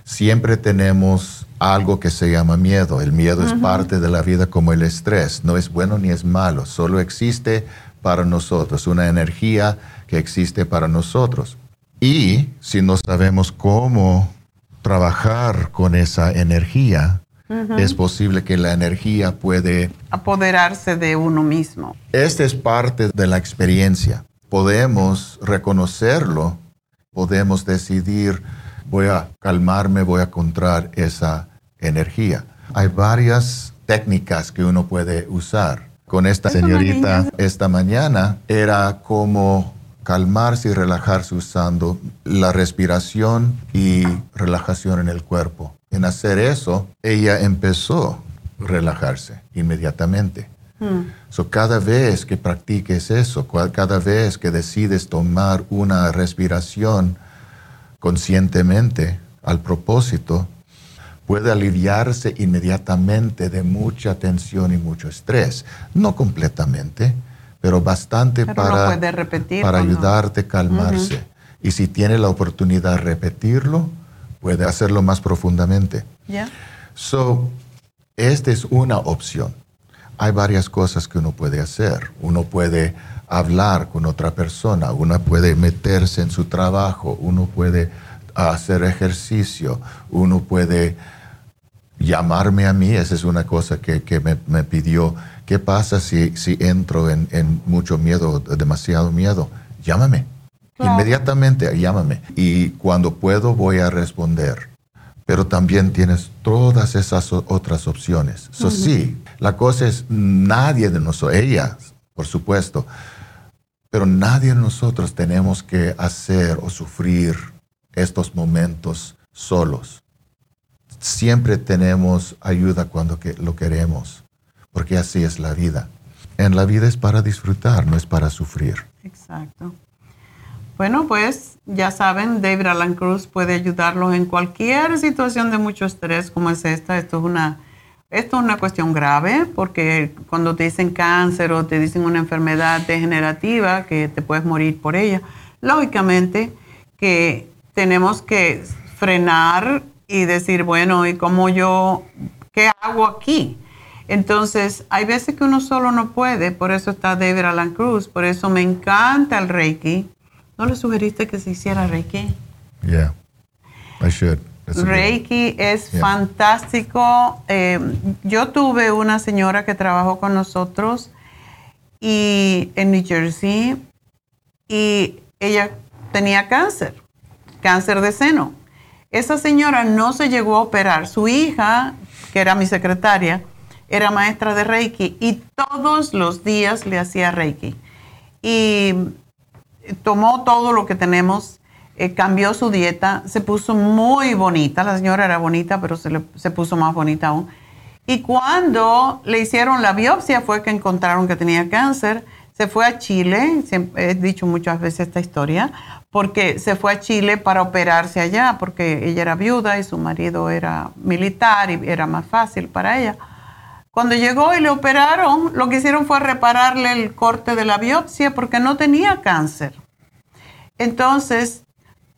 Siempre tenemos algo que se llama miedo. El miedo es parte de la vida como el estrés. No es bueno ni es malo. Solo existe para nosotros. Una energía que existe para nosotros. Y si no sabemos cómo trabajar con esa energía, es posible que la energía puede apoderarse de uno mismo. Esta es parte de la experiencia. Podemos reconocerlo, podemos decidir, voy a calmarme, voy a encontrar esa energía. Hay varias técnicas que uno puede usar. Con esta señorita esta mañana era como calmarse y relajarse usando la respiración y relajación en el cuerpo. En hacer eso, ella empezó a relajarse inmediatamente. Hmm. So, cada vez que practiques eso, cada vez que decides tomar una respiración conscientemente al propósito, puede aliviarse inmediatamente de mucha tensión y mucho estrés. No completamente, pero bastante para, para ayudarte a calmarse. Y si tiene la oportunidad de repetirlo, puede hacerlo más profundamente. So, esta es una opción. Hay varias cosas que uno puede hacer. Uno puede hablar con otra persona, uno puede meterse en su trabajo, uno puede hacer ejercicio, uno puede llamarme a mí, esa es una cosa que, que me, me pidió ¿Qué pasa si, si entro en, mucho miedo, demasiado miedo? Llámame. Inmediatamente llámame. Y cuando puedo voy a responder. Pero también tienes todas esas otras opciones. Eso sí, la cosa es nadie de nosotros, ella, por supuesto, pero nadie de nosotros tenemos que hacer o sufrir estos momentos solos. Siempre tenemos ayuda cuando que lo queremos porque así es la vida. En la vida es para disfrutar, no es para sufrir. Exacto. Bueno, pues ya saben, David Alan Cruz puede ayudarlos en cualquier situación de mucho estrés como es esta. Esto es una, esto es una cuestión grave porque cuando te dicen cáncer o te dicen una enfermedad degenerativa que te puedes morir por ella, lógicamente que tenemos que frenar y decir, bueno, ¿y cómo yo, qué hago aquí? Entonces, hay veces que uno solo no puede, por eso está David Alan Cruz, por eso me encanta el Reiki. ¿No le sugeriste que se hiciera Reiki? Yeah, I should. Reiki es fantástico. Eh, yo tuve una señora que trabajó con nosotros y en New Jersey y ella tenía cáncer, cáncer de seno. Esa señora no se llegó a operar. Su hija, que era mi secretaria, era maestra de Reiki y todos los días le hacía Reiki. Y tomó todo lo que tenemos, eh, cambió su dieta, se puso muy bonita. La señora era bonita, pero se, se puso más bonita aún. Y cuando le hicieron la biopsia fue que encontraron que tenía cáncer. Se fue a Chile, he dicho muchas veces esta historia, porque se fue a Chile para operarse allá, porque ella era viuda y su marido era militar y era más fácil para ella. Cuando llegó y le operaron, lo que hicieron fue repararle el corte de la biopsia porque no tenía cáncer. Entonces,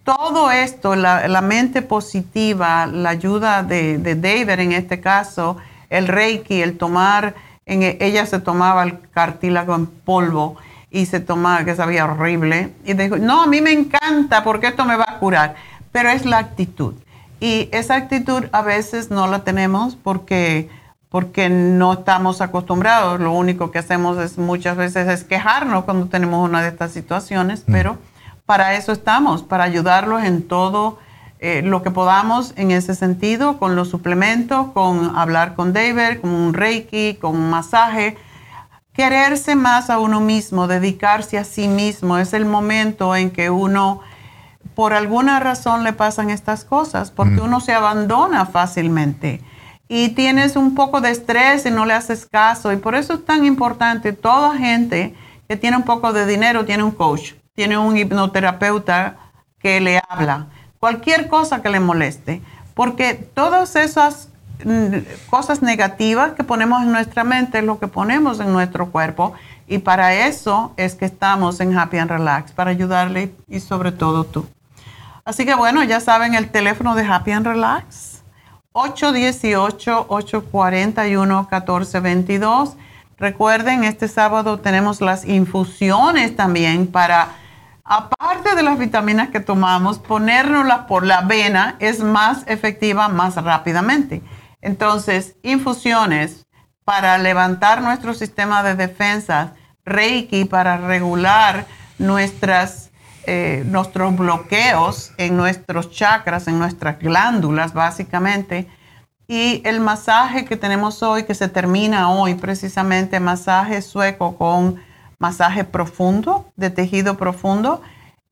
todo esto, la, mente positiva, la ayuda de, de, David en este caso, el reiki, el tomar, en, ella se tomaba el cartílago en polvo y se tomaba, que sabía horrible, y dijo, no, a mí me encanta porque esto me va a curar, pero es la actitud. Y esa actitud a veces no la tenemos porque, porque no estamos acostumbrados. Lo único que hacemos es muchas veces es quejarnos cuando tenemos una de estas situaciones, mm. pero para eso estamos, para ayudarlos en todo eh, lo que podamos en ese sentido, con los suplementos, con hablar con David, con un reiki, con un masaje quererse más a uno mismo, dedicarse a sí mismo, es el momento en que uno, por alguna razón le pasan estas cosas, porque mm. uno se abandona fácilmente y tienes un poco de estrés y no le haces caso. Y por eso es tan importante, toda gente que tiene un poco de dinero tiene un coach, tiene un hipnoterapeuta que le habla, cualquier cosa que le moleste, porque todas esas Mm, cosas negativas que ponemos en nuestra mente es lo que ponemos en nuestro cuerpo y para eso es que estamos en Happy and Relax, para ayudarle y sobre todo tú. Así que bueno, ya saben el teléfono de Happy and Relax, 818-841-1422. Recuerden, este sábado tenemos las infusiones también para, aparte de las vitaminas que tomamos, ponérnoslas por la vena es más efectiva más rápidamente. Entonces, infusiones para levantar nuestro sistema de defensa, Reiki para regular nuestras, eh, nuestros bloqueos en nuestros chakras, en nuestras glándulas básicamente. Y el masaje que tenemos hoy, que se termina hoy precisamente, masaje sueco con masaje profundo, de tejido profundo,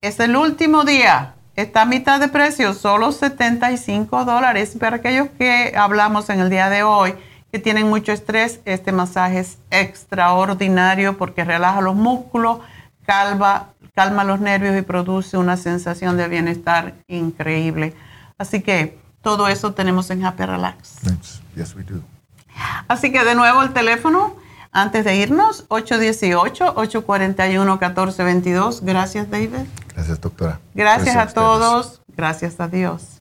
es el último día Está a mitad de precio, solo 75 dólares. Para aquellos que hablamos en el día de hoy, que tienen mucho estrés, este masaje es extraordinario porque relaja los músculos, calma, calma los nervios y produce una sensación de bienestar increíble. Así que todo eso tenemos en Happy Relax. Yes, we do. Así que de nuevo el teléfono, antes de irnos, 818-841-1422. Gracias, David. Gracias, doctora. Gracias, a, todos. Gracias a Dios.